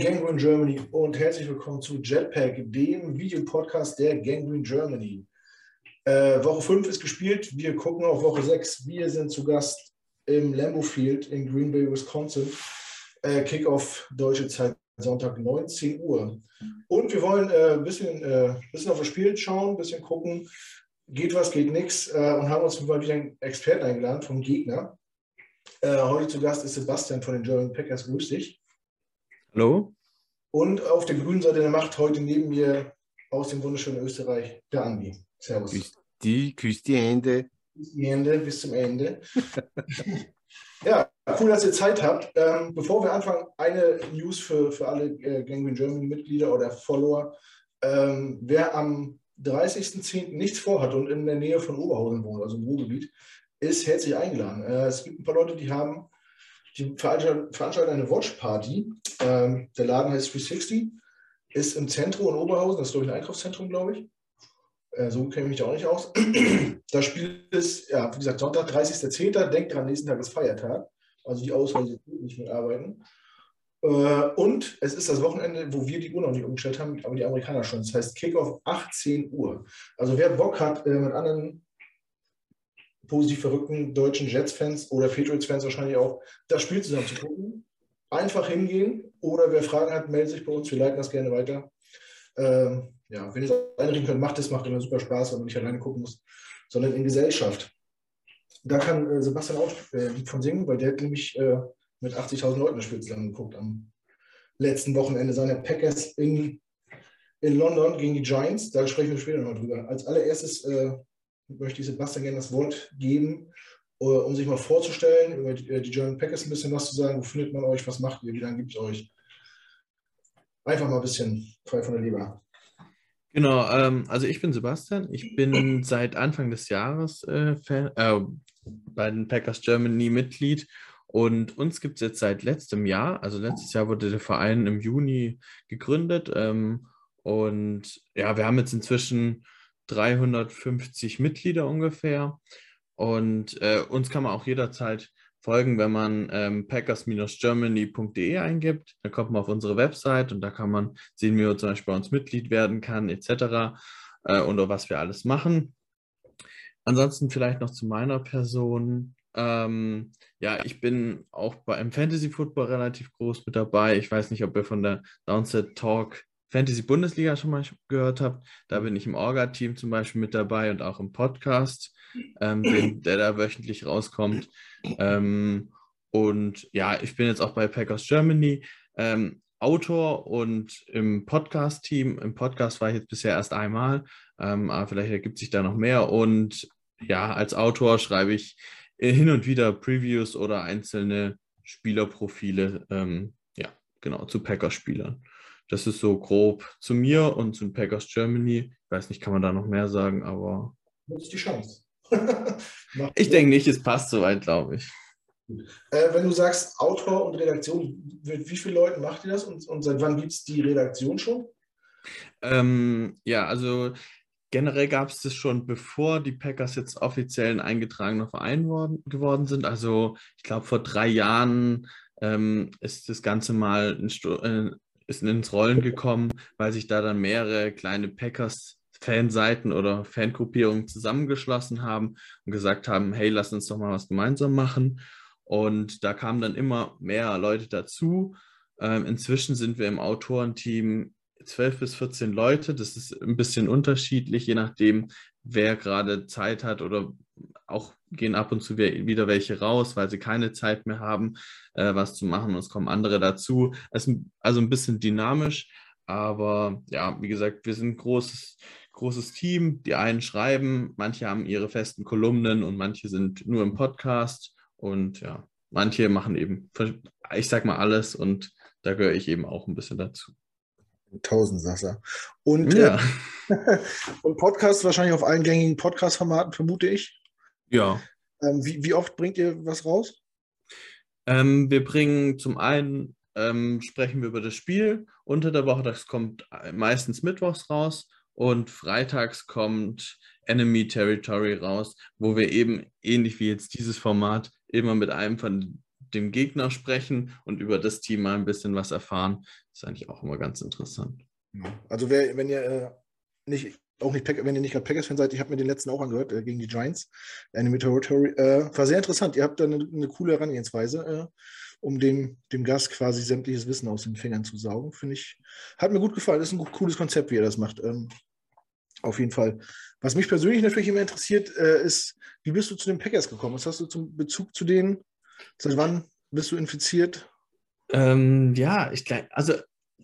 Gangrene Germany und herzlich willkommen zu Jetpack, dem Videopodcast der Gangrene Germany. Äh, Woche 5 ist gespielt, wir gucken auf Woche 6. Wir sind zu Gast im Lambeau Field in Green Bay, Wisconsin. Äh, Kickoff deutsche Zeit Sonntag 19 Uhr. Und wir wollen äh, ein bisschen, äh, bisschen auf das Spiel schauen, ein bisschen gucken, geht was, geht nichts äh, und haben uns mal wieder einen Experten eingeladen vom Gegner. Äh, heute zu Gast ist Sebastian von den German Packers. Grüß dich. Hallo. Und auf der grünen Seite der Macht heute neben mir aus dem wunderschönen Österreich der Andi. Servus. Grüß die, grüß die Hände. Grüß die Hände bis zum Ende. ja, cool, dass ihr Zeit habt. Ähm, bevor wir anfangen, eine News für, für alle äh, Gangrene Germany Mitglieder oder Follower. Ähm, wer am 30.10. nichts vorhat und in der Nähe von Oberhausen wohnt, also im Ruhrgebiet, ist herzlich eingeladen. Äh, es gibt ein paar Leute, die haben, die veranstalten eine Watchparty. Ähm, der Laden heißt 360, ist im Zentrum in Oberhausen, das ist glaube ich ein Einkaufszentrum, glaube ich. Äh, so kenne ich mich auch nicht aus. das Spiel ist, ja, wie gesagt, Sonntag, 30.10. Denkt dran, nächsten Tag ist Feiertag. Also die Ausweise nicht mitarbeiten. Äh, und es ist das Wochenende, wo wir die Uhr noch nicht umgestellt haben, aber die Amerikaner schon. Das heißt Kickoff 18 Uhr. Also wer Bock hat, äh, mit anderen positiv verrückten deutschen Jets-Fans oder Patriots-Fans wahrscheinlich auch, das Spiel zusammen zu gucken. Einfach hingehen oder wer Fragen hat, meldet sich bei uns. Wir leiten das gerne weiter. Ähm, ja, wenn ihr es einrichten könnt, macht es, macht immer super Spaß, wenn man nicht alleine gucken muss, sondern in Gesellschaft. Da kann äh, Sebastian auch äh, von singen, weil der hat nämlich äh, mit 80.000 Leuten das Spiel zusammen geguckt am letzten Wochenende seiner Packers in, in London gegen die Giants. Da sprechen wir später noch drüber. Als allererstes äh, möchte ich Sebastian gerne das Wort geben, äh, um sich mal vorzustellen, über die, äh, die German Packers ein bisschen was zu sagen. Wo findet man euch? Was macht ihr? Wie lange gibt es euch? Einfach mal ein bisschen frei von der Leber. Genau, ähm, also ich bin Sebastian. Ich bin seit Anfang des Jahres äh, Fan, äh, bei den Packers Germany Mitglied und uns gibt es jetzt seit letztem Jahr. Also letztes Jahr wurde der Verein im Juni gegründet ähm, und ja, wir haben jetzt inzwischen 350 Mitglieder ungefähr. Und äh, uns kann man auch jederzeit folgen, wenn man ähm, packers-germany.de eingibt. Da kommt man auf unsere Website und da kann man sehen, wie man zum Beispiel bei uns Mitglied werden kann, etc. Äh, oder was wir alles machen. Ansonsten vielleicht noch zu meiner Person. Ähm, ja, ich bin auch beim Fantasy Football relativ groß mit dabei. Ich weiß nicht, ob ihr von der Downset Talk Fantasy Bundesliga schon mal gehört habt. Da bin ich im Orga-Team zum Beispiel mit dabei und auch im Podcast, ähm, den, der da wöchentlich rauskommt. Ähm, und ja, ich bin jetzt auch bei Packers Germany. Ähm, Autor und im Podcast-Team. Im Podcast war ich jetzt bisher erst einmal, ähm, aber vielleicht ergibt sich da noch mehr. Und ja, als Autor schreibe ich hin und wieder Previews oder einzelne Spielerprofile, ähm, ja, genau, zu Packers-Spielern. Das ist so grob zu mir und zu Packers Germany. Ich weiß nicht, kann man da noch mehr sagen, aber. Ist die Chance. ich denke nicht, es passt soweit, glaube ich. Äh, wenn du sagst Autor und Redaktion, mit wie vielen Leuten macht ihr das und, und seit wann gibt es die Redaktion schon? Ähm, ja, also generell gab es das schon, bevor die Packers jetzt offiziell ein eingetragener Verein worden, geworden sind. Also ich glaube, vor drei Jahren ähm, ist das Ganze mal ein, äh, ist ins Rollen gekommen, weil sich da dann mehrere kleine Packers Fanseiten oder Fangruppierungen zusammengeschlossen haben und gesagt haben, hey, lass uns doch mal was gemeinsam machen. Und da kamen dann immer mehr Leute dazu. Ähm, inzwischen sind wir im Autorenteam 12 bis 14 Leute. Das ist ein bisschen unterschiedlich, je nachdem, wer gerade Zeit hat oder auch gehen ab und zu wieder welche raus, weil sie keine Zeit mehr haben, äh, was zu machen. Und es kommen andere dazu. Also, also ein bisschen dynamisch. Aber ja, wie gesagt, wir sind ein großes, großes Team. Die einen schreiben, manche haben ihre festen Kolumnen und manche sind nur im Podcast. Und ja, manche machen eben, ich sag mal alles und da gehöre ich eben auch ein bisschen dazu. Tausendsasser. Und, ja. äh, und Podcast wahrscheinlich auf allen gängigen Podcast-Formaten, vermute ich. Ja. Ähm, wie, wie oft bringt ihr was raus? Ähm, wir bringen zum einen, ähm, sprechen wir über das Spiel unter der Woche, das kommt meistens mittwochs raus und freitags kommt Enemy Territory raus, wo wir eben ähnlich wie jetzt dieses Format immer mit einem von dem Gegner sprechen und über das Team mal ein bisschen was erfahren. Das ist eigentlich auch immer ganz interessant. Also wer, wenn ihr äh, nicht auch nicht, wenn ihr nicht gerade Packers-Fan seid, ich habe mir den letzten auch angehört, äh, gegen die Giants, Enemy Territory. Äh, war sehr interessant. Ihr habt da eine, eine coole Herangehensweise, äh, um dem, dem Gast quasi sämtliches Wissen aus den Fingern zu saugen. Finde ich, hat mir gut gefallen. Ist ein cooles Konzept, wie ihr das macht. Ähm, auf jeden Fall. Was mich persönlich natürlich immer interessiert, äh, ist, wie bist du zu den Packers gekommen? Was hast du zum Bezug zu denen? Seit wann bist du infiziert? Ähm, ja, ich glaube, also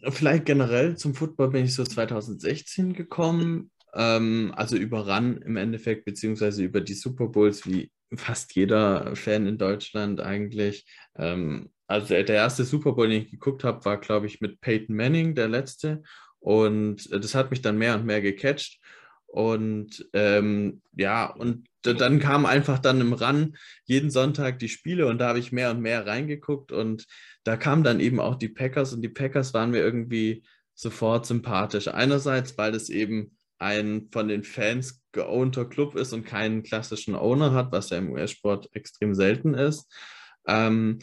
vielleicht generell zum Football bin ich so 2016 gekommen. Ähm, also über RAN im Endeffekt, beziehungsweise über die Super Bowls, wie fast jeder Fan in Deutschland eigentlich. Ähm, also der, erste Super Bowl, den ich geguckt habe, war, glaube ich, mit Peyton Manning, der letzte. Und das hat mich dann mehr und mehr gecatcht. Und ähm, ja, und dann kam einfach dann im RAN jeden Sonntag die Spiele und da habe ich mehr und mehr reingeguckt und da kamen dann eben auch die Packers und die Packers waren mir irgendwie sofort sympathisch. Einerseits, weil es eben ein von den Fans geownter Club ist und keinen klassischen Owner hat, was ja im US-Sport extrem selten ist. Ähm,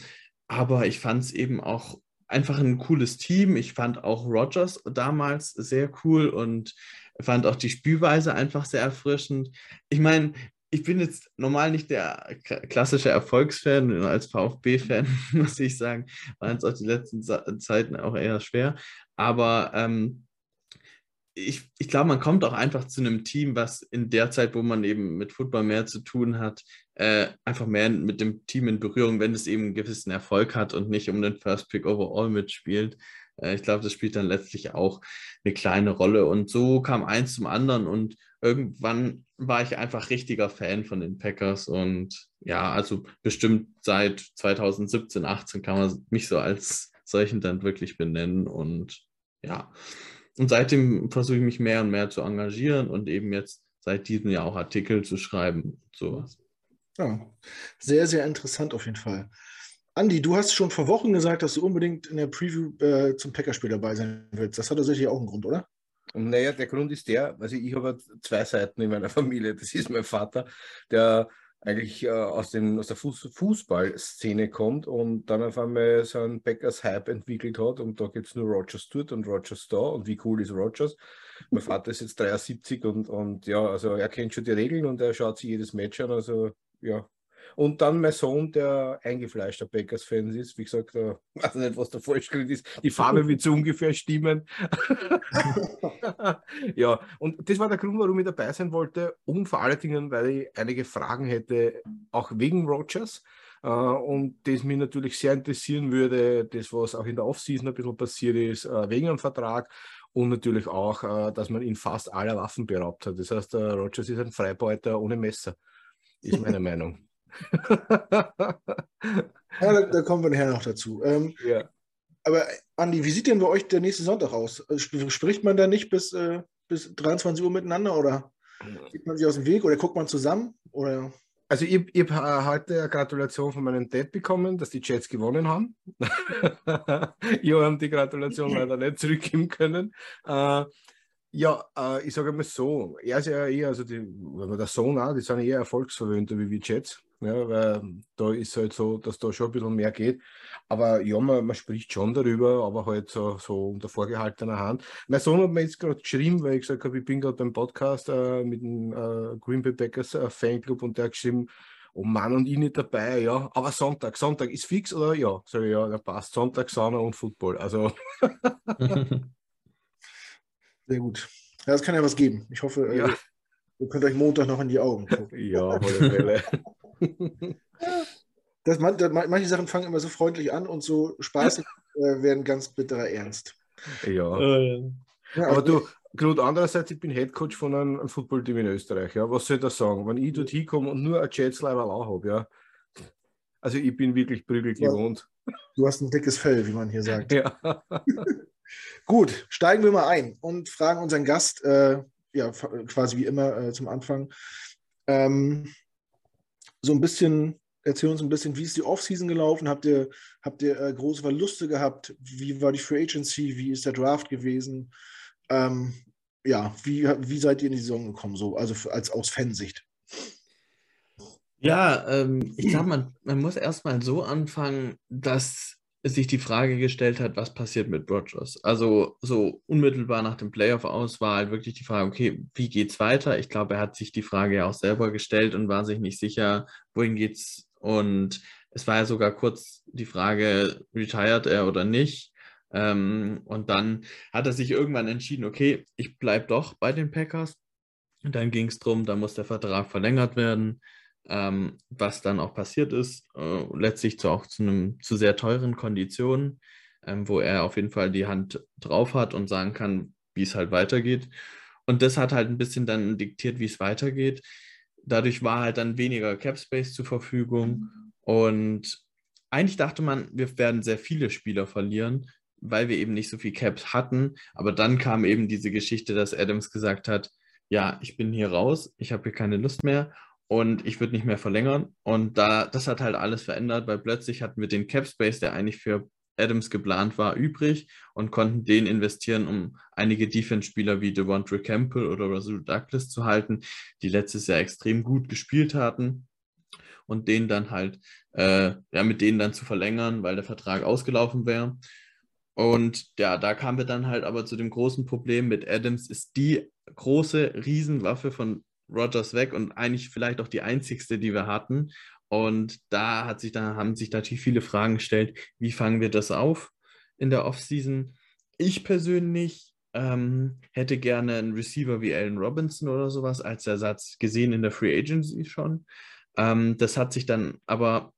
aber ich fand es eben auch einfach ein cooles Team. Ich fand auch Rogers damals sehr cool und fand auch die Spielweise einfach sehr erfrischend. Ich meine, ich bin jetzt normal nicht der klassische Erfolgsfan, als VfB-Fan muss ich sagen, waren es auch die letzten Zeiten auch eher schwer. Aber ähm, ich, ich glaube, man kommt auch einfach zu einem Team, was in der Zeit, wo man eben mit Football mehr zu tun hat, äh, einfach mehr mit dem Team in Berührung, wenn es eben einen gewissen Erfolg hat und nicht um den First Pick Overall mitspielt. Äh, ich glaube, das spielt dann letztlich auch eine kleine Rolle. Und so kam eins zum anderen und irgendwann war ich einfach richtiger Fan von den Packers und ja, also bestimmt seit 2017, 18 kann man mich so als solchen dann wirklich benennen und ja, und seitdem versuche ich mich mehr und mehr zu engagieren und eben jetzt seit diesem Jahr auch Artikel zu schreiben. Sowas. Ja, sehr, sehr interessant auf jeden Fall. Andi, du hast schon vor Wochen gesagt, dass du unbedingt in der Preview äh, zum Packerspiel dabei sein willst. Das hat tatsächlich auch einen Grund, oder? Naja, der Grund ist der, also ich habe zwei Seiten in meiner Familie. Das ist mein Vater, der eigentlich äh, aus, den, aus der Fuß Fußballszene kommt und dann auf einmal so einen Packers-Hype entwickelt hat und da gibt es nur Rogers dort und Rogers da und wie cool ist Rogers. Mein Vater ist jetzt 73 und, und ja, also er kennt schon die Regeln und er schaut sich jedes Match an, also ja, und dann mein Sohn, der eingefleischter Packers-Fan ist. Wie gesagt, äh, weiß nicht, was da falsch ist. Die Farbe wird so ungefähr stimmen. ja, und das war der Grund, warum ich dabei sein wollte. Und vor allen Dingen, weil ich einige Fragen hätte, auch wegen Rogers. Uh, und das mich natürlich sehr interessieren würde, das, was auch in der Offseason ein bisschen passiert ist, uh, wegen einem Vertrag und natürlich auch, uh, dass man ihn fast aller Waffen beraubt hat. Das heißt, Rogers ist ein Freibeuter ohne Messer, ist meine Meinung ja, da, da, kommen wir nachher noch dazu. Ähm, ja. Aber Andi, wie sieht denn bei euch der nächste Sonntag aus? Äh, spricht man da nicht bis, äh, bis 23 Uhr miteinander oder geht man sich aus dem Weg oder guckt man zusammen? Oder? Also ich, ich habe heute eine Gratulation von meinem Dad bekommen, dass die Jets gewonnen haben. ich habe die Gratulation leider nicht zurückgeben können. Äh, ja, äh, ich sage mal so, er ist ja eher, also die, wenn man der Sohn auch, die sind eher erfolgsverwöhnter wie wir Jets. Ja, weil da ist halt so, dass da schon ein bisschen mehr geht. Aber ja, man, man spricht schon darüber, aber halt so, so unter vorgehaltener Hand. Mein Sohn hat mir jetzt gerade geschrieben, weil ich gesagt habe, ich bin gerade beim Podcast äh, mit dem äh, Green Bay Packers äh, Fanclub und der hat geschrieben, oh Mann und ich nicht dabei, ja. Aber Sonntag, Sonntag ist fix oder ja? Sag ich, ja, der passt. Sonntag, Sauna und Football. Also. Sehr gut. Ja, das kann ja was geben. Ich hoffe, äh, ja. ihr könnt euch Montag noch in die Augen gucken. Ja, auf alle Fälle. Das, manche Sachen fangen immer so freundlich an und so spaßig äh, werden ganz bitterer Ernst. Ja. Äh, ja aber du, Knut, andererseits, ich bin Headcoach von einem, einem Footballteam in Österreich. Ja. Was soll ich da sagen? Wenn ich dort hinkomme und nur ein Jets-Leiber auch habe, ja. Also ich bin wirklich prügel gewohnt. Du hast ein dickes Fell, wie man hier sagt. Ja. Gut, steigen wir mal ein und fragen unseren Gast, äh, ja, quasi wie immer äh, zum Anfang, ähm, so ein bisschen, erzähl uns ein bisschen, wie ist die Offseason gelaufen? Habt ihr, habt ihr äh, große Verluste gehabt? Wie war die Free Agency? Wie ist der Draft gewesen? Ähm, ja, wie, wie seid ihr in die Saison gekommen, so, also als aus Fansicht? Ja, ähm, ich glaube, man, man muss erstmal so anfangen, dass sich die Frage gestellt hat, was passiert mit Rogers. Also so unmittelbar nach dem Playoff aus war halt wirklich die Frage, okay, wie geht's weiter? Ich glaube, er hat sich die Frage ja auch selber gestellt und war sich nicht sicher, wohin geht's. Und es war ja sogar kurz die Frage, retired er oder nicht. Ähm, und dann hat er sich irgendwann entschieden, okay, ich bleibe doch bei den Packers. Und dann ging es darum, da muss der Vertrag verlängert werden ähm, was dann auch passiert ist, äh, letztlich zu, auch zu, einem, zu sehr teuren Konditionen, ähm, wo er auf jeden Fall die Hand drauf hat und sagen kann, wie es halt weitergeht. Und das hat halt ein bisschen dann diktiert, wie es weitergeht. Dadurch war halt dann weniger Cap Space zur Verfügung und eigentlich dachte man, wir werden sehr viele Spieler verlieren, weil wir eben nicht so viel Caps hatten. Aber dann kam eben diese Geschichte, dass Adams gesagt hat, ja, ich bin hier raus, ich habe hier keine Lust mehr und ich würde nicht mehr verlängern. Und da, das hat halt alles verändert, weil plötzlich hatten wir den Cap Space, der eigentlich für Adams geplant war, übrig und konnten den investieren, um einige Defense-Spieler wie Devontre Campbell oder Rasul Douglas zu halten, die letztes Jahr extrem gut gespielt hatten und den dann halt, äh, ja, mit denen dann zu verlängern, weil der Vertrag ausgelaufen wäre. Und ja, da kamen wir dann halt aber zu dem großen Problem mit Adams, ist die große Riesenwaffe von Rogers weg und eigentlich vielleicht auch die einzigste, die wir hatten. Und da hat sich da haben sich natürlich viele Fragen gestellt, wie fangen wir das auf in der Offseason? Ich persönlich ähm, hätte gerne einen Receiver wie Allen Robinson oder sowas als Ersatz gesehen in der Free Agency schon. Ähm, das hat sich dann aber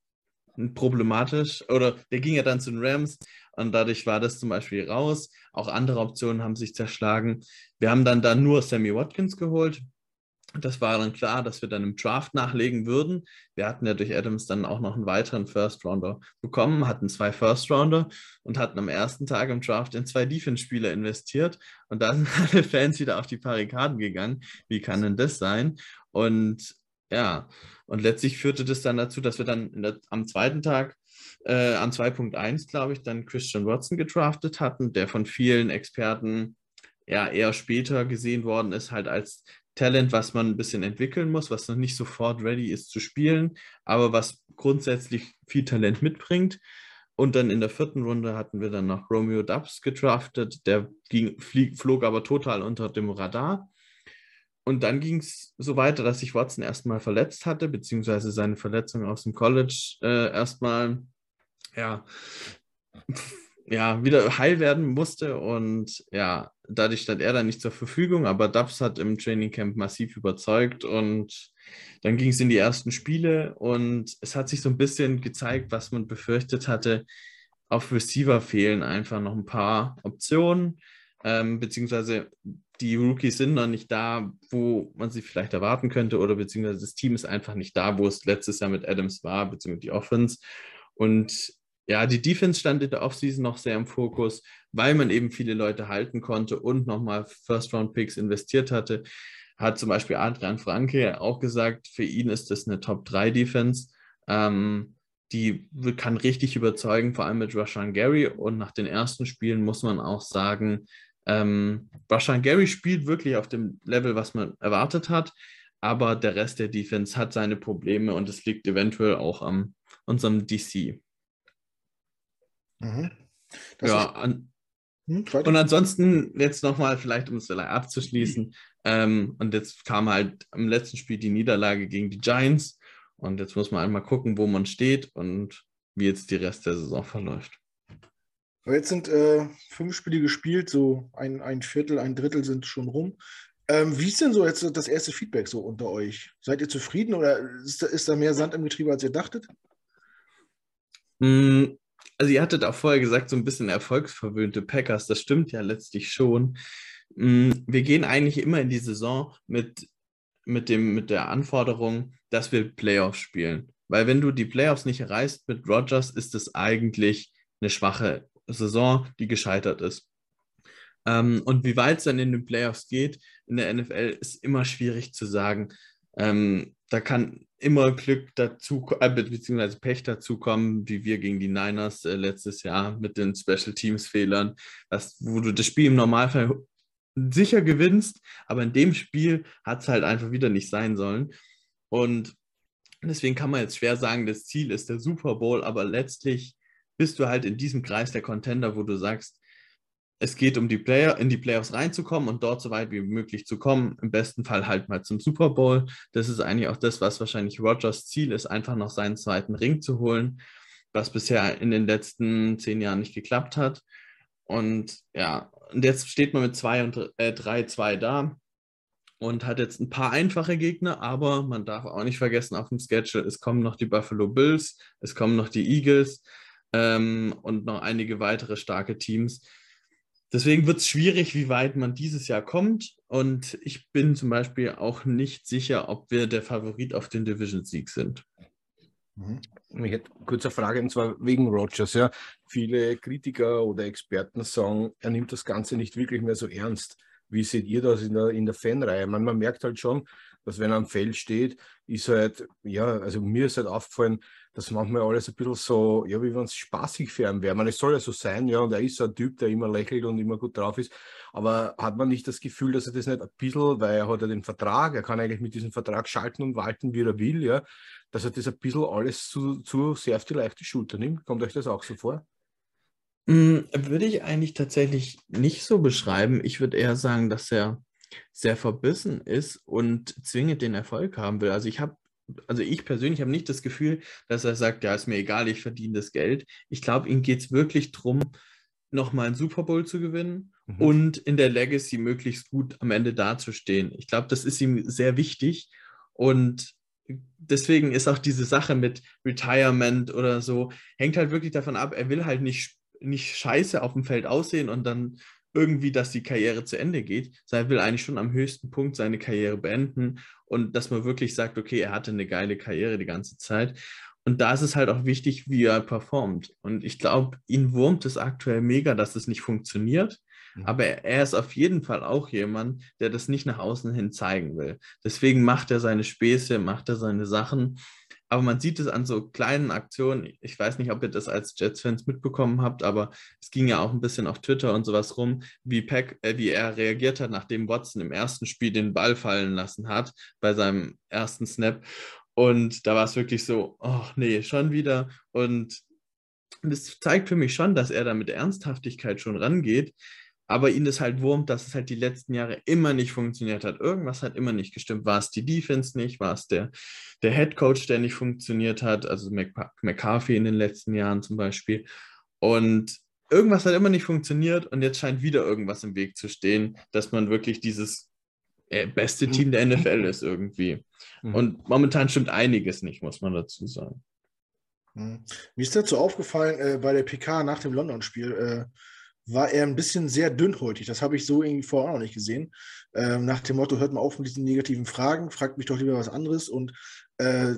problematisch oder der ging ja dann zu den Rams und dadurch war das zum Beispiel raus. Auch andere Optionen haben sich zerschlagen. Wir haben dann da nur Sammy Watkins geholt, das war dann klar, dass wir dann im Draft nachlegen würden. Wir hatten ja durch Adams dann auch noch einen weiteren First Rounder bekommen, hatten zwei First Rounder und hatten am ersten Tag im Draft in zwei Defense-Spieler investiert. Und da sind alle Fans wieder auf die Barrikaden gegangen. Wie kann denn das sein? Und ja, und letztlich führte das dann dazu, dass wir dann der, am zweiten Tag, äh, am 2.1, glaube ich, dann Christian Watson gedraftet hatten, der von vielen Experten ja eher später gesehen worden ist, halt als Talent, was man ein bisschen entwickeln muss, was noch nicht sofort ready ist zu spielen, aber was grundsätzlich viel Talent mitbringt. Und dann in der vierten Runde hatten wir dann noch Romeo Dubs gedraftet. Der ging, flieg, flog aber total unter dem Radar. Und dann ging es so weiter, dass sich Watson erstmal verletzt hatte, beziehungsweise seine Verletzung aus dem College äh, erstmal ja, ja, wieder heil werden musste. Und ja, dadurch stand er dann nicht zur Verfügung, aber Dubs hat im Trainingcamp massiv überzeugt und dann ging es in die ersten Spiele und es hat sich so ein bisschen gezeigt, was man befürchtet hatte. Auf Receiver fehlen einfach noch ein paar Optionen, ähm, beziehungsweise die Rookies sind noch nicht da, wo man sie vielleicht erwarten könnte, oder beziehungsweise das Team ist einfach nicht da, wo es letztes Jahr mit Adams war, beziehungsweise die Offense. Und ja, die Defense stand in der Offseason noch sehr im Fokus, weil man eben viele Leute halten konnte und nochmal First-Round-Picks investiert hatte. Hat zum Beispiel Adrian Franke auch gesagt, für ihn ist das eine Top-3-Defense. Ähm, die kann richtig überzeugen, vor allem mit Rashan Gary. Und nach den ersten Spielen muss man auch sagen, ähm, Rashan Gary spielt wirklich auf dem Level, was man erwartet hat. Aber der Rest der Defense hat seine Probleme und es liegt eventuell auch an unserem DC. Mhm. ja, an, hm, und ansonsten jetzt nochmal, vielleicht um es vielleicht abzuschließen, ähm, und jetzt kam halt im letzten Spiel die Niederlage gegen die Giants und jetzt muss man einmal gucken, wo man steht und wie jetzt die Rest der Saison verläuft. Jetzt sind äh, fünf Spiele gespielt, so ein, ein Viertel, ein Drittel sind schon rum. Ähm, wie ist denn so jetzt das erste Feedback so unter euch? Seid ihr zufrieden oder ist da, ist da mehr Sand im Getriebe, als ihr dachtet? Mm, also ihr hattet auch vorher gesagt, so ein bisschen erfolgsverwöhnte Packers, das stimmt ja letztlich schon. Mm, wir gehen eigentlich immer in die Saison mit, mit, dem, mit der Anforderung, dass wir Playoffs spielen. Weil wenn du die Playoffs nicht erreichst mit Rogers, ist es eigentlich eine schwache Saison, die gescheitert ist. Ähm, und wie weit es dann in den Playoffs geht in der NFL, ist immer schwierig zu sagen. Ähm, da kann immer Glück dazu, äh, beziehungsweise Pech dazu kommen, wie wir gegen die Niners äh, letztes Jahr mit den Special Teams Fehlern, dass, wo du das Spiel im Normalfall sicher gewinnst, aber in dem Spiel hat es halt einfach wieder nicht sein sollen. Und Deswegen kann man jetzt schwer sagen, das Ziel ist der Super Bowl, aber letztlich bist du halt in diesem Kreis der Contender, wo du sagst, es geht um die Player, in die Playoffs reinzukommen und dort so weit wie möglich zu kommen. Im besten Fall halt mal zum Super Bowl. Das ist eigentlich auch das, was wahrscheinlich Rogers Ziel ist, einfach noch seinen zweiten Ring zu holen, was bisher in den letzten zehn Jahren nicht geklappt hat. Und ja, und jetzt steht man mit 2 und 3-2 äh, da und hat jetzt ein paar einfache Gegner, aber man darf auch nicht vergessen auf dem Schedule, es kommen noch die Buffalo Bills, es kommen noch die Eagles ähm, und noch einige weitere starke Teams. Deswegen wird es schwierig, wie weit man dieses Jahr kommt. Und ich bin zum Beispiel auch nicht sicher, ob wir der Favorit auf den Division-Sieg sind. Mhm. Ich hätte eine kurze Frage, und zwar wegen Rogers. Ja. Viele Kritiker oder Experten sagen, er nimmt das Ganze nicht wirklich mehr so ernst. Wie seht ihr das in der, in der Fanreihe? Man, man merkt halt schon, dass wenn er am Feld steht, ist halt, ja, also mir ist halt aufgefallen, dass manchmal alles ein bisschen so, ja, wie wenn es spaßig für ihn wäre. Man, es soll ja so sein, ja, und er ist so ein Typ, der immer lächelt und immer gut drauf ist. Aber hat man nicht das Gefühl, dass er das nicht ein bisschen, weil er hat ja den Vertrag, er kann eigentlich mit diesem Vertrag schalten und walten, wie er will, ja, dass er das ein bisschen alles zu, zu sehr auf die leichte Schulter nimmt? Kommt euch das auch so vor? Mm, würde ich eigentlich tatsächlich nicht so beschreiben. Ich würde eher sagen, dass er sehr verbissen ist und zwingend den Erfolg haben will. Also ich habe, also ich persönlich habe nicht das Gefühl, dass er sagt, ja, ist mir egal, ich verdiene das Geld. Ich glaube, ihm geht es wirklich darum, nochmal einen Super Bowl zu gewinnen mhm. und in der Legacy möglichst gut am Ende dazustehen. Ich glaube, das ist ihm sehr wichtig und deswegen ist auch diese Sache mit Retirement oder so, hängt halt wirklich davon ab, er will halt nicht nicht scheiße auf dem Feld aussehen und dann irgendwie, dass die Karriere zu Ende geht, sondern er will eigentlich schon am höchsten Punkt seine Karriere beenden und dass man wirklich sagt, okay, er hatte eine geile Karriere die ganze Zeit. Und da ist es halt auch wichtig, wie er performt. Und ich glaube, ihn wurmt es aktuell mega, dass es nicht funktioniert. Mhm. Aber er ist auf jeden Fall auch jemand, der das nicht nach außen hin zeigen will. Deswegen macht er seine Späße, macht er seine Sachen aber man sieht es an so kleinen Aktionen. Ich weiß nicht, ob ihr das als Jets-Fans mitbekommen habt, aber es ging ja auch ein bisschen auf Twitter und sowas rum, wie, Peck, äh, wie er reagiert hat, nachdem Watson im ersten Spiel den Ball fallen lassen hat bei seinem ersten Snap. Und da war es wirklich so, oh nee, schon wieder. Und das zeigt für mich schon, dass er da mit Ernsthaftigkeit schon rangeht aber ihn ist halt wurmt, dass es halt die letzten Jahre immer nicht funktioniert hat. Irgendwas hat immer nicht gestimmt. War es die Defense nicht? War es der, der Head Coach, der nicht funktioniert hat? Also McCarthy in den letzten Jahren zum Beispiel. Und irgendwas hat immer nicht funktioniert und jetzt scheint wieder irgendwas im Weg zu stehen, dass man wirklich dieses äh, beste Team der NFL ist irgendwie. Mhm. Und momentan stimmt einiges nicht, muss man dazu sagen. Mhm. Mir ist dazu aufgefallen, äh, bei der PK nach dem London-Spiel, äh, war er ein bisschen sehr dünnhäutig. Das habe ich so irgendwie vorher auch noch nicht gesehen. Ähm, nach dem Motto, hört mal auf mit diesen negativen Fragen, fragt mich doch lieber was anderes und äh,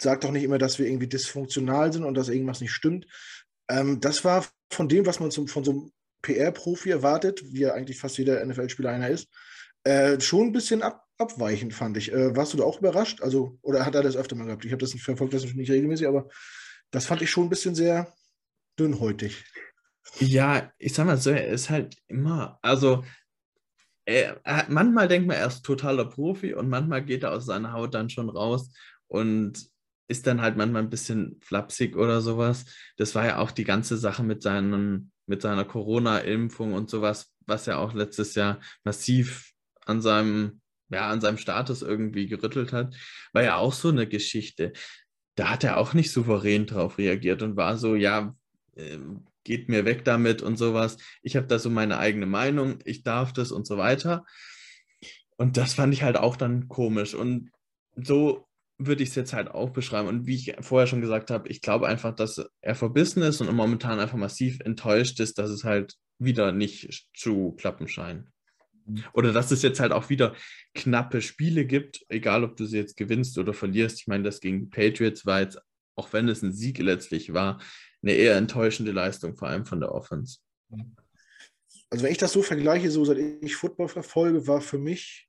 sagt doch nicht immer, dass wir irgendwie dysfunktional sind und dass irgendwas nicht stimmt. Ähm, das war von dem, was man zum, von so einem PR-Profi erwartet, wie ja eigentlich fast jeder NFL-Spieler einer ist, äh, schon ein bisschen ab, abweichend, fand ich. Äh, warst du da auch überrascht? Also, oder hat er das öfter mal gehabt? Ich habe das nicht verfolgt, das nicht regelmäßig, aber das fand ich schon ein bisschen sehr dünnhäutig. Ja, ich sag mal so, er ist halt immer, also er, er, manchmal denkt man, er ist totaler Profi und manchmal geht er aus seiner Haut dann schon raus und ist dann halt manchmal ein bisschen flapsig oder sowas. Das war ja auch die ganze Sache mit, seinen, mit seiner Corona-Impfung und sowas, was ja auch letztes Jahr massiv an seinem, ja, an seinem Status irgendwie gerüttelt hat, war ja auch so eine Geschichte. Da hat er auch nicht souverän drauf reagiert und war so, ja, ähm, geht mir weg damit und sowas. Ich habe da so meine eigene Meinung, ich darf das und so weiter. Und das fand ich halt auch dann komisch. Und so würde ich es jetzt halt auch beschreiben. Und wie ich vorher schon gesagt habe, ich glaube einfach, dass er verbissen ist und momentan einfach massiv enttäuscht ist, dass es halt wieder nicht zu klappen scheint. Mhm. Oder dass es jetzt halt auch wieder knappe Spiele gibt, egal ob du sie jetzt gewinnst oder verlierst. Ich meine, das gegen die Patriots war jetzt, auch wenn es ein Sieg letztlich war, eine eher enttäuschende Leistung, vor allem von der Offense. Also wenn ich das so vergleiche, so seit ich Football verfolge, war für mich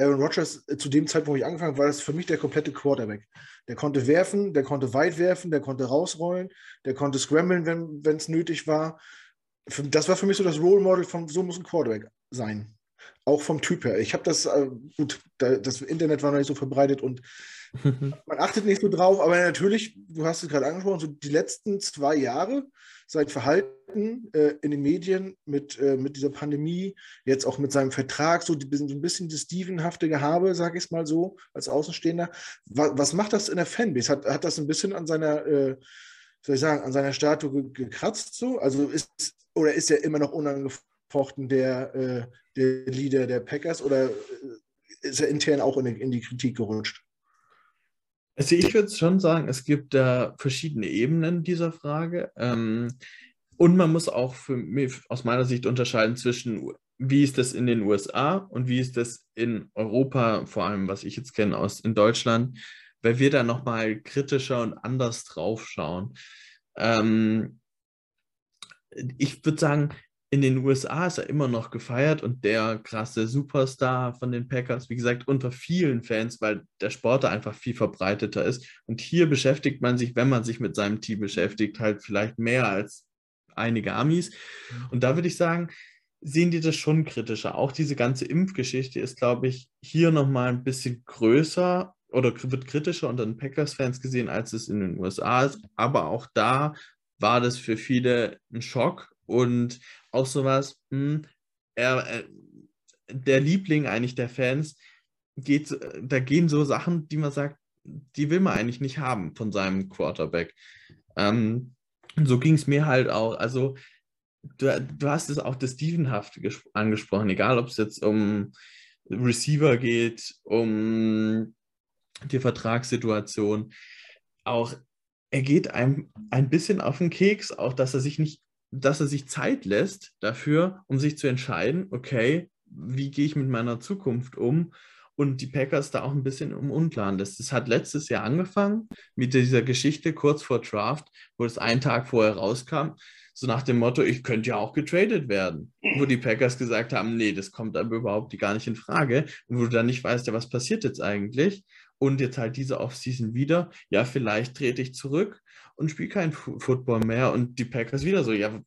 Aaron Rodgers äh, zu dem Zeitpunkt, wo ich angefangen habe, war das für mich der komplette Quarterback. Der konnte werfen, der konnte weit werfen, der konnte rausrollen, der konnte scramblen, wenn es nötig war. Das war für mich so das Role Model von, so muss ein Quarterback sein. Auch vom Typ her. Ich habe das, äh, gut, da, das Internet war noch nicht so verbreitet und man achtet nicht so drauf, aber natürlich, du hast es gerade angesprochen, so die letzten zwei Jahre, sein Verhalten äh, in den Medien mit, äh, mit dieser Pandemie, jetzt auch mit seinem Vertrag, so, die, so ein bisschen das Stevenhafte Gehabe, sage ich es mal so, als Außenstehender. Was, was, macht das in der Fanbase? Hat, hat das ein bisschen an seiner, äh, soll ich sagen, an seiner Statue ge gekratzt so? Also ist, oder ist er immer noch unangefochten der, äh, der Leader der Packers oder äh, ist er intern auch in, in die Kritik gerutscht? Also ich würde schon sagen, es gibt da verschiedene Ebenen dieser Frage. Ähm, und man muss auch für mich, aus meiner Sicht unterscheiden zwischen, wie ist das in den USA und wie ist das in Europa, vor allem was ich jetzt kenne aus in Deutschland, weil wir da nochmal kritischer und anders drauf schauen. Ähm, ich würde sagen, in den USA ist er immer noch gefeiert und der krasse Superstar von den Packers, wie gesagt, unter vielen Fans, weil der Sport da einfach viel verbreiteter ist. Und hier beschäftigt man sich, wenn man sich mit seinem Team beschäftigt, halt vielleicht mehr als einige Amis. Und da würde ich sagen, sehen die das schon kritischer. Auch diese ganze Impfgeschichte ist, glaube ich, hier nochmal ein bisschen größer oder wird kritischer unter den Packers-Fans gesehen, als es in den USA ist. Aber auch da war das für viele ein Schock und auch sowas, mh, hm, er, äh, der Liebling eigentlich der Fans geht, da gehen so Sachen, die man sagt, die will man eigentlich nicht haben von seinem Quarterback. Ähm, so ging es mir halt auch. Also, du, du hast es auch das Stevenhafte angesprochen, egal ob es jetzt um Receiver geht, um die Vertragssituation. Auch er geht einem ein bisschen auf den Keks, auch dass er sich nicht dass er sich Zeit lässt dafür, um sich zu entscheiden, okay, wie gehe ich mit meiner Zukunft um? Und die Packers da auch ein bisschen im Unplan lässt. Das hat letztes Jahr angefangen mit dieser Geschichte kurz vor Draft, wo es einen Tag vorher rauskam, so nach dem Motto, ich könnte ja auch getradet werden. Wo die Packers gesagt haben, nee, das kommt aber überhaupt gar nicht in Frage. Und wo du dann nicht weißt, ja, was passiert jetzt eigentlich? Und jetzt halt diese Offseason wieder, ja, vielleicht trete ich zurück und spiele kein Football mehr. Und die Packers wieder so, ja,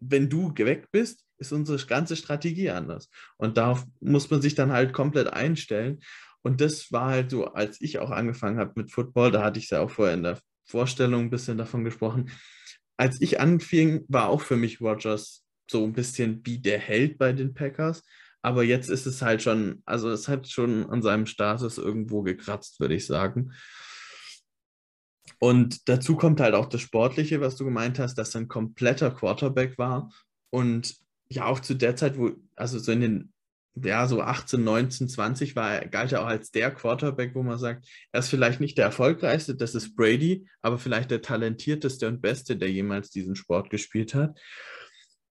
wenn du weg bist, ist unsere ganze Strategie anders. Und darauf muss man sich dann halt komplett einstellen. Und das war halt so, als ich auch angefangen habe mit Football, da hatte ich es ja auch vorher in der Vorstellung ein bisschen davon gesprochen. Als ich anfing, war auch für mich Rogers so ein bisschen wie der Held bei den Packers. Aber jetzt ist es halt schon, also es hat schon an seinem Status irgendwo gekratzt, würde ich sagen. Und dazu kommt halt auch das Sportliche, was du gemeint hast, dass er ein kompletter Quarterback war. Und ja, auch zu der Zeit, wo, also so in den, ja, so 18, 19, 20 war er, galt er auch als der Quarterback, wo man sagt, er ist vielleicht nicht der erfolgreichste, das ist Brady, aber vielleicht der talentierteste und beste, der jemals diesen Sport gespielt hat.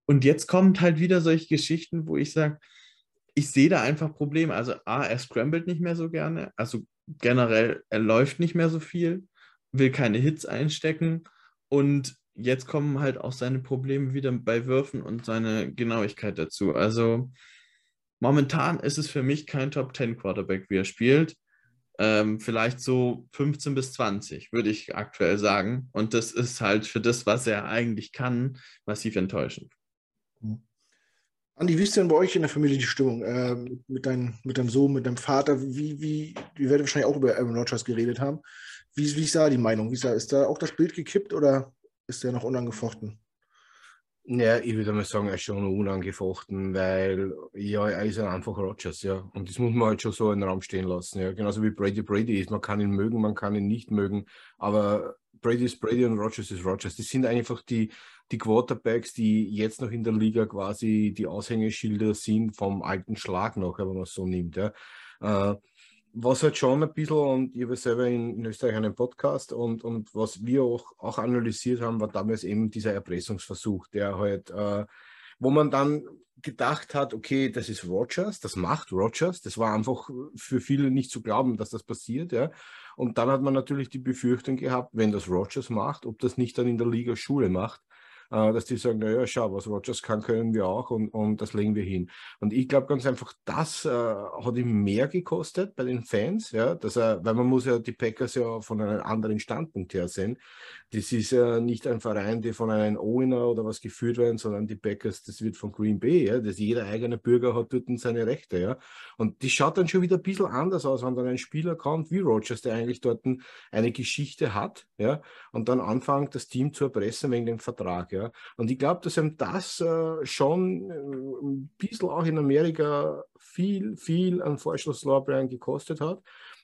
Und jetzt kommen halt wieder solche Geschichten, wo ich sage, ich sehe da einfach Probleme. Also A, er scrambled nicht mehr so gerne, also generell, er läuft nicht mehr so viel will keine Hits einstecken und jetzt kommen halt auch seine Probleme wieder bei Würfen und seine Genauigkeit dazu. Also momentan ist es für mich kein Top 10 Quarterback, wie er spielt. Ähm, vielleicht so 15 bis 20, würde ich aktuell sagen. Und das ist halt für das, was er eigentlich kann, massiv enttäuschend. Andi, wie ist denn bei euch in der Familie die Stimmung? Äh, mit, dein, mit deinem Sohn, mit deinem Vater? Wie, wie, wir werden wahrscheinlich auch über Aaron Rodgers geredet haben. Wie, wie ist da die Meinung? Wie ist da, ist da auch das Bild gekippt oder ist der noch unangefochten? Ja, ich würde mal sagen, er ist schon unangefochten, weil ja, er ist ein einfacher Rogers, ja. Und das muss man halt schon so in den Raum stehen lassen, ja. Genauso wie Brady Brady ist. Man kann ihn mögen, man kann ihn nicht mögen, aber Brady ist Brady und Rogers ist Rogers. Das sind einfach die, die Quarterbacks, die jetzt noch in der Liga quasi die Aushängeschilder sind vom alten Schlag noch, wenn man es so nimmt, ja. Äh, was halt schon ein bisschen, und ich habe selber in, in, Österreich einen Podcast und, und was wir auch, auch analysiert haben, war damals eben dieser Erpressungsversuch, der halt, äh, wo man dann gedacht hat, okay, das ist Rogers, das macht Rogers, das war einfach für viele nicht zu glauben, dass das passiert, ja. Und dann hat man natürlich die Befürchtung gehabt, wenn das Rogers macht, ob das nicht dann in der Liga Schule macht. Äh, dass die sagen, naja, schau, was Rogers kann, können wir auch und, und das legen wir hin. Und ich glaube ganz einfach, das äh, hat ihm mehr gekostet bei den Fans, ja, dass er, weil man muss ja die Packers ja von einem anderen Standpunkt her sehen. Das ist ja nicht ein Verein, der von einem Owner oder was geführt werden, sondern die Packers, das wird von Green Bay, ja, dass jeder eigene Bürger hat dort seine Rechte, ja. Und die schaut dann schon wieder ein bisschen anders aus, wenn dann ein Spieler kommt wie Rogers, der eigentlich dort eine Geschichte hat, ja, und dann anfängt, das Team zu erpressen wegen dem Vertrag, ja. Und ich glaube, dass ihm das äh, schon äh, ein bisschen auch in Amerika viel, viel an Vorschusslorbeeren gekostet hat.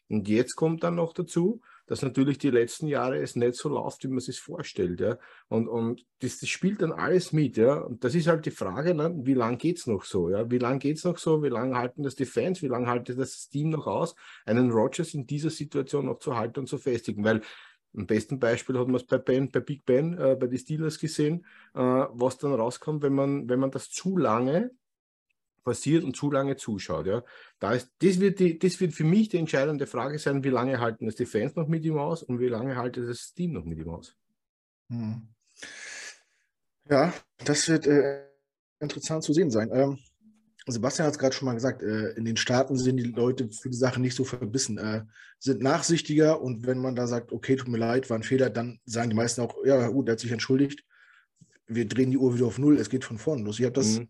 Und jetzt kommt dann noch dazu, dass natürlich die letzten Jahre es nicht so läuft, wie man sich vorstellt. Ja? Und, und das, das, spielt dann alles mit. Ja? Und das ist halt die Frage, ne? wie lange geht es noch so? Ja? Wie lange geht es noch so? Wie lange halten das die Fans? Wie lange halten das Team noch aus, einen Rogers in dieser Situation noch zu halten und zu festigen? Weil am besten Beispiel hat man es bei, ben, bei Big Ben, äh, bei den Steelers gesehen, äh, was dann rauskommt, wenn man, wenn man das zu lange passiert und zu lange zuschaut. Ja. Da ist, das, wird die, das wird für mich die entscheidende Frage sein, wie lange halten es die Fans noch mit ihm aus und wie lange haltet das Team noch mit ihm aus. Hm. Ja, das wird äh, interessant zu sehen sein. Ähm, Sebastian hat es gerade schon mal gesagt, äh, in den Staaten sind die Leute für die Sache nicht so verbissen, äh, sind nachsichtiger und wenn man da sagt, okay, tut mir leid, war ein Fehler, dann sagen die meisten auch, ja gut, er hat sich entschuldigt, wir drehen die Uhr wieder auf Null, es geht von vorne los. Ich habe das mhm.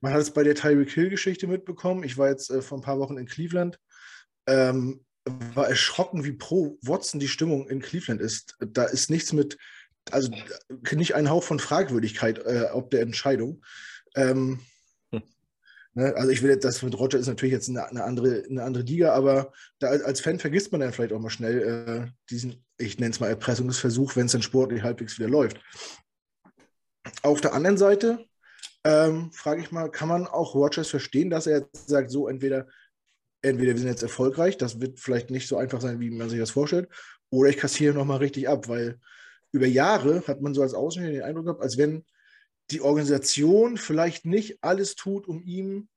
Man hat es bei der Tyreek Hill-Geschichte mitbekommen. Ich war jetzt äh, vor ein paar Wochen in Cleveland. Ähm, war erschrocken, wie pro Watson die Stimmung in Cleveland ist. Da ist nichts mit, also nicht ein Hauch von Fragwürdigkeit äh, ob der Entscheidung. Ähm, hm. Ne, also ich will das mit Roger ist natürlich jetzt eine, eine, andere, eine andere Liga, aber da, als Fan vergisst man dann vielleicht auch mal schnell äh, diesen, ich nenne es mal Erpressungsversuch, wenn es dann sportlich halbwegs wieder läuft. Auf der anderen Seite ähm, frage ich mal, kann man auch Rogers verstehen, dass er jetzt sagt, so entweder, entweder wir sind jetzt erfolgreich, das wird vielleicht nicht so einfach sein, wie man sich das vorstellt, oder ich kassiere nochmal richtig ab, weil über Jahre hat man so als Außenstehender den Eindruck gehabt, als wenn die Organisation vielleicht nicht alles tut, um ihm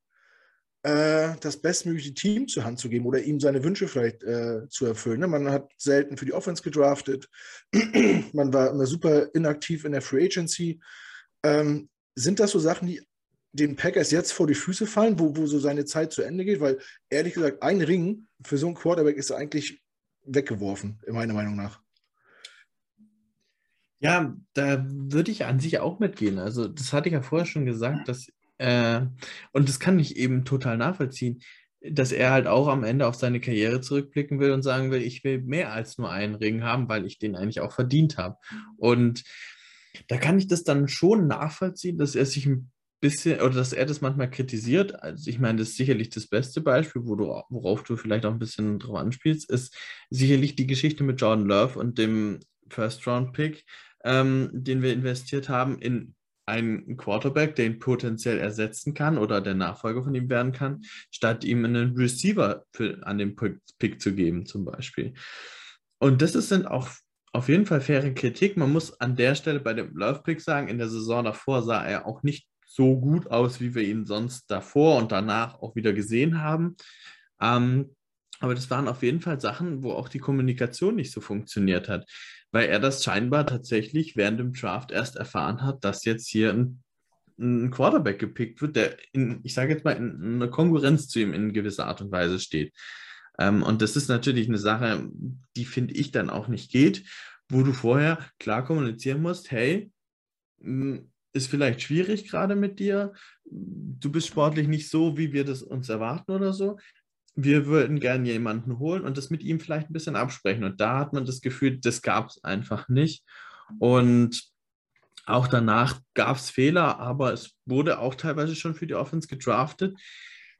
äh, das bestmögliche Team zur Hand zu geben oder ihm seine Wünsche vielleicht äh, zu erfüllen. Ne? Man hat selten für die Offense gedraftet, man war immer super inaktiv in der Free Agency. Ähm, sind das so Sachen, die den Packers jetzt vor die Füße fallen, wo, wo so seine Zeit zu Ende geht? Weil ehrlich gesagt, ein Ring für so einen Quarterback ist eigentlich weggeworfen, in meiner Meinung nach. Ja, da würde ich an sich auch mitgehen. Also, das hatte ich ja vorher schon gesagt, dass, äh, und das kann ich eben total nachvollziehen, dass er halt auch am Ende auf seine Karriere zurückblicken will und sagen will, ich will mehr als nur einen Ring haben, weil ich den eigentlich auch verdient habe. Und da kann ich das dann schon nachvollziehen, dass er sich ein bisschen oder dass er das manchmal kritisiert. Also ich meine, das ist sicherlich das beste Beispiel, wo du, worauf du vielleicht auch ein bisschen drauf anspielst, ist sicherlich die Geschichte mit Jordan Love und dem First-Round-Pick, ähm, den wir investiert haben in einen Quarterback, den potenziell ersetzen kann oder der Nachfolger von ihm werden kann, statt ihm einen Receiver für, an den Pick zu geben, zum Beispiel. Und das sind auch auf jeden Fall faire Kritik. Man muss an der Stelle bei dem Love Pick sagen, in der Saison davor sah er auch nicht so gut aus, wie wir ihn sonst davor und danach auch wieder gesehen haben. Ähm, aber das waren auf jeden Fall Sachen, wo auch die Kommunikation nicht so funktioniert hat, weil er das scheinbar tatsächlich während dem Draft erst erfahren hat, dass jetzt hier ein, ein Quarterback gepickt wird, der in, ich sage jetzt mal, in einer Konkurrenz zu ihm in gewisser Art und Weise steht. Ähm, und das ist natürlich eine Sache, die finde ich dann auch nicht geht, wo du vorher klar kommunizieren musst, hey, ist vielleicht schwierig gerade mit dir, du bist sportlich nicht so, wie wir das uns erwarten oder so. Wir würden gerne jemanden holen und das mit ihm vielleicht ein bisschen absprechen. Und da hat man das Gefühl, das gab es einfach nicht. Und auch danach gab es Fehler, aber es wurde auch teilweise schon für die Offense gedraftet.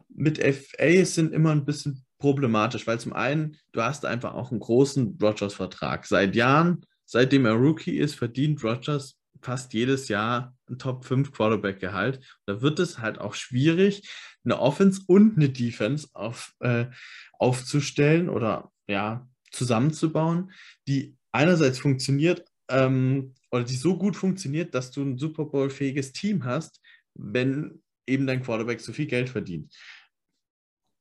Mit FA sind immer ein bisschen problematisch, weil zum einen, du hast einfach auch einen großen Rogers-Vertrag. Seit Jahren, seitdem er Rookie ist, verdient Rogers fast jedes Jahr ein Top 5 Quarterback-Gehalt. Da wird es halt auch schwierig, eine Offense und eine Defense auf, äh, aufzustellen oder ja, zusammenzubauen, die einerseits funktioniert ähm, oder die so gut funktioniert, dass du ein Super Bowl-fähiges Team hast, wenn eben dein Quarterback so viel Geld verdient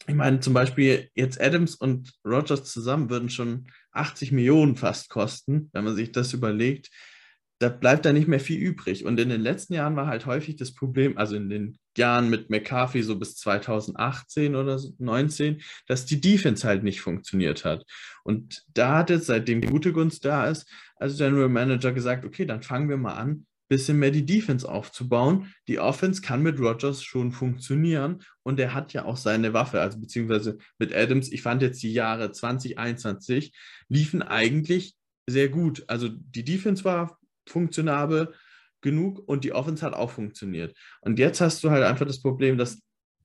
ich meine, zum Beispiel jetzt Adams und Rogers zusammen würden schon 80 Millionen fast kosten, wenn man sich das überlegt. Da bleibt da nicht mehr viel übrig. Und in den letzten Jahren war halt häufig das Problem, also in den Jahren mit McCarthy so bis 2018 oder 19, dass die Defense halt nicht funktioniert hat. Und da hat jetzt, seitdem die gute Gunst da ist, als General Manager gesagt, okay, dann fangen wir mal an, bisschen mehr die Defense aufzubauen. Die Offense kann mit Rogers schon funktionieren und er hat ja auch seine Waffe, also beziehungsweise mit Adams. Ich fand jetzt die Jahre 2021 liefen eigentlich sehr gut. Also die Defense war funktionabel genug und die Offense hat auch funktioniert. Und jetzt hast du halt einfach das Problem, dass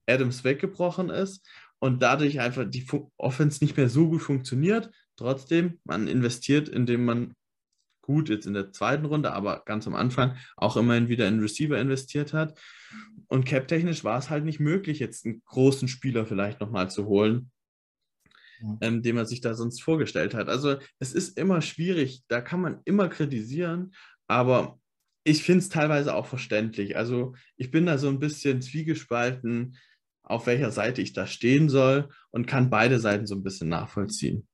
Adams weggebrochen ist und dadurch einfach die Offense nicht mehr so gut funktioniert. Trotzdem, man investiert, indem man gut jetzt in der zweiten Runde, aber ganz am Anfang auch immerhin wieder in Receiver investiert hat. Und cap-technisch war es halt nicht möglich, jetzt einen großen Spieler vielleicht nochmal zu holen, ja. ähm, den man sich da sonst vorgestellt hat. Also es ist immer schwierig, da kann man immer kritisieren, aber ich finde es teilweise auch verständlich. Also ich bin da so ein bisschen zwiegespalten, auf welcher Seite ich da stehen soll und kann beide Seiten so ein bisschen nachvollziehen.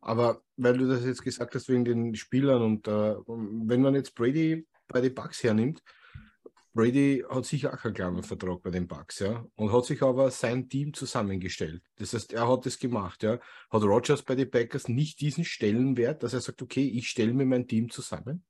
Aber weil du das jetzt gesagt hast wegen den Spielern und äh, wenn man jetzt Brady bei den Bucks hernimmt, Brady hat sicher auch keinen kleinen Vertrag bei den Bucks, ja, und hat sich aber sein Team zusammengestellt. Das heißt, er hat es gemacht, ja. Hat Rogers bei den Packers nicht diesen Stellenwert, dass er sagt, okay, ich stelle mir mein Team zusammen?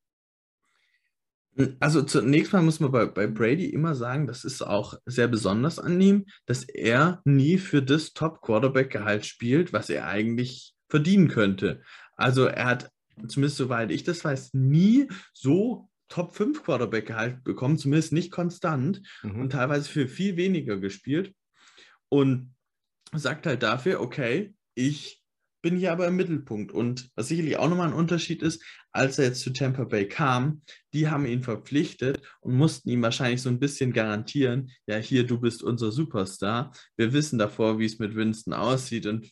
Also zunächst mal muss man bei, bei Brady immer sagen, das ist auch sehr besonders an ihm, dass er nie für das Top-Quarterback-Gehalt spielt, was er eigentlich verdienen könnte. Also er hat, zumindest soweit ich das weiß, nie so Top 5 Quarterback-Gehalt bekommen, zumindest nicht konstant mhm. und teilweise für viel weniger gespielt. Und sagt halt dafür, okay, ich bin hier aber im Mittelpunkt. Und was sicherlich auch nochmal ein Unterschied ist, als er jetzt zu Tampa Bay kam, die haben ihn verpflichtet und mussten ihm wahrscheinlich so ein bisschen garantieren, ja, hier, du bist unser Superstar. Wir wissen davor, wie es mit Winston aussieht und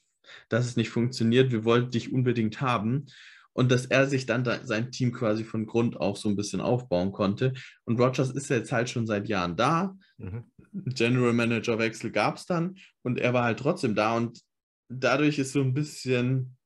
dass es nicht funktioniert, wir wollten dich unbedingt haben. Und dass er sich dann da, sein Team quasi von Grund auf so ein bisschen aufbauen konnte. Und Rogers ist jetzt halt schon seit Jahren da. Mhm. General Manager Wechsel gab es dann und er war halt trotzdem da. Und dadurch ist so ein bisschen,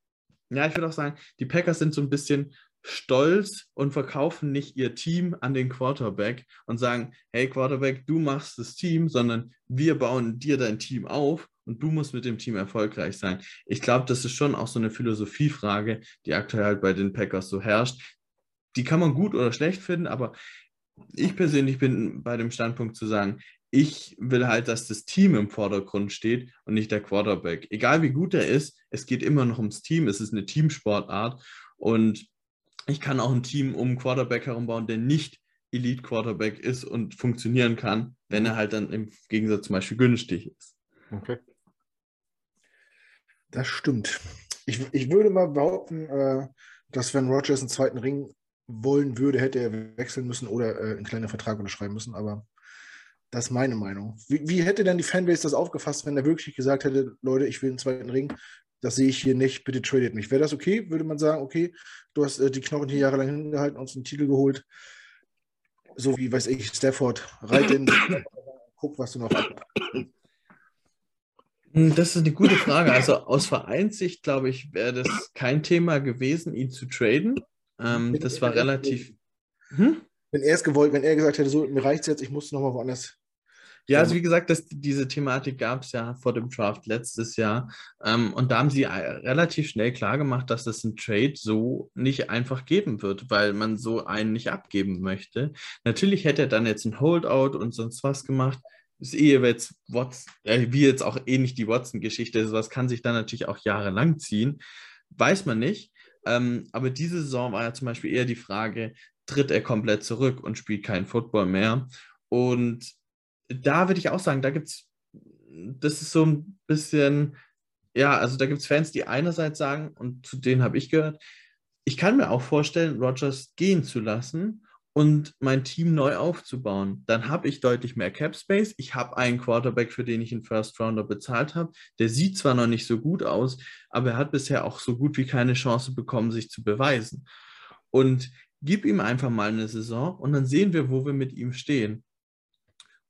ja, ich würde auch sagen, die Packers sind so ein bisschen stolz und verkaufen nicht ihr Team an den Quarterback und sagen, hey Quarterback, du machst das Team, sondern wir bauen dir dein Team auf und du musst mit dem Team erfolgreich sein. Ich glaube, das ist schon auch so eine Philosophiefrage, die aktuell halt bei den Packers so herrscht. Die kann man gut oder schlecht finden, aber ich persönlich bin bei dem Standpunkt zu sagen, ich will halt, dass das Team im Vordergrund steht und nicht der Quarterback. Egal wie gut er ist, es geht immer noch ums Team. Es ist eine Teamsportart und ich kann auch ein Team um Quarterback herumbauen, der nicht Elite Quarterback ist und funktionieren kann, wenn er halt dann im Gegensatz zum Beispiel günstig ist. Okay. Das stimmt. Ich, ich würde mal behaupten, äh, dass wenn Rogers einen zweiten Ring wollen würde, hätte er wechseln müssen oder äh, einen kleinen Vertrag unterschreiben müssen, aber das ist meine Meinung. Wie, wie, hätte denn die Fanbase das aufgefasst, wenn er wirklich gesagt hätte, Leute, ich will einen zweiten Ring, das sehe ich hier nicht, bitte tradet mich. Wäre das okay? Würde man sagen, okay, du hast äh, die Knochen hier jahrelang hingehalten, uns einen Titel geholt, so wie, weiß ich, Stafford, reit in, guck, was du noch hast. Hm, das ist eine gute Frage. Also aus Vereinssicht, glaube ich, wäre das kein Thema gewesen, ihn zu traden. Ähm, das war relativ. Hm? Wenn er es gewollt, wenn er gesagt hätte, so, mir reicht es jetzt, ich muss nochmal woanders ja, also wie gesagt, das, diese Thematik gab es ja vor dem Draft letztes Jahr. Ähm, und da haben sie äh, relativ schnell klargemacht, dass es einen Trade so nicht einfach geben wird, weil man so einen nicht abgeben möchte. Natürlich hätte er dann jetzt ein Holdout und sonst was gemacht. Das ist eh jetzt Watson, äh, wie jetzt auch ähnlich die Watson-Geschichte, sowas kann sich dann natürlich auch jahrelang ziehen. Weiß man nicht. Ähm, aber diese Saison war ja zum Beispiel eher die Frage, tritt er komplett zurück und spielt keinen Football mehr? Und da würde ich auch sagen, da gibt es, das ist so ein bisschen, ja, also da gibt es Fans, die einerseits sagen, und zu denen habe ich gehört, ich kann mir auch vorstellen, Rogers gehen zu lassen und mein Team neu aufzubauen. Dann habe ich deutlich mehr Cap Space. Ich habe einen Quarterback, für den ich einen First Rounder bezahlt habe. Der sieht zwar noch nicht so gut aus, aber er hat bisher auch so gut wie keine Chance bekommen, sich zu beweisen. Und gib ihm einfach mal eine Saison und dann sehen wir, wo wir mit ihm stehen.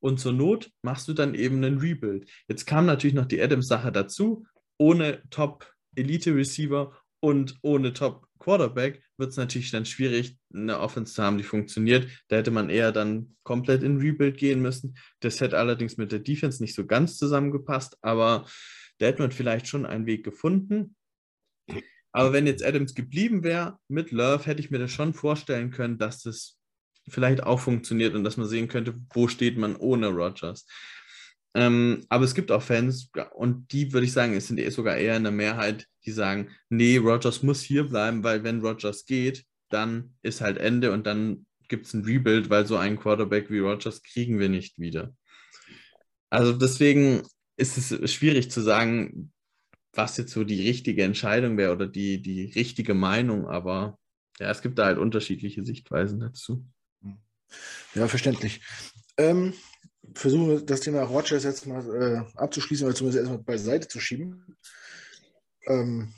Und zur Not machst du dann eben einen Rebuild. Jetzt kam natürlich noch die Adams-Sache dazu, ohne Top-Elite-Receiver, und ohne Top Quarterback wird es natürlich dann schwierig, eine Offense zu haben, die funktioniert. Da hätte man eher dann komplett in Rebuild gehen müssen. Das hätte allerdings mit der Defense nicht so ganz zusammengepasst, aber da hätte man vielleicht schon einen Weg gefunden. Aber wenn jetzt Adams geblieben wäre mit Love, hätte ich mir das schon vorstellen können, dass das vielleicht auch funktioniert und dass man sehen könnte, wo steht man ohne Rogers. Ähm, aber es gibt auch Fans, und die würde ich sagen, es sind eh sogar eher in der Mehrheit, die sagen, nee, Rogers muss hier bleiben, weil wenn Rogers geht, dann ist halt Ende und dann gibt es ein Rebuild, weil so einen Quarterback wie Rogers kriegen wir nicht wieder. Also deswegen ist es schwierig zu sagen, was jetzt so die richtige Entscheidung wäre oder die, die richtige Meinung, aber ja, es gibt da halt unterschiedliche Sichtweisen dazu. Ja, verständlich. Ähm, versuche das Thema Rogers jetzt mal äh, abzuschließen oder zumindest erstmal beiseite zu schieben. Ähm,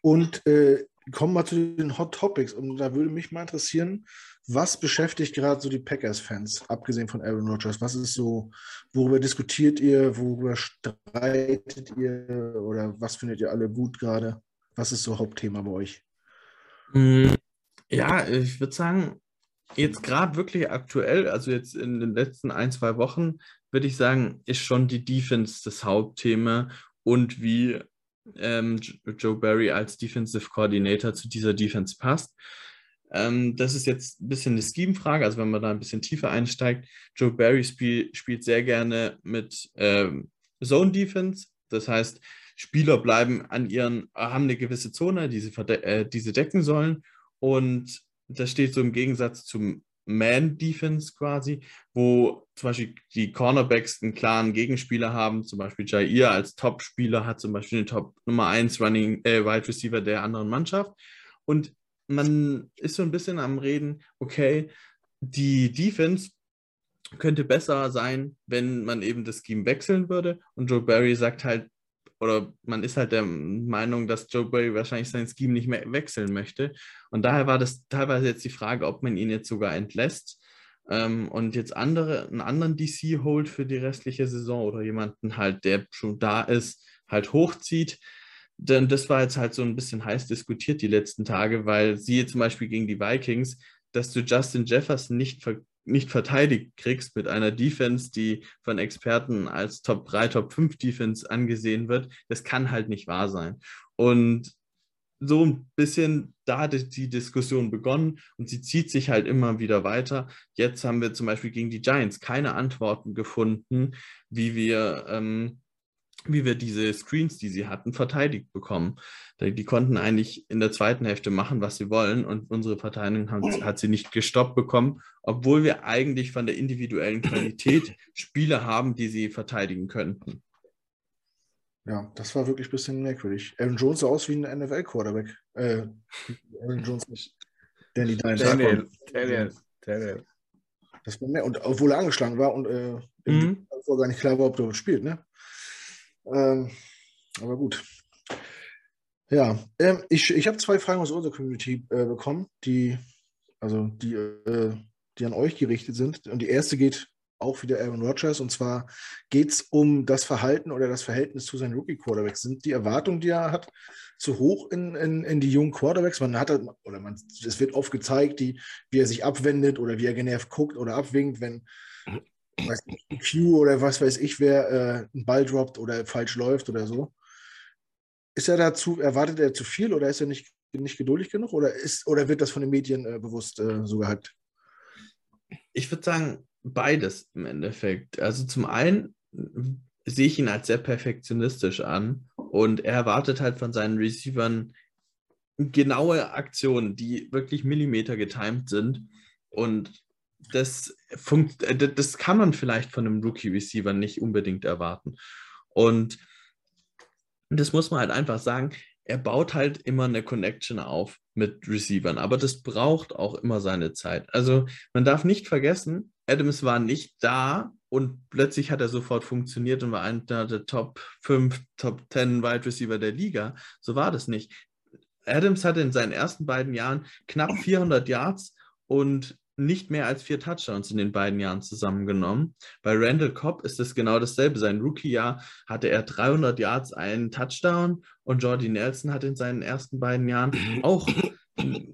und äh, kommen wir zu den Hot Topics. Und da würde mich mal interessieren, was beschäftigt gerade so die Packers-Fans, abgesehen von Aaron Rodgers? Was ist so, worüber diskutiert ihr, worüber streitet ihr oder was findet ihr alle gut gerade? Was ist so Hauptthema bei euch? Mm, ja, ich würde sagen, jetzt gerade wirklich aktuell, also jetzt in den letzten ein, zwei Wochen, würde ich sagen, ist schon die Defense das Hauptthema und wie ähm, Joe Barry als Defensive Coordinator zu dieser Defense passt. Ähm, das ist jetzt ein bisschen eine Scheme-Frage, also wenn man da ein bisschen tiefer einsteigt. Joe Barry spiel, spielt sehr gerne mit ähm, Zone Defense, das heißt, Spieler bleiben an ihren, haben eine gewisse Zone, die sie, äh, die sie decken sollen und das steht so im Gegensatz zum Man-Defense quasi, wo zum Beispiel die Cornerbacks einen klaren Gegenspieler haben, zum Beispiel Jair als Top-Spieler hat zum Beispiel den Top Nummer 1 Running äh, Wide Receiver der anderen Mannschaft. Und man ist so ein bisschen am Reden, okay, die Defense könnte besser sein, wenn man eben das Scheme wechseln würde. Und Joe Barry sagt halt, oder man ist halt der Meinung, dass Joe Barry wahrscheinlich sein Scheme nicht mehr wechseln möchte. Und daher war das teilweise jetzt die Frage, ob man ihn jetzt sogar entlässt ähm, und jetzt andere, einen anderen DC holt für die restliche Saison oder jemanden halt, der schon da ist, halt hochzieht. Denn das war jetzt halt so ein bisschen heiß diskutiert die letzten Tage, weil sie zum Beispiel gegen die Vikings, dass du Justin Jefferson nicht ver nicht verteidigt kriegst mit einer Defense, die von Experten als Top 3, Top 5 Defense angesehen wird, das kann halt nicht wahr sein. Und so ein bisschen da hat die Diskussion begonnen und sie zieht sich halt immer wieder weiter. Jetzt haben wir zum Beispiel gegen die Giants keine Antworten gefunden, wie wir ähm, wie wir diese Screens, die sie hatten, verteidigt bekommen. Die konnten eigentlich in der zweiten Hälfte machen, was sie wollen und unsere Verteidigung haben, hat sie nicht gestoppt bekommen, obwohl wir eigentlich von der individuellen Qualität Spieler haben, die sie verteidigen könnten. Ja, das war wirklich ein bisschen merkwürdig. Aaron Jones sah aus wie ein NFL-Quarterback. Äh, Aaron Jones nicht. Danny. Daniel, Daniel, Daniel. Das war mehr. Und obwohl er angeschlagen war und äh, mhm. gar nicht klar war, ob er spielt, ne? Ähm, aber gut. Ja, ähm, ich, ich habe zwei Fragen aus unserer Community äh, bekommen, die, also die, äh, die an euch gerichtet sind. Und die erste geht auch wieder Aaron Rodgers. Und zwar geht es um das Verhalten oder das Verhältnis zu seinen Rookie-Quarterbacks. Sind die Erwartungen, die er hat, zu hoch in, in, in die jungen Quarterbacks? Man hat, oder man, es wird oft gezeigt, die, wie er sich abwendet oder wie er genervt guckt oder abwinkt, wenn weiß nicht, Q oder was weiß ich, wer äh, einen Ball droppt oder falsch läuft oder so. Ist er dazu, erwartet er zu viel oder ist er nicht, nicht geduldig genug oder, ist, oder wird das von den Medien äh, bewusst äh, so gehypt? Ich würde sagen, beides im Endeffekt. Also zum einen sehe ich ihn als sehr perfektionistisch an und er erwartet halt von seinen Receivern genaue Aktionen, die wirklich Millimeter getimed sind und das, funkt, äh, das kann man vielleicht von einem Rookie-Receiver nicht unbedingt erwarten. Und das muss man halt einfach sagen, er baut halt immer eine Connection auf mit Receivern, aber das braucht auch immer seine Zeit. Also man darf nicht vergessen, Adams war nicht da und plötzlich hat er sofort funktioniert und war einer der Top 5, Top 10 Wide Receiver der Liga. So war das nicht. Adams hatte in seinen ersten beiden Jahren knapp 400 Yards und nicht mehr als vier Touchdowns in den beiden Jahren zusammengenommen. Bei Randall Cobb ist es genau dasselbe. Sein Rookie-Jahr hatte er 300 Yards, einen Touchdown und Jordy Nelson hat in seinen ersten beiden Jahren auch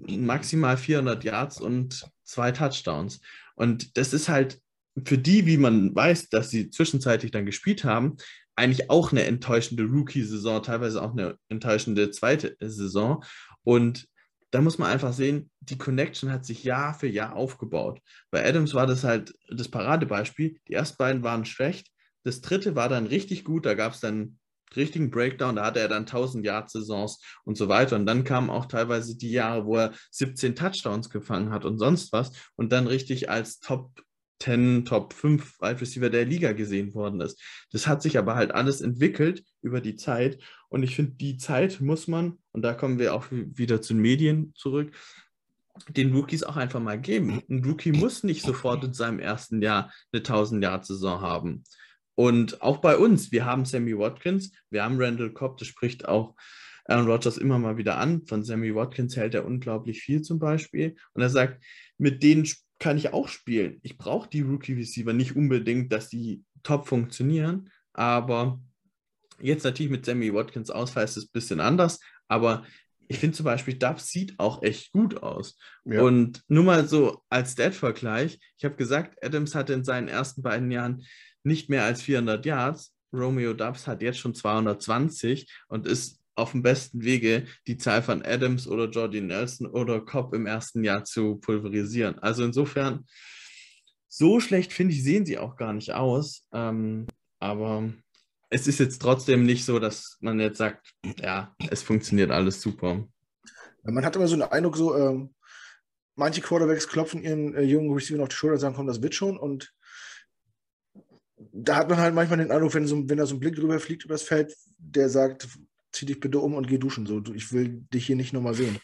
maximal 400 Yards und zwei Touchdowns. Und das ist halt für die, wie man weiß, dass sie zwischenzeitlich dann gespielt haben, eigentlich auch eine enttäuschende Rookie-Saison, teilweise auch eine enttäuschende zweite Saison. Und da muss man einfach sehen, die Connection hat sich Jahr für Jahr aufgebaut. Bei Adams war das halt das Paradebeispiel. Die ersten beiden waren schlecht. Das dritte war dann richtig gut. Da gab es dann richtigen Breakdown. Da hatte er dann 1000 Yard Saisons und so weiter. Und dann kamen auch teilweise die Jahre, wo er 17 Touchdowns gefangen hat und sonst was und dann richtig als Top 10, Top 5 Wide Receiver der Liga gesehen worden ist. Das hat sich aber halt alles entwickelt über die Zeit. Und ich finde, die Zeit muss man, und da kommen wir auch wieder zu den Medien zurück, den Rookies auch einfach mal geben. Ein Rookie muss nicht sofort in seinem ersten Jahr eine 1000-Jahr-Saison haben. Und auch bei uns, wir haben Sammy Watkins, wir haben Randall Cobb, das spricht auch Aaron Rodgers immer mal wieder an. Von Sammy Watkins hält er unglaublich viel zum Beispiel. Und er sagt, mit denen kann ich auch spielen. Ich brauche die Rookie-Receiver nicht unbedingt, dass die top funktionieren, aber jetzt natürlich mit Sammy Watkins Ausfall ist es ein bisschen anders, aber ich finde zum Beispiel, Dub sieht auch echt gut aus. Ja. Und nur mal so als Stat-Vergleich, ich habe gesagt, Adams hatte in seinen ersten beiden Jahren nicht mehr als 400 Yards. Romeo Dubs hat jetzt schon 220 und ist auf dem besten Wege, die Zahl von Adams oder Jordy Nelson oder Cobb im ersten Jahr zu pulverisieren. Also insofern, so schlecht finde ich, sehen sie auch gar nicht aus. Ähm, aber es ist jetzt trotzdem nicht so, dass man jetzt sagt, ja, es funktioniert alles super. Man hat immer so einen Eindruck, so ähm, manche Quarterbacks klopfen ihren äh, jungen Receiver auf die Schulter und sagen, komm, das wird schon. Und da hat man halt manchmal den Eindruck, wenn, so, wenn da so ein Blick drüber fliegt über das Feld, der sagt, zieh dich bitte um und geh duschen. So, ich will dich hier nicht nochmal sehen.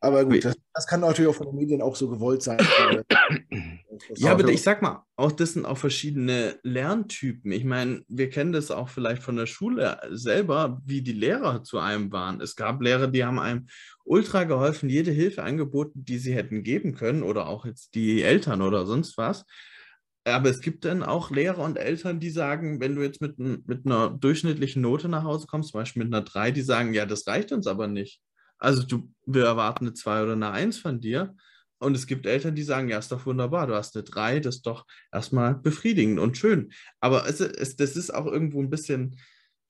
Aber gut, das, das, kann natürlich auch von den Medien auch so gewollt sein. ja, aber ich sag mal, auch das sind auch verschiedene Lerntypen. Ich meine, wir kennen das auch vielleicht von der Schule selber, wie die Lehrer zu einem waren. Es gab Lehrer, die haben einem ultra geholfen, jede Hilfe angeboten, die sie hätten geben können oder auch jetzt die Eltern oder sonst was. Aber es gibt dann auch Lehrer und Eltern, die sagen, wenn du jetzt mit, mit einer durchschnittlichen Note nach Hause kommst, zum Beispiel mit einer 3, die sagen, ja, das reicht uns aber nicht. Also du, wir erwarten eine 2 oder eine 1 von dir. Und es gibt Eltern, die sagen, ja, ist doch wunderbar, du hast eine 3, das ist doch erstmal befriedigend und schön. Aber es, es, das ist auch irgendwo ein bisschen,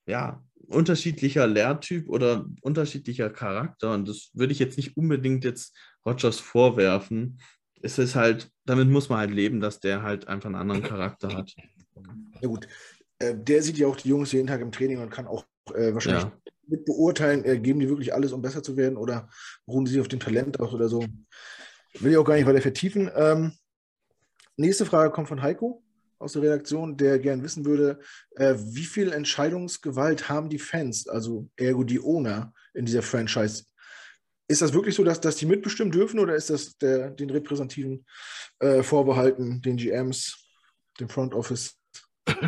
ja, unterschiedlicher Lehrtyp oder unterschiedlicher Charakter. Und das würde ich jetzt nicht unbedingt jetzt Rogers vorwerfen es ist halt, damit muss man halt leben, dass der halt einfach einen anderen Charakter hat. Ja gut, äh, der sieht ja auch die Jungs jeden Tag im Training und kann auch äh, wahrscheinlich ja. mit beurteilen, äh, geben die wirklich alles, um besser zu werden oder ruhen sie sich auf dem Talent aus oder so. Will ich auch gar nicht weiter vertiefen. Ähm, nächste Frage kommt von Heiko aus der Redaktion, der gern wissen würde, äh, wie viel Entscheidungsgewalt haben die Fans, also ergo die Owner in dieser Franchise ist das wirklich so, dass, dass die mitbestimmen dürfen oder ist das der, den Repräsentativen äh, vorbehalten, den GMs, dem Front Office?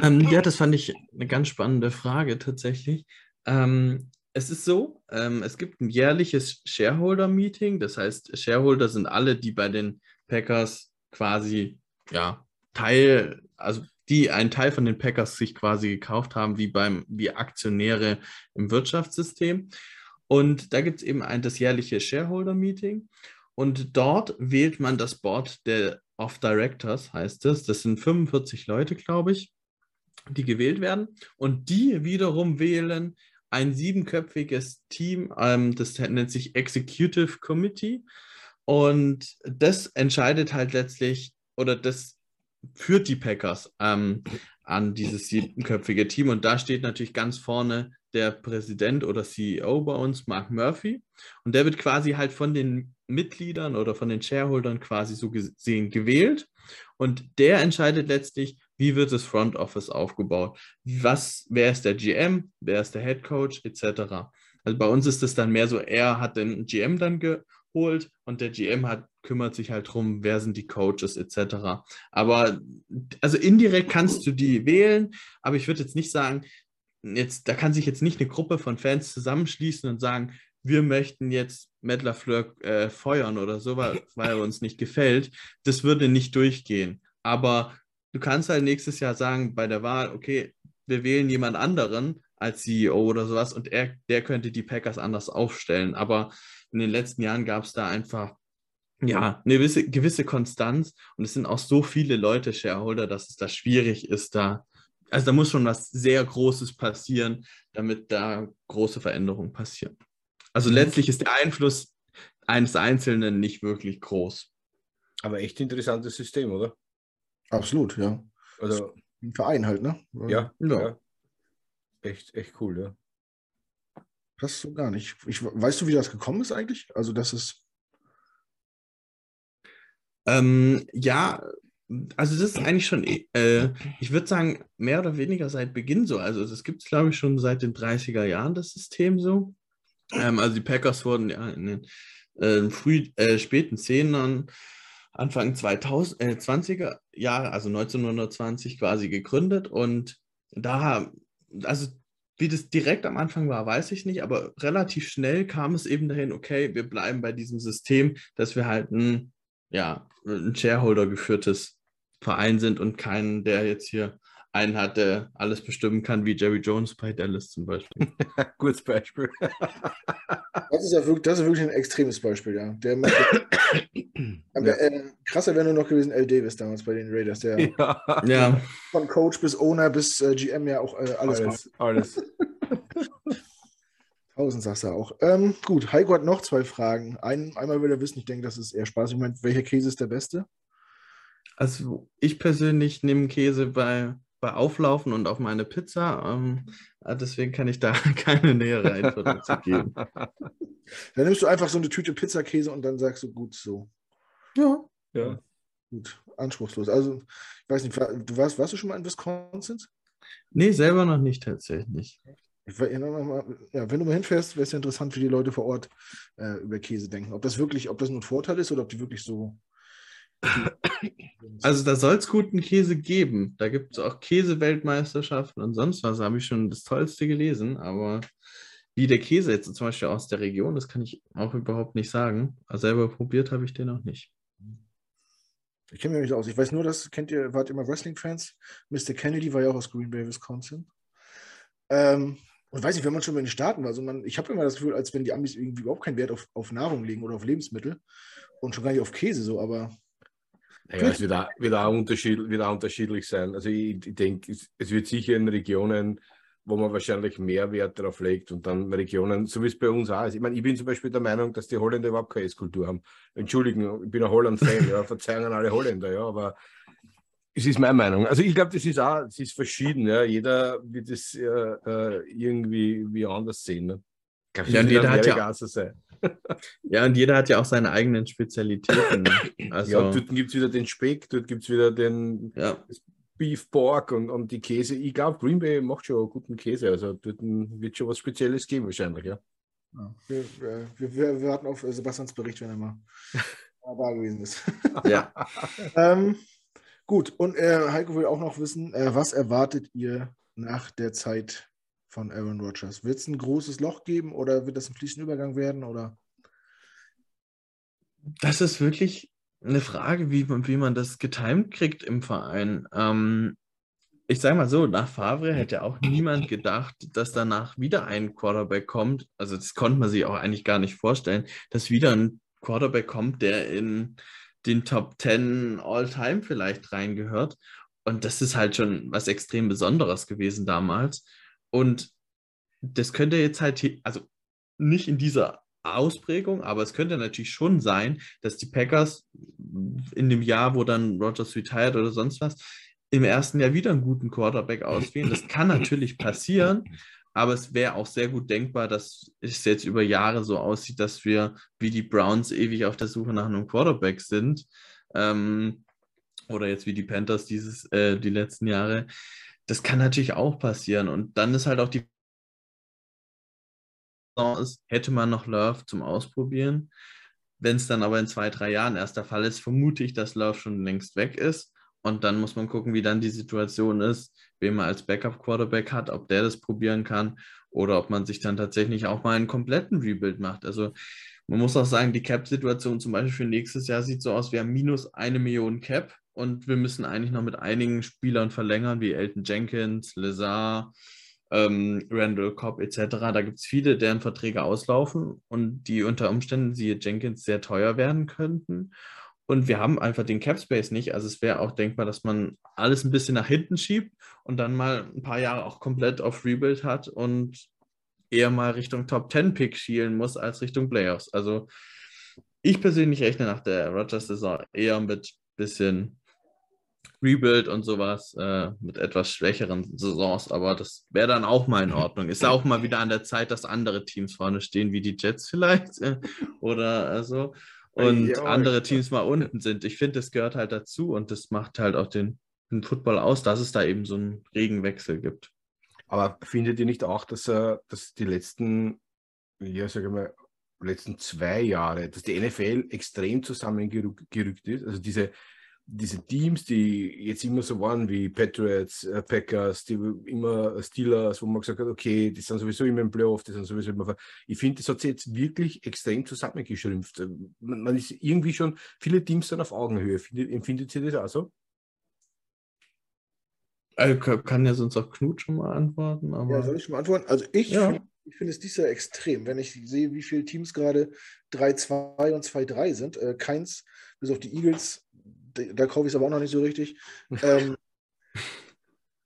Ähm, ja, das fand ich eine ganz spannende Frage tatsächlich. Ähm, es ist so, ähm, es gibt ein jährliches Shareholder-Meeting, das heißt, Shareholder sind alle, die bei den Packers quasi ja, Teil, also die einen Teil von den Packers sich quasi gekauft haben, wie beim, wie Aktionäre im Wirtschaftssystem. Und da gibt es eben ein, das jährliche Shareholder-Meeting. Und dort wählt man das Board der of Directors, heißt es. Das sind 45 Leute, glaube ich, die gewählt werden. Und die wiederum wählen ein siebenköpfiges Team, ähm, das nennt sich Executive Committee. Und das entscheidet halt letztlich, oder das führt die Packers ähm, an dieses siebenköpfige Team. Und da steht natürlich ganz vorne der Präsident oder CEO bei uns, Mark Murphy. Und der wird quasi halt von den Mitgliedern oder von den Shareholdern quasi so gesehen gewählt. Und der entscheidet letztlich, wie wird das Front Office aufgebaut? Was, wer ist der GM, wer ist der Head Coach, etc. Also bei uns ist es dann mehr so, er hat den GM dann geholt und der GM hat, kümmert sich halt drum, wer sind die Coaches, etc. Aber also indirekt kannst du die wählen, aber ich würde jetzt nicht sagen, jetzt, da kann sich jetzt nicht eine Gruppe von Fans zusammenschließen und sagen, wir möchten jetzt Matt LaFleur äh, feuern oder so, weil, weil er uns nicht gefällt. Das würde nicht durchgehen. Aber du kannst halt nächstes Jahr sagen bei der Wahl, okay, wir wählen jemand anderen als CEO oder sowas und er, der könnte die Packers anders aufstellen. Aber in den letzten Jahren gab es da einfach ja, eine gewisse, gewisse Konstanz und es sind auch so viele Leute Shareholder, dass es da schwierig ist, da, also da muss schon was sehr Großes passieren, damit da große Veränderungen passieren. Also mhm. letztlich ist der Einfluss eines Einzelnen nicht wirklich groß. Aber echt interessantes System, oder? Absolut, ja. Also ein Verein halt, ne? Ja, ja. ja. Echt, echt cool, ja. Das so gar nicht. Ich, weißt du, wie das gekommen ist eigentlich? Also, das ist. Ähm, ja, also das ist eigentlich schon, äh, ich würde sagen, mehr oder weniger seit Beginn so. Also das gibt es, glaube ich, schon seit den 30er Jahren, das System so. Ähm, also die Packers wurden ja in den äh, früh, äh, späten Zehnern, Anfang 2000, äh, 20er Jahre, also 1920 quasi gegründet und da, also wie das direkt am Anfang war, weiß ich nicht, aber relativ schnell kam es eben dahin, okay, wir bleiben bei diesem System, dass wir halt ein, ja, ein Shareholder geführtes Verein sind und keinen, der jetzt hier einen hat, der alles bestimmen kann, wie Jerry Jones bei Dallas zum Beispiel. Gutes Beispiel. das, ist ja wirklich, das ist wirklich ein extremes Beispiel, ja. Der ja. Äh, krasser wäre nur noch gewesen L. Davis damals bei den Raiders, der ja. ja. von Coach bis Owner bis äh, GM ja auch äh, alles, alles Alles. Tausend sagst du auch. Ähm, gut, Heiko hat noch zwei Fragen. Ein, einmal will er wissen, ich denke, das ist eher Spaß. Ich meine, welcher Käse ist der beste? Also ich persönlich nehme Käse bei bei Auflaufen und auf meine Pizza. Ähm, äh, deswegen kann ich da keine nähere Information geben. Dann nimmst du einfach so eine Tüte Pizzakäse und dann sagst du, gut, so. Ja. Ja. Gut, anspruchslos. Also, ich weiß nicht, du warst, warst du schon mal in Wisconsin? Nee, selber noch nicht tatsächlich. Ich, ja, wenn du mal hinfährst, wäre es ja interessant, wie die Leute vor Ort äh, über Käse denken. Ob das wirklich, ob das nur ein Vorteil ist oder ob die wirklich so also da soll es guten Käse geben. Da gibt es auch Käseweltmeisterschaften und sonst was. Da habe ich schon das Tollste gelesen. Aber wie der Käse jetzt zum Beispiel aus der Region, das kann ich auch überhaupt nicht sagen. Also selber probiert habe ich den noch nicht. Ich kenne mich nicht aus. Ich weiß nur, dass, kennt ihr, wart immer Wrestling-Fans? Mr. Kennedy war ja auch aus Green Bay, Wisconsin. Ähm, und weiß nicht, wenn man schon in den Staaten war, also man, ich habe immer das Gefühl, als wenn die Amis irgendwie überhaupt keinen Wert auf, auf Nahrung legen oder auf Lebensmittel und schon gar nicht auf Käse so, aber ja, es wird auch, wird, auch unterschiedlich, wird auch unterschiedlich sein. Also ich, ich denke, es, es, wird sicher in Regionen, wo man wahrscheinlich mehr Wert darauf legt und dann Regionen, so wie es bei uns auch ist. Ich meine, ich bin zum Beispiel der Meinung, dass die Holländer überhaupt keine Esskultur haben. Entschuldigen, ich bin ein Holland-Fan, ja, verzeihen an alle Holländer, ja, aber es ist meine Meinung. Also ich glaube, das ist auch, es ist verschieden, ja. Jeder wird es äh, äh irgendwie wie anders sehen. Ne? Glaub, ja, jeder hat ja, sein. ja, und jeder hat ja auch seine eigenen Spezialitäten. Also, ja, dort gibt es wieder den Speck, dort gibt es wieder den ja. Beef Pork und, und die Käse. Ich glaube, Green Bay macht schon guten Käse. Also dort wird schon was Spezielles geben wahrscheinlich, ja. ja wir, wir, wir, warten auf Sebastians Bericht, wenn er mal da gewesen ist. ja. ähm, gut, und äh, Heiko will auch noch wissen, äh, was erwartet ihr nach der Zeit von Aaron Rodgers? Wird es ein großes Loch geben oder wird das ein fließender Übergang werden? Oder? Das ist wirklich eine Frage, wie man, wie man das getimt kriegt im Verein. Ähm, ich sage mal so, nach Favre hätte auch niemand gedacht, dass danach wieder ein Quarterback kommt. Also das konnte man sich auch eigentlich gar nicht vorstellen, dass wieder ein Quarterback kommt, der in den Top 10 All-Time vielleicht reingehört. Und das ist halt schon was extrem Besonderes gewesen damals. Und das könnte jetzt halt, also nicht in dieser Ausprägung, aber es könnte natürlich schon sein, dass die Packers in dem Jahr, wo dann Rogers retired oder sonst was, im ersten Jahr wieder einen guten Quarterback auswählen. Das kann natürlich passieren, aber es wäre auch sehr gut denkbar, dass es jetzt über Jahre so aussieht, dass wir wie die Browns ewig auf der Suche nach einem Quarterback sind. Ähm, oder jetzt wie die Panthers dieses, äh, die letzten Jahre das kann natürlich auch passieren. Und dann ist halt auch die ist, hätte man noch Love zum Ausprobieren. Wenn es dann aber in zwei, drei Jahren erst der Fall ist, vermute ich, dass Love schon längst weg ist Und dann muss man gucken, wie dann die Situation ist, wen man als Backup-Quarterback hat, ob der das probieren kann oder ob man sich dann tatsächlich auch mal einen kompletten Rebuild macht. Also man muss auch sagen, die Cap-Situation zum Beispiel für nächstes Jahr sieht so aus, wir haben minus eine Million Cap und wir müssen eigentlich noch mit einigen Spielern verlängern, wie Elton Jenkins, Lazar, ähm, Randall Cobb etc. Da gibt es viele, deren Verträge auslaufen und die unter Umständen, siehe Jenkins, sehr teuer werden könnten. Und wir haben einfach den Cap Space nicht. Also es wäre auch denkbar, dass man alles ein bisschen nach hinten schiebt und dann mal ein paar Jahre auch komplett auf Rebuild hat und eher mal Richtung Top 10 Pick schielen muss als Richtung Playoffs. Also ich persönlich rechne nach der Rogers-Saison eher mit bisschen Rebuild und sowas, äh, mit etwas schwächeren Saisons, aber das wäre dann auch mal in Ordnung. Ist auch mal wieder an der Zeit, dass andere Teams vorne stehen, wie die Jets vielleicht äh, oder so. Und ja, andere Teams mal unten sind. Ich finde, das gehört halt dazu und das macht halt auch den, den Football aus, dass es da eben so einen Regenwechsel gibt. Aber findet ihr nicht auch, dass, äh, dass die letzten, ja, sage mal, letzten zwei Jahre, dass die NFL extrem zusammengerückt ist? Also diese, diese Teams, die jetzt immer so waren wie Patriots, äh, Packers, die immer Steelers, wo man gesagt hat, okay, die sind sowieso immer im Playoff, die sind sowieso immer. Ich finde, das hat sich jetzt wirklich extrem zusammengeschrumpft. Man, man, ist irgendwie schon, viele Teams sind auf Augenhöhe. Findet, empfindet ihr das auch so? Also kann ja sonst auch Knut schon mal antworten. Aber... Ja, soll ich schon mal antworten? Also ich ja. finde ich finde es dies Jahr extrem, wenn ich sehe, wie viele Teams gerade 3-2 und 2-3 sind. Äh, keins, bis auf die Eagles, da kaufe ich es aber auch noch nicht so richtig. ähm,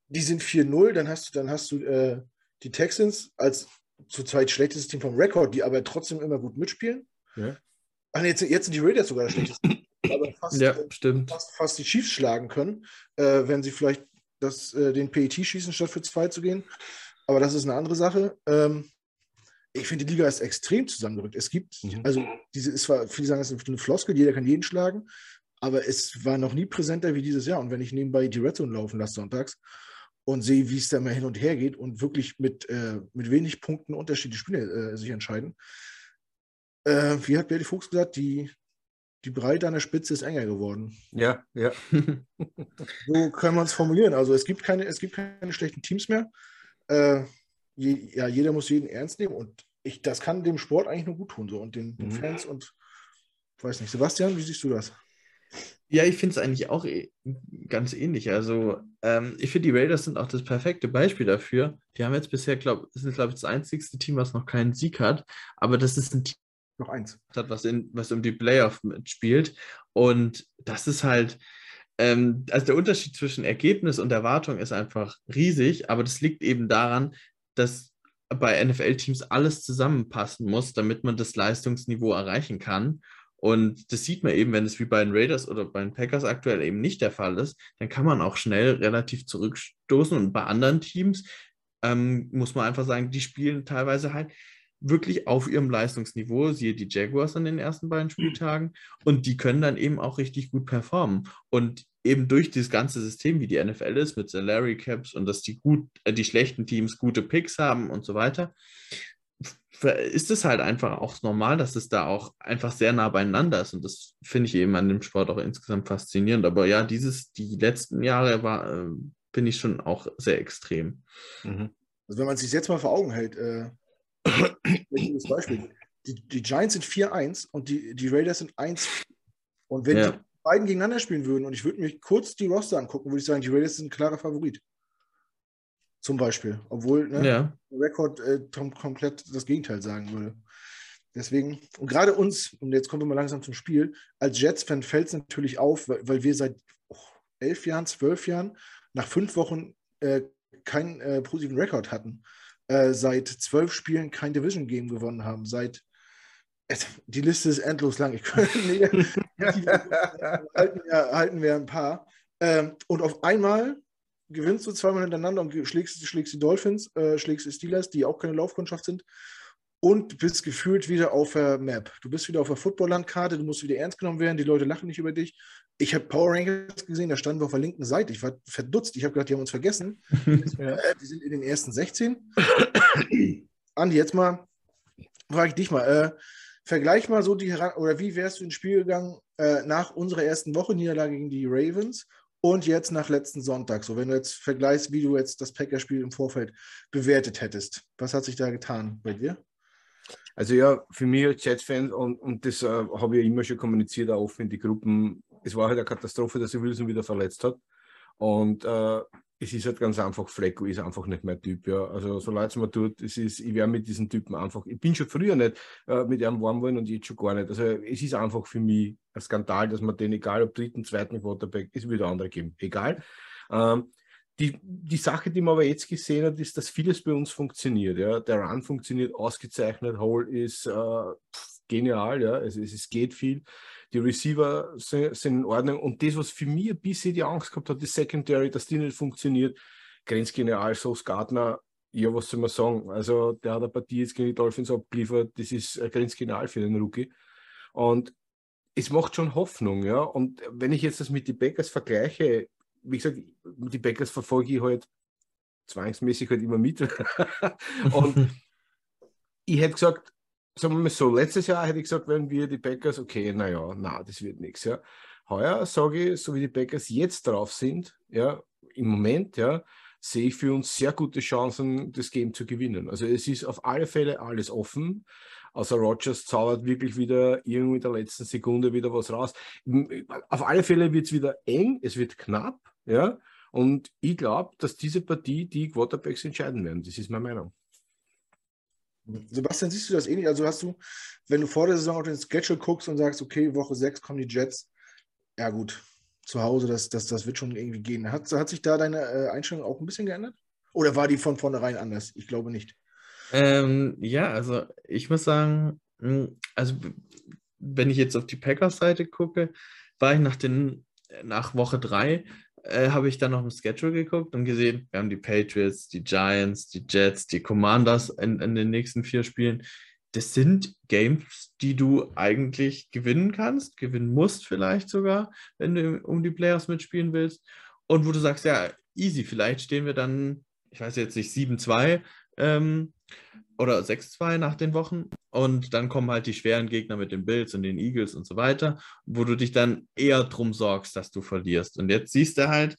die sind 4-0, dann hast du, dann hast du äh, die Texans als zurzeit schlechtestes Team vom Rekord, die aber trotzdem immer gut mitspielen. Ja. Ach, jetzt, jetzt sind die Raiders sogar das schlechteste. aber fast, ja, stimmt. Fast, fast, die Chiefs schlagen können, äh, wenn sie vielleicht das, äh, den PET schießen, statt für zwei zu gehen. Aber das ist eine andere Sache. Ähm, ich finde, die Liga ist extrem zusammengerückt. Es gibt, mhm. also, diese ist zwar, viele sagen, es ist eine Floskel, jeder kann jeden schlagen, aber es war noch nie präsenter wie dieses Jahr. Und wenn ich nebenbei die Red Zone laufen lasse sonntags und sehe, wie es da mal hin und her geht und wirklich mit, äh, mit wenig Punkten unterschiedliche Spiele äh, sich entscheiden, äh, wie hat Berti Fuchs gesagt, die, die Breite an der Spitze ist enger geworden. Ja, ja. so kann man es formulieren. Also es gibt keine, es gibt keine schlechten Teams mehr. Äh, je, ja, jeder muss jeden ernst nehmen und ich, das kann dem Sport eigentlich nur gut tun so und den, den mhm. Fans und weiß nicht. Sebastian, wie siehst du das? Ja, ich finde es eigentlich auch e ganz ähnlich. Also, ähm, ich finde, die Raiders sind auch das perfekte Beispiel dafür. Die haben jetzt bisher, glaube ich, sind, glaube ich, das einzigste Team, was noch keinen Sieg hat. Aber das ist ein Team, noch eins. Hat, was, in, was um die Playoff mitspielt. Und das ist halt, ähm, also der Unterschied zwischen Ergebnis und Erwartung ist einfach riesig, aber das liegt eben daran, dass bei NFL-Teams alles zusammenpassen muss, damit man das Leistungsniveau erreichen kann. Und das sieht man eben, wenn es wie bei den Raiders oder bei den Packers aktuell eben nicht der Fall ist, dann kann man auch schnell relativ zurückstoßen. Und bei anderen Teams ähm, muss man einfach sagen, die spielen teilweise halt wirklich auf ihrem Leistungsniveau, siehe die Jaguars an den ersten beiden Spieltagen, und die können dann eben auch richtig gut performen. Und eben durch dieses ganze System, wie die NFL ist, mit Salary Caps und dass die gut, äh, die schlechten Teams gute Picks haben und so weiter, ist es halt einfach auch normal, dass es da auch einfach sehr nah beieinander ist. Und das finde ich eben an dem Sport auch insgesamt faszinierend. Aber ja, dieses, die letzten Jahre war, äh, finde ich schon auch sehr extrem. Mhm. Also wenn man sich jetzt mal vor Augen hält, äh, Beispiel. Die, die, Giants sind 4-1 und die, die Raiders sind 1. Und wenn ja. die beiden gegeneinander spielen würden und ich würde mich kurz die Roster angucken, würde ich sagen, die Raiders sind ein klarer Favorit. Zum Beispiel. Obwohl ne, ja. der Rekord äh, komplett das Gegenteil sagen würde. Deswegen, und gerade uns, und jetzt kommen wir mal langsam zum Spiel, als Jets-Fan fällt es natürlich auf, weil, weil wir seit oh, elf Jahren, zwölf Jahren nach fünf Wochen äh, keinen äh, positiven Rekord hatten. Äh, seit zwölf Spielen kein Division-Game gewonnen haben. Seit die Liste ist endlos lang. Ich könnte, nee, halten, wir, halten wir ein paar. Ähm, und auf einmal gewinnst du zweimal hintereinander und schlägst, schlägst die Dolphins, äh, schlägst die Steelers, die auch keine Laufkundschaft sind, und bist gefühlt wieder auf der Map. Du bist wieder auf der Football-Landkarte, du musst wieder ernst genommen werden, die Leute lachen nicht über dich. Ich habe Power Rankings gesehen, da standen wir auf der linken Seite. Ich war verdutzt, ich habe gedacht, die haben uns vergessen. ja. Die sind in den ersten 16. Andi, jetzt mal, frage ich dich mal, äh, vergleich mal so die, oder wie wärst du ins Spiel gegangen äh, nach unserer ersten Woche Niederlage gegen die Ravens und jetzt nach letzten Sonntag. So, wenn du jetzt vergleichst, wie du jetzt das Packers-Spiel im Vorfeld bewertet hättest, was hat sich da getan bei dir? Also ja, für mich als Jets-Fan, und, und das äh, habe ich ja immer schon kommuniziert, auch offen in die Gruppen, es war halt eine Katastrophe, dass er Wilson wieder verletzt hat. Und äh, es ist halt ganz einfach, Flecko ist einfach nicht mein Typ. Ja. Also so leid es mir tut, es ist, ich wäre mit diesen Typen einfach, ich bin schon früher nicht äh, mit einem warm wollen und jetzt schon gar nicht. Also es ist einfach für mich ein Skandal, dass man den, egal ob dritten, zweiten Quarterback, es wieder andere geben. Egal. Ähm, die, die Sache, die man aber jetzt gesehen hat, ist, dass vieles bei uns funktioniert. Ja. Der Run funktioniert ausgezeichnet, Hole ist äh, genial, ja. Also es, es geht viel die Receiver sind, sind, in Ordnung. Und das, was für mich ein bisschen die Angst gehabt hat, die Secondary, dass die nicht funktioniert, grenzgenial, Sauce Gardner, ja, was soll man sagen? Also, der hat eine Partie jetzt gegen die Dolphins abgeliefert, das ist grenzgenial für den Rookie. Und es macht schon Hoffnung, ja. Und wenn ich jetzt das mit den Packers vergleiche, wie gesagt, die Packers verfolge ich halt zwangsmäßig halt immer mit. und ich hätte gesagt, sagen wir mal so, letztes Jahr hätte ich gesagt, wenn wir die Packers, okay, naja, na, das wird nichts, ja. Heuer sage ich, so wie die Packers jetzt drauf sind, ja, im Moment, ja, sehe ich für uns sehr gute Chancen, das Game zu gewinnen. Also es ist auf alle Fälle alles offen. Außer Rogers zaubert wirklich wieder irgendwie in der letzten Sekunde wieder was raus. Auf alle Fälle wird es wieder eng, es wird knapp, ja. Und ich glaube, dass diese Partie die Quarterbacks entscheiden werden. Das ist meine Meinung. Sebastian, siehst du das ähnlich? Also hast du, wenn du vor der Saison auf den Schedule guckst und sagst, okay, Woche 6 kommen die Jets, ja gut, zu Hause, das, das, das wird schon irgendwie gehen. Hat, hat sich da deine äh, Einstellung auch ein bisschen geändert? Oder war die von vornherein anders? Ich glaube nicht. Ähm, ja, also ich muss sagen, hm, also wenn ich jetzt auf die Packers-Seite gucke, war ich nach, den, nach Woche 3 äh, habe ich dann noch im Schedule geguckt und gesehen, wir haben die Patriots, die Giants, die Jets, die Commanders in, in den nächsten vier Spielen. Das sind Games, die du eigentlich gewinnen kannst, gewinnen musst vielleicht sogar, wenn du um die Players mitspielen willst. Und wo du sagst, ja, easy, vielleicht stehen wir dann, ich weiß jetzt nicht, 7-2 ähm, oder 6-2 nach den Wochen. Und dann kommen halt die schweren Gegner mit den Bills und den Eagles und so weiter, wo du dich dann eher drum sorgst, dass du verlierst. Und jetzt siehst du halt,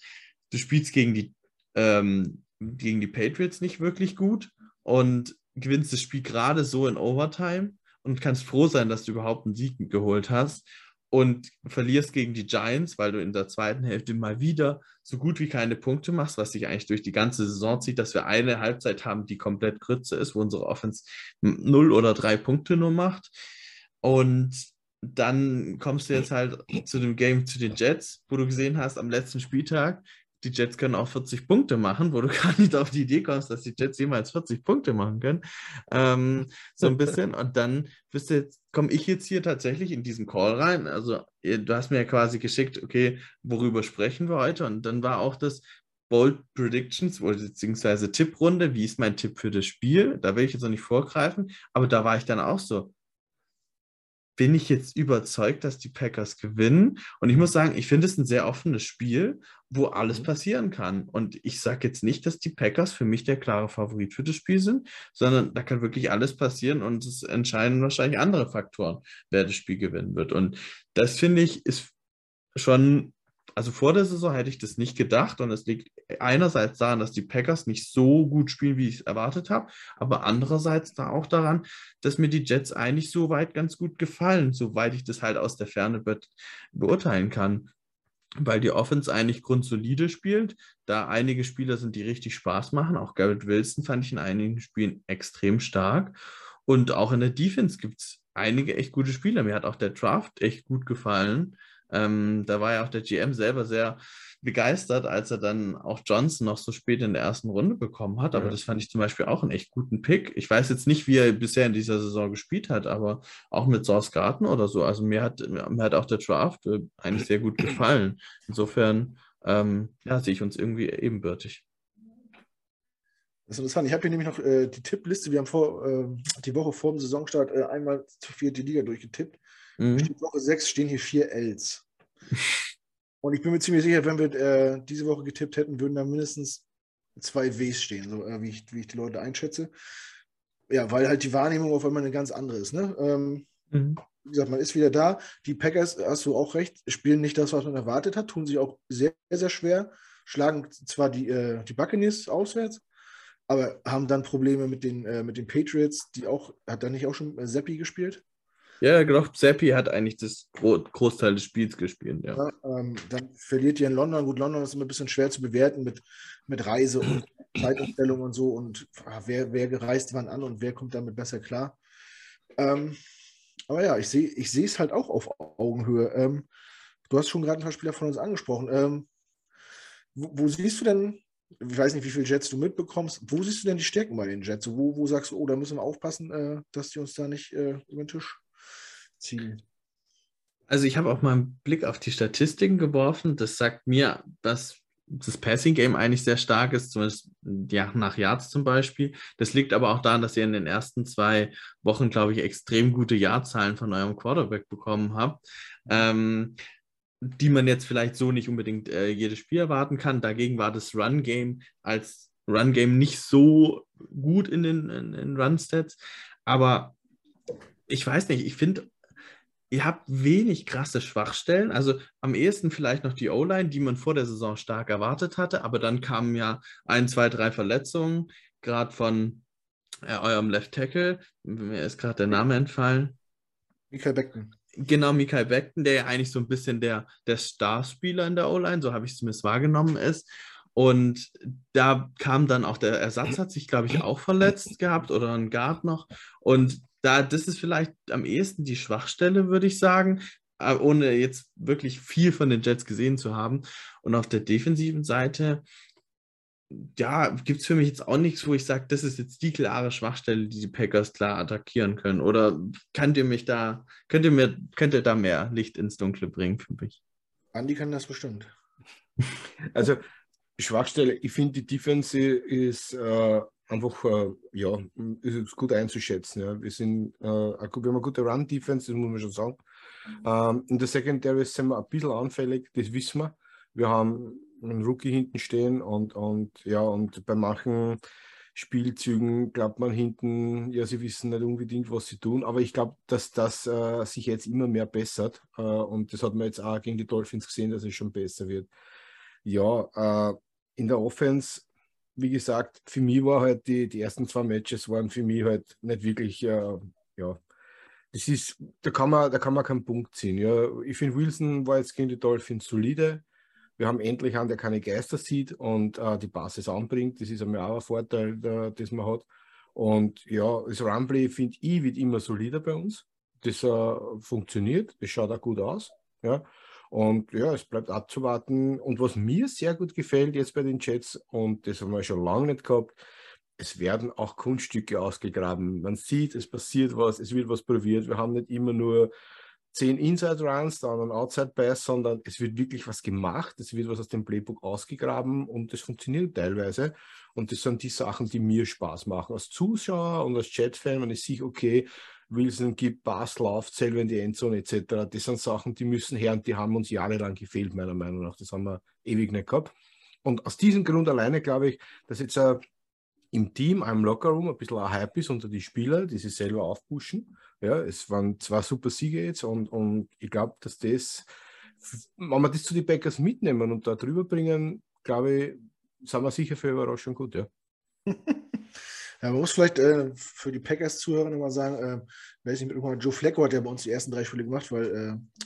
du spielst gegen die, ähm, gegen die Patriots nicht wirklich gut und gewinnst das Spiel gerade so in Overtime und kannst froh sein, dass du überhaupt einen Sieg geholt hast und verlierst gegen die Giants, weil du in der zweiten Hälfte mal wieder so gut wie keine Punkte machst, was sich eigentlich durch die ganze Saison zieht, dass wir eine Halbzeit haben, die komplett Grütze ist, wo unsere Offense null oder drei Punkte nur macht. Und dann kommst du jetzt halt zu dem Game zu den Jets, wo du gesehen hast, am letzten Spieltag die Jets können auch 40 Punkte machen, wo du gar nicht auf die Idee kommst, dass die Jets jemals 40 Punkte machen können. Ähm, so ein bisschen. Und dann bist du jetzt, komme ich jetzt hier tatsächlich in diesen Call rein. Also, du hast mir ja quasi geschickt, okay, worüber sprechen wir heute? Und dann war auch das Bold Predictions beziehungsweise Tipprunde. Wie ist mein Tipp für das Spiel? Da will ich jetzt noch nicht vorgreifen, aber da war ich dann auch so bin ich jetzt überzeugt, dass die Packers gewinnen. Und ich muss sagen, ich finde es ein sehr offenes Spiel, wo alles mhm. passieren kann. Und ich sage jetzt nicht, dass die Packers für mich der klare Favorit für das Spiel sind, sondern da kann wirklich alles passieren und es entscheiden wahrscheinlich andere Faktoren, wer das Spiel gewinnen wird. Und das finde ich ist schon also vor der Saison hätte ich das nicht gedacht und es liegt einerseits daran, dass die Packers nicht so gut spielen, wie ich es erwartet habe, aber andererseits da auch daran, dass mir die Jets eigentlich so weit ganz gut gefallen, soweit ich das halt aus der Ferne be beurteilen kann. Weil die Offense eigentlich grundsolide spielt, da einige Spieler sind, die richtig Spaß machen. Auch Garrett Wilson fand ich in einigen Spielen extrem stark. Und auch in der Defense gibt es einige echt gute Spieler. Mir hat auch der Draft echt gut gefallen. Ähm, da war ja auch der GM selber sehr begeistert, als er dann auch Johnson noch so spät in der ersten Runde bekommen hat. Aber ja. das fand ich zum Beispiel auch einen echt guten Pick. Ich weiß jetzt nicht, wie er bisher in dieser Saison gespielt hat, aber auch mit Source Garten oder so. Also mir hat, mir hat auch der Draft äh, eigentlich sehr gut gefallen. Insofern ähm, ja, sehe ich uns irgendwie ebenbürtig. Das ist interessant. Ich habe hier nämlich noch äh, die Tippliste. Wir haben vor, äh, die Woche vor dem Saisonstart äh, einmal zu viert die Liga durchgetippt. Mhm. Woche 6 stehen hier vier Ls. Und ich bin mir ziemlich sicher, wenn wir äh, diese Woche getippt hätten, würden da mindestens zwei Ws stehen, so äh, wie, ich, wie ich die Leute einschätze. Ja, weil halt die Wahrnehmung auf einmal eine ganz andere ist. Ne? Ähm, mhm. wie gesagt, man ist wieder da. Die Packers, hast du auch recht, spielen nicht das, was man erwartet hat, tun sich auch sehr, sehr schwer, schlagen zwar die, äh, die Buccaneers auswärts, aber haben dann Probleme mit den, äh, mit den Patriots, die auch, hat da nicht auch schon äh, Seppi gespielt? Ja, genau. Seppi hat eigentlich das Gro Großteil des Spiels gespielt, ja. ja ähm, dann verliert ihr in London. Gut, London ist immer ein bisschen schwer zu bewerten mit, mit Reise und Zeitumstellung und so und ah, wer, wer gereist wann an und wer kommt damit besser klar. Ähm, aber ja, ich sehe ich es halt auch auf Augenhöhe. Ähm, du hast schon gerade ein paar Spieler von uns angesprochen. Ähm, wo, wo, siehst du denn, ich weiß nicht, wie viele Jets du mitbekommst, wo siehst du denn die Stärken bei den Jets? Wo, wo sagst du, oh, da müssen wir aufpassen, äh, dass die uns da nicht äh, über den Tisch ziehen? Also ich habe auch mal einen Blick auf die Statistiken geworfen. Das sagt mir, dass das Passing Game eigentlich sehr stark ist, zumindest ja, nach Yards zum Beispiel. Das liegt aber auch daran, dass ihr in den ersten zwei Wochen, glaube ich, extrem gute Yardzahlen von eurem Quarterback bekommen habt, ähm, die man jetzt vielleicht so nicht unbedingt äh, jedes Spiel erwarten kann. Dagegen war das Run Game als Run Game nicht so gut in den in, in Run Stats, aber ich weiß nicht, ich finde ihr habt wenig krasse Schwachstellen. Also am ehesten vielleicht noch die O-Line, die man vor der Saison stark erwartet hatte, aber dann kamen ja ein, zwei, drei Verletzungen, gerade von äh, eurem Left Tackle. Mir ist gerade der Name entfallen. Michael Beckton. Genau, Michael Beckton, der ja eigentlich so ein bisschen der, der Starspieler in der O-Line, so habe ich es zumindest wahrgenommen ist. Und da kam dann auch der Ersatz, hat sich, glaube ich, auch verletzt gehabt oder ein Guard noch. Und da, das ist vielleicht am ehesten die Schwachstelle, würde ich sagen, äh, ohne jetzt wirklich viel von den Jets gesehen zu haben. Und auf der defensiven Seite, ja, gibt es für mich jetzt auch nichts, wo ich sage, das ist jetzt die klare Schwachstelle, die die Packers klar attackieren können. Oder könnt ihr mich da, könnt ihr mir, könnt ihr da mehr Licht ins Dunkle bringen für mich? Andi kann das bestimmt. Also Schwachstelle, ich finde, die Defense ist äh, einfach äh, ja, ist gut einzuschätzen. Ja. Wir, sind, äh, wir haben eine gute Run-Defense, das muss man schon sagen. Ähm, in der Secondary sind wir ein bisschen anfällig, das wissen wir. Wir haben einen Rookie hinten stehen und, und ja, und bei manchen Spielzügen glaubt man hinten, ja, sie wissen nicht unbedingt, was sie tun, aber ich glaube, dass das äh, sich jetzt immer mehr bessert äh, und das hat man jetzt auch gegen die Dolphins gesehen, dass es schon besser wird. Ja, äh, in der Offense wie gesagt, für mich war halt die, die ersten zwei Matches waren für mich halt nicht wirklich, äh, ja, das ist, da kann man, da kann man keinen Punkt ziehen. Ja. Ich finde, Wilson war jetzt gegen die Dolphins solide. Wir haben endlich einen, der keine Geister sieht und äh, die Basis anbringt. Das ist einmal auch ein Vorteil, der, das man hat. Und ja, das Rumplay, finde ich, wird immer solider bei uns. Das äh, funktioniert, das schaut auch gut aus. Ja. Und ja, es bleibt abzuwarten. Und was mir sehr gut gefällt jetzt bei den Jets, und das haben wir schon lange nicht gehabt, es werden auch Kunststücke ausgegraben. Man sieht, es passiert was, es wird was probiert. Wir haben nicht immer nur zehn Inside Runs, dann ein Outside Pass, sondern es wird wirklich was gemacht, es wird was aus dem Playbook ausgegraben und das funktioniert teilweise. Und das sind die Sachen, die mir Spaß machen. Als Zuschauer und als Chat-Fan, wenn ich sehe, okay, Wilson gibt Pass, läuft selber in die Endzone etc. Das sind Sachen, die müssen her und die haben uns jahrelang gefehlt, meiner Meinung nach. Das haben wir ewig nicht gehabt. Und aus diesem Grund alleine glaube ich, dass jetzt uh, im Team, im Lockerroom ein bisschen ein Hype ist unter die Spieler, die sich selber aufpushen. Ja, es waren zwei super Siege jetzt und, und ich glaube, dass das, wenn wir das zu den Packers mitnehmen und da drüber bringen, glaube ich, sind wir sicher für Überraschung gut, ja. Ja, man muss vielleicht äh, für die Packers-Zuhörer nochmal sagen, äh, weiß nicht, mit Joe Flacco hat ja bei uns die ersten drei Spiele gemacht, weil äh,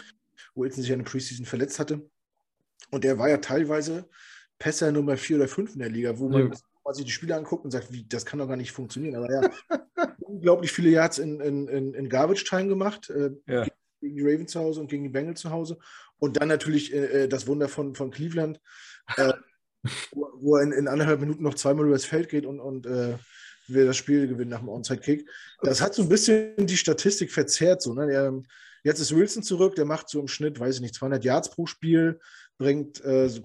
Wilson sich ja in der Preseason verletzt hatte. Und der war ja teilweise Pässer Nummer 4 oder 5 in der Liga, wo man ja. sich die Spiele anguckt und sagt, wie, das kann doch gar nicht funktionieren. Aber ja, unglaublich viele Yards in, in, in, in Garbage-Time gemacht. Äh, ja. Gegen die Ravens zu Hause und gegen die Bengals zu Hause. Und dann natürlich äh, äh das Wunder von, von Cleveland, äh, wo, wo, er in, in anderthalb Minuten noch zweimal übers Feld geht und, und äh, wir das Spiel gewinnen nach dem Onside-Kick. Das hat so ein bisschen die Statistik verzerrt. So, ne? jetzt ist Wilson zurück, der macht so im Schnitt, weiß ich nicht, 200 Yards pro Spiel, bringt äh, so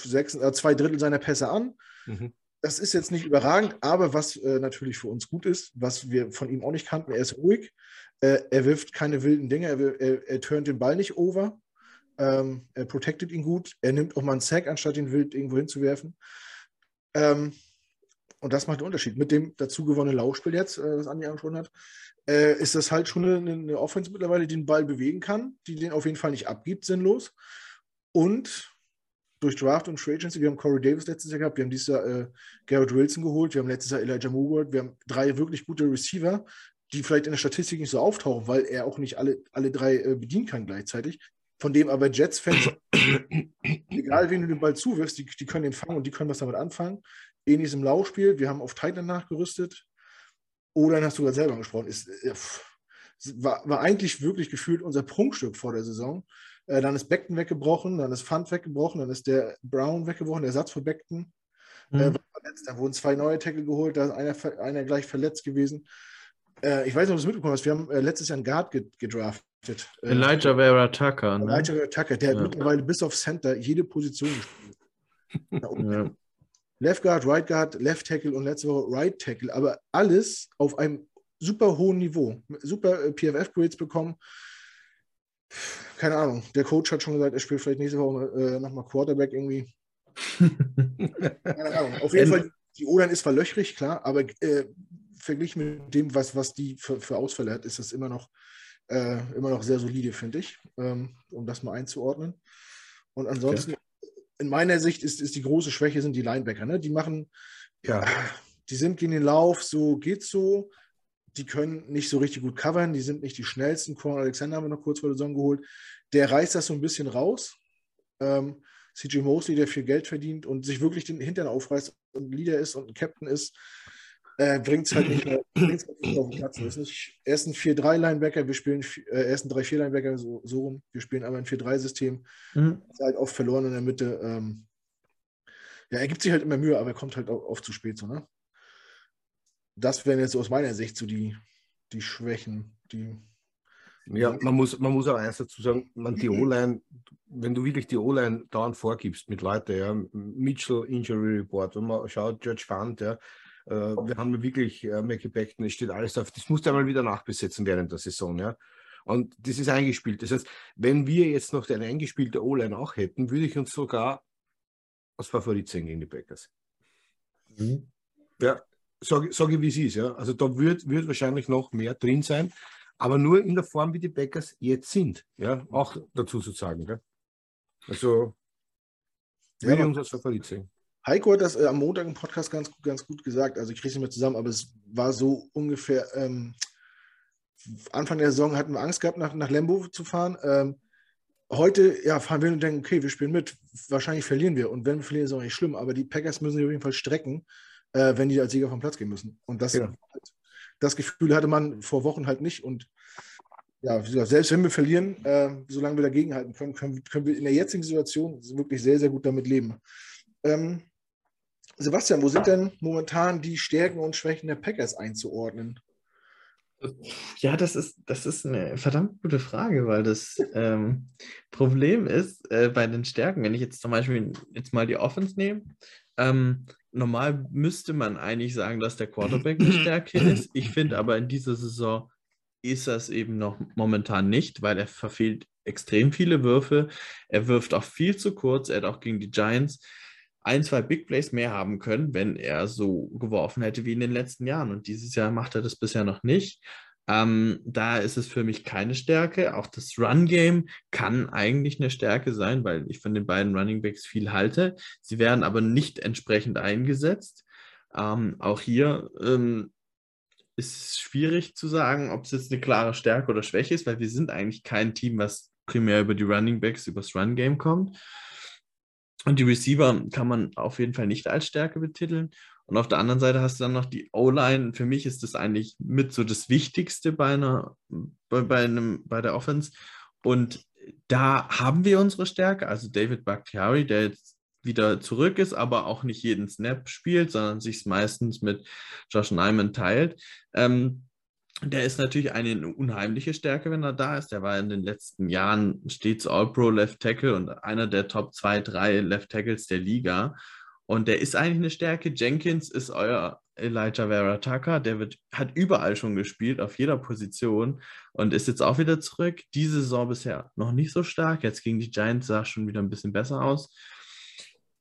sechs, äh, zwei Drittel seiner Pässe an. Mhm. Das ist jetzt nicht überragend, aber was äh, natürlich für uns gut ist, was wir von ihm auch nicht kannten, er ist ruhig, äh, er wirft keine wilden Dinge, er, er, er turnt den Ball nicht over, ähm, er protected ihn gut, er nimmt auch mal einen Sack, anstatt ihn wild irgendwo hinzuwerfen. Ähm, und das macht den Unterschied. Mit dem dazu gewonnenen Laufspiel jetzt, äh, das Andi angesprochen hat, äh, ist das halt schon eine, eine Offense mittlerweile, die den Ball bewegen kann, die den auf jeden Fall nicht abgibt, sinnlos. Und durch Draft und Free Agency, wir haben Corey Davis letztes Jahr gehabt, wir haben dieses Jahr äh, Garrett Wilson geholt, wir haben letztes Jahr Elijah Moore wir haben drei wirklich gute Receiver, die vielleicht in der Statistik nicht so auftauchen, weil er auch nicht alle, alle drei äh, bedienen kann gleichzeitig. Von dem aber Jets-Fans, egal wen du den Ball zuwirfst, die, die können den fangen und die können was damit anfangen. Ähnliches im Laufspiel, wir haben auf Titan nachgerüstet. Oder hast du gerade selber gesprochen, ist, äh, war, war eigentlich wirklich gefühlt unser Prunkstück vor der Saison. Äh, dann ist Beckton weggebrochen, dann ist Fund weggebrochen, dann ist der Brown weggebrochen, der Ersatz für Beckton. Mhm. Äh, da wurden zwei neue Tackle geholt, da ist einer, einer gleich verletzt gewesen. Äh, ich weiß nicht, ob du es mitbekommen hast, wir haben äh, letztes Jahr einen Guard gedraftet. Äh, Elijah Vera Tucker. Ne? Elijah Vera Tucker, der ja. hat mittlerweile bis auf Center jede Position gespielt. ja. Left Guard, Right Guard, Left Tackle und letzte Woche Right Tackle, aber alles auf einem super hohen Niveau. Super äh, PFF-Grades bekommen. Keine Ahnung. Der Coach hat schon gesagt, er spielt vielleicht nächste Woche äh, nochmal Quarterback irgendwie. Keine Ahnung. Auf jeden Fall, die O-Line ist verlöchrig, klar, aber äh, verglichen mit dem, was, was die für, für Ausfälle hat, ist das immer noch, äh, immer noch sehr solide, finde ich, ähm, um das mal einzuordnen. Und ansonsten. In meiner Sicht ist, ist die große Schwäche sind die Linebacker. Ne? Die machen, ja, die sind gegen den Lauf, so geht's so. Die können nicht so richtig gut covern, die sind nicht die schnellsten. Quan Alexander haben wir noch kurz vor der Saison geholt. Der reißt das so ein bisschen raus. Ähm, CJ Mosley, der viel Geld verdient und sich wirklich den Hintern aufreißt und Leader ist und ein Captain ist, äh, bringt es halt nicht mehr, bringt's halt nicht auf den Platz. ist nicht, er ist ein 4-3-Linebacker, wir spielen, äh, er ist ein 3-4-Linebacker, so, so rum. Wir spielen aber ein 4-3-System. Mhm. Ist halt oft verloren in der Mitte. Ähm, ja, er gibt sich halt immer Mühe, aber er kommt halt auch oft zu spät. So, ne? Das wären jetzt aus meiner Sicht so die, die Schwächen, die. Ja, man muss, man muss auch eins dazu sagen, man die O-Line, wenn du wirklich die O-Line dauernd vorgibst mit Leuten, ja, Mitchell Injury Report, wenn man schaut, George Fund, ja, wir haben wirklich äh, Mackie Beckton, es steht alles auf. Das musst du einmal wieder nachbesetzen während der Saison. Ja? Und das ist eingespielt. Das heißt, wenn wir jetzt noch eine eingespielte O-Line auch hätten, würde ich uns sogar als Favorit sehen gegen die Packers. Mhm. Ja, sage sag ich, wie es ist. Ja? Also da wird, wird wahrscheinlich noch mehr drin sein, aber nur in der Form, wie die Packers jetzt sind. Ja? Auch dazu zu sagen. Ja? Also würde ja, ich uns als Favorit sehen. Heiko hat das äh, am Montag im Podcast ganz, ganz gut gesagt. Also ich kriege es nicht mehr zusammen, aber es war so ungefähr, ähm, Anfang der Saison hatten wir Angst gehabt, nach, nach Lembo zu fahren. Ähm, heute ja, fahren wir und denken, okay, wir spielen mit. Wahrscheinlich verlieren wir. Und wenn wir verlieren, ist auch nicht schlimm. Aber die Packers müssen sich auf jeden Fall strecken, äh, wenn die als Sieger vom Platz gehen müssen. Und das, ja. das Gefühl hatte man vor Wochen halt nicht. Und ja, selbst wenn wir verlieren, äh, solange wir dagegen halten können, können, können wir in der jetzigen Situation wirklich sehr, sehr gut damit leben. Ähm, Sebastian, wo sind denn momentan die Stärken und Schwächen der Packers einzuordnen? Ja, das ist, das ist eine verdammt gute Frage, weil das ähm, Problem ist äh, bei den Stärken, wenn ich jetzt zum Beispiel jetzt mal die Offense nehme, ähm, normal müsste man eigentlich sagen, dass der Quarterback eine Stärke ist. Ich finde aber in dieser Saison ist das eben noch momentan nicht, weil er verfehlt extrem viele Würfe. Er wirft auch viel zu kurz. Er hat auch gegen die Giants ein, zwei Big Plays mehr haben können, wenn er so geworfen hätte wie in den letzten Jahren. Und dieses Jahr macht er das bisher noch nicht. Ähm, da ist es für mich keine Stärke. Auch das Run-Game kann eigentlich eine Stärke sein, weil ich von den beiden Running Backs viel halte. Sie werden aber nicht entsprechend eingesetzt. Ähm, auch hier ähm, ist es schwierig zu sagen, ob es jetzt eine klare Stärke oder Schwäche ist, weil wir sind eigentlich kein Team, was primär über die Running Backs, über das Run-Game kommt. Und die Receiver kann man auf jeden Fall nicht als Stärke betiteln. Und auf der anderen Seite hast du dann noch die O-Line. Für mich ist das eigentlich mit so das Wichtigste bei einer, bei, bei, einem, bei der Offense. Und da haben wir unsere Stärke. Also David Bakhtiari, der jetzt wieder zurück ist, aber auch nicht jeden Snap spielt, sondern sich meistens mit Josh Nyman teilt. Ähm, der ist natürlich eine unheimliche Stärke, wenn er da ist. Der war in den letzten Jahren stets All-Pro Left Tackle und einer der Top 2, 3 Left Tackles der Liga. Und der ist eigentlich eine Stärke. Jenkins ist euer Elijah Vera Tucker. Der wird, hat überall schon gespielt, auf jeder Position und ist jetzt auch wieder zurück. Diese Saison bisher noch nicht so stark. Jetzt gegen die Giants sah schon wieder ein bisschen besser aus.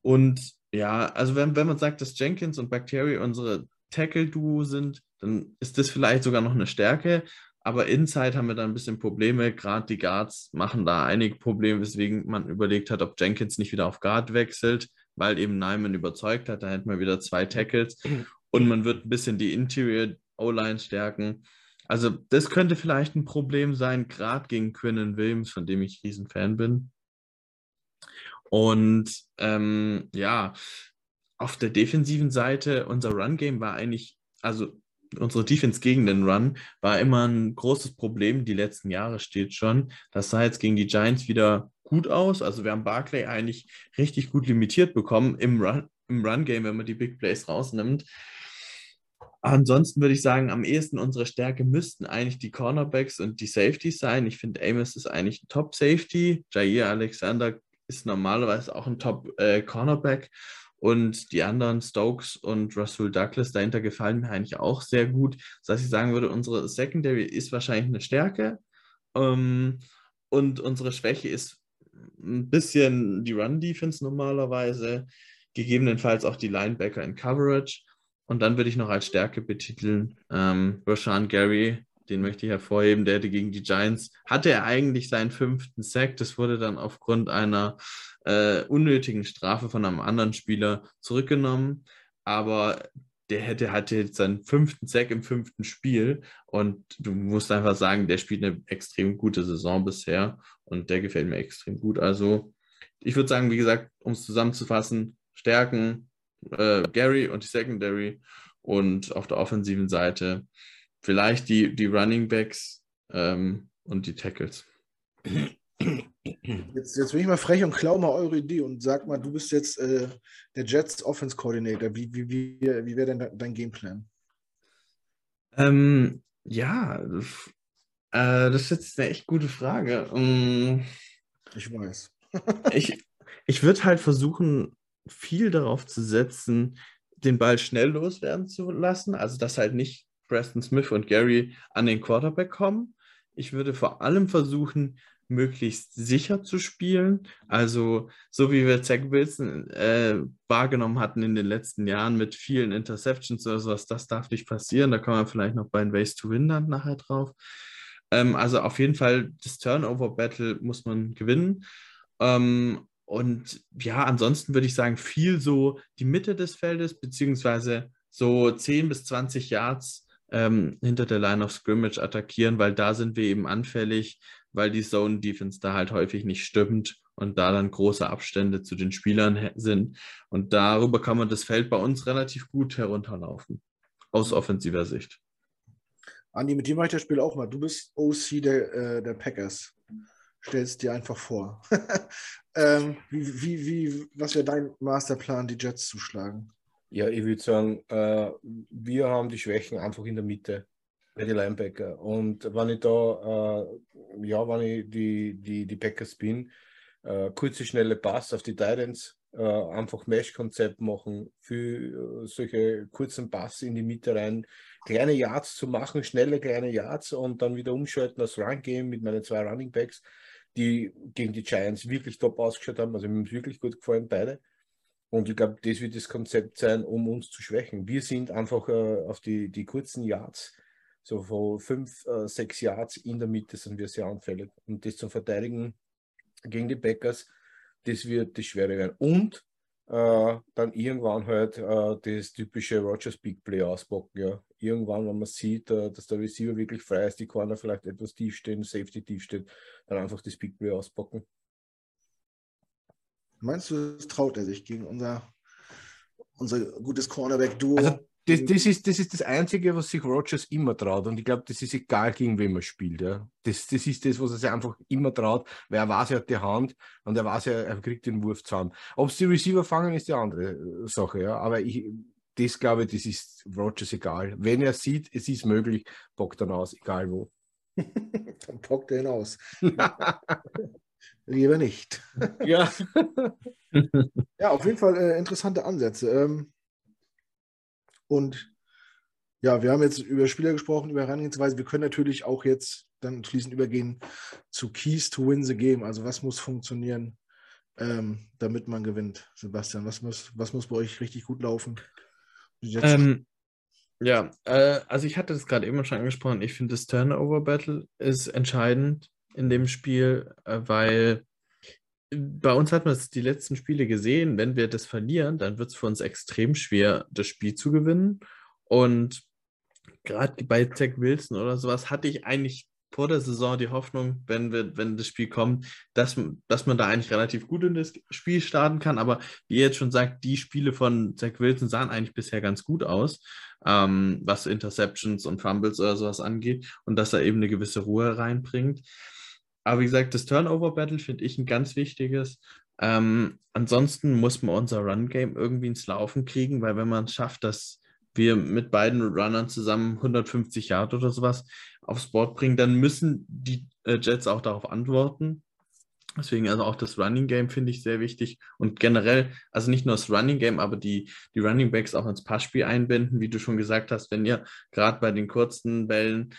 Und Ja, also wenn, wenn man sagt, dass Jenkins und Bacteria unsere Tackle-Duo sind, dann ist das vielleicht sogar noch eine Stärke. Aber Inside haben wir da ein bisschen Probleme. Gerade die Guards machen da einige Probleme, weswegen man überlegt hat, ob Jenkins nicht wieder auf Guard wechselt, weil eben Nyman überzeugt hat. Da hätten wir wieder zwei Tackles. Und man wird ein bisschen die Interior O-Line stärken. Also das könnte vielleicht ein Problem sein, gerade gegen Quinnen Williams, von dem ich riesen Fan bin. Und ähm, ja, auf der defensiven Seite, unser Run-Game war eigentlich, also unsere Defense gegen den Run war immer ein großes Problem. Die letzten Jahre steht schon. Das sah jetzt gegen die Giants wieder gut aus. Also wir haben Barclay eigentlich richtig gut limitiert bekommen im Run, im Run-Game, wenn man die Big Plays rausnimmt. Ansonsten würde ich sagen, am ehesten unsere Stärke müssten eigentlich die Cornerbacks und die Safeties sein. Ich finde, Amos ist eigentlich ein Top-Safety. Jair Alexander ist normalerweise auch ein Top-Cornerback. Äh, und die anderen, Stokes und Russell Douglas, dahinter gefallen mir eigentlich auch sehr gut. Das heißt, ich sagen würde, unsere Secondary ist wahrscheinlich eine Stärke. Ähm, und unsere Schwäche ist ein bisschen die Run-Defense normalerweise, gegebenenfalls auch die Linebacker in Coverage. Und dann würde ich noch als Stärke betiteln ähm, Roshan Gary, den möchte ich hervorheben, der hatte gegen die Giants, hatte er eigentlich seinen fünften Sack. Das wurde dann aufgrund einer äh, unnötigen Strafe von einem anderen Spieler zurückgenommen. Aber der hätte, hatte jetzt seinen fünften Sack im fünften Spiel und du musst einfach sagen, der spielt eine extrem gute Saison bisher und der gefällt mir extrem gut. Also ich würde sagen, wie gesagt, um es zusammenzufassen, Stärken, äh, Gary und die Secondary und auf der offensiven Seite vielleicht die, die Running Backs ähm, und die Tackles. Jetzt, jetzt bin ich mal frech und klau mal eure Idee und sag mal, du bist jetzt äh, der Jets Offense Coordinator. Wie, wie, wie, wie wäre denn dein Gameplan? Ähm, ja, äh, das ist jetzt eine echt gute Frage. Um, ähm, ich weiß. ich ich würde halt versuchen, viel darauf zu setzen, den Ball schnell loswerden zu lassen. Also, dass halt nicht Preston Smith und Gary an den Quarterback kommen. Ich würde vor allem versuchen, möglichst sicher zu spielen. Also so wie wir Zach Wilson äh, wahrgenommen hatten in den letzten Jahren mit vielen Interceptions oder sowas, das darf nicht passieren. Da kommen wir vielleicht noch bei den Ways to Win dann nachher drauf. Ähm, also auf jeden Fall das Turnover-Battle muss man gewinnen. Ähm, und ja, ansonsten würde ich sagen, viel so die Mitte des Feldes, beziehungsweise so 10 bis 20 Yards ähm, hinter der Line of Scrimmage attackieren, weil da sind wir eben anfällig, weil die Zone Defense da halt häufig nicht stimmt und da dann große Abstände zu den Spielern sind. Und darüber kann man das Feld bei uns relativ gut herunterlaufen, aus offensiver Sicht. Andi, mit dir mache ich das Spiel auch mal. Du bist OC der, äh, der Packers. Stellst dir einfach vor. ähm, wie, wie, wie, was wäre dein Masterplan, die Jets zu schlagen? Ja, ich würde sagen, äh, wir haben die Schwächen einfach in der Mitte bei den Linebacker. Und wenn ich da, äh, ja, wenn ich die, die, die Packers bin, äh, kurze, schnelle Pass auf die Titans, äh, einfach Mesh-Konzept machen, für äh, solche kurzen Pass in die Mitte rein, kleine Yards zu machen, schnelle kleine Yards und dann wieder umschalten das Run-Game mit meinen zwei Running Backs, die gegen die Giants wirklich top ausgeschaut haben. Also mir ist wirklich gut gefallen, beide. Und ich glaube, das wird das Konzept sein, um uns zu schwächen. Wir sind einfach äh, auf die, die kurzen Yards, so von fünf, äh, sechs Yards in der Mitte sind wir sehr anfällig. Und das zu verteidigen gegen die Packers, das wird das Schwere werden. Und äh, dann irgendwann halt äh, das typische Rogers Big Play auspacken. Ja. Irgendwann, wenn man sieht, äh, dass der Receiver wirklich frei ist, die Corner vielleicht etwas tief stehen, Safety tief steht, dann einfach das Big Play auspacken. Meinst du, das traut er sich gegen unser, unser gutes Cornerback-Duo? Also das, das, ist, das ist das Einzige, was sich Rogers immer traut. Und ich glaube, das ist egal, gegen wen man spielt. Ja. Das, das ist das, was er sich einfach immer traut, weil er weiß, er hat die Hand und er weiß, er, er kriegt den Wurf zusammen. Ob es die Receiver fangen, ist die andere äh, Sache. Ja. Aber ich, das glaube ich, das ist Rogers egal. Wenn er sieht, es ist möglich, bockt dann aus, egal wo. dann bockt er ihn aus. Lieber nicht. Ja. ja, auf jeden Fall äh, interessante Ansätze. Ähm, und ja, wir haben jetzt über Spieler gesprochen, über Herangehensweise. Wir können natürlich auch jetzt dann schließend übergehen zu Keys to Win the Game. Also was muss funktionieren, ähm, damit man gewinnt, Sebastian? Was muss, was muss bei euch richtig gut laufen? Ähm, ja, äh, also ich hatte das gerade eben schon angesprochen. Ich finde, das Turnover-Battle ist entscheidend in dem Spiel, äh, weil bei uns hat man es die letzten Spiele gesehen. Wenn wir das verlieren, dann wird es für uns extrem schwer, das Spiel zu gewinnen. Und gerade bei Zach Wilson oder sowas hatte ich eigentlich vor der Saison die Hoffnung, wenn, wir, wenn das Spiel kommt, dass, dass man da eigentlich relativ gut in das Spiel starten kann. Aber wie ihr jetzt schon sagt, die Spiele von Zach Wilson sahen eigentlich bisher ganz gut aus, ähm, was Interceptions und Fumbles oder sowas angeht und dass er eben eine gewisse Ruhe reinbringt. Aber wie gesagt, das Turnover-Battle finde ich ein ganz wichtiges. Ähm, ansonsten muss man unser Run-Game irgendwie ins Laufen kriegen, weil wenn man es schafft, dass wir mit beiden Runnern zusammen 150 Yard oder sowas aufs Board bringen, dann müssen die äh, Jets auch darauf antworten. Deswegen also auch das Running Game finde ich sehr wichtig und generell, also nicht nur das Running Game, aber die, die Running Backs auch ins Passspiel einbinden, wie du schon gesagt hast, wenn ihr gerade bei den kurzen Bällen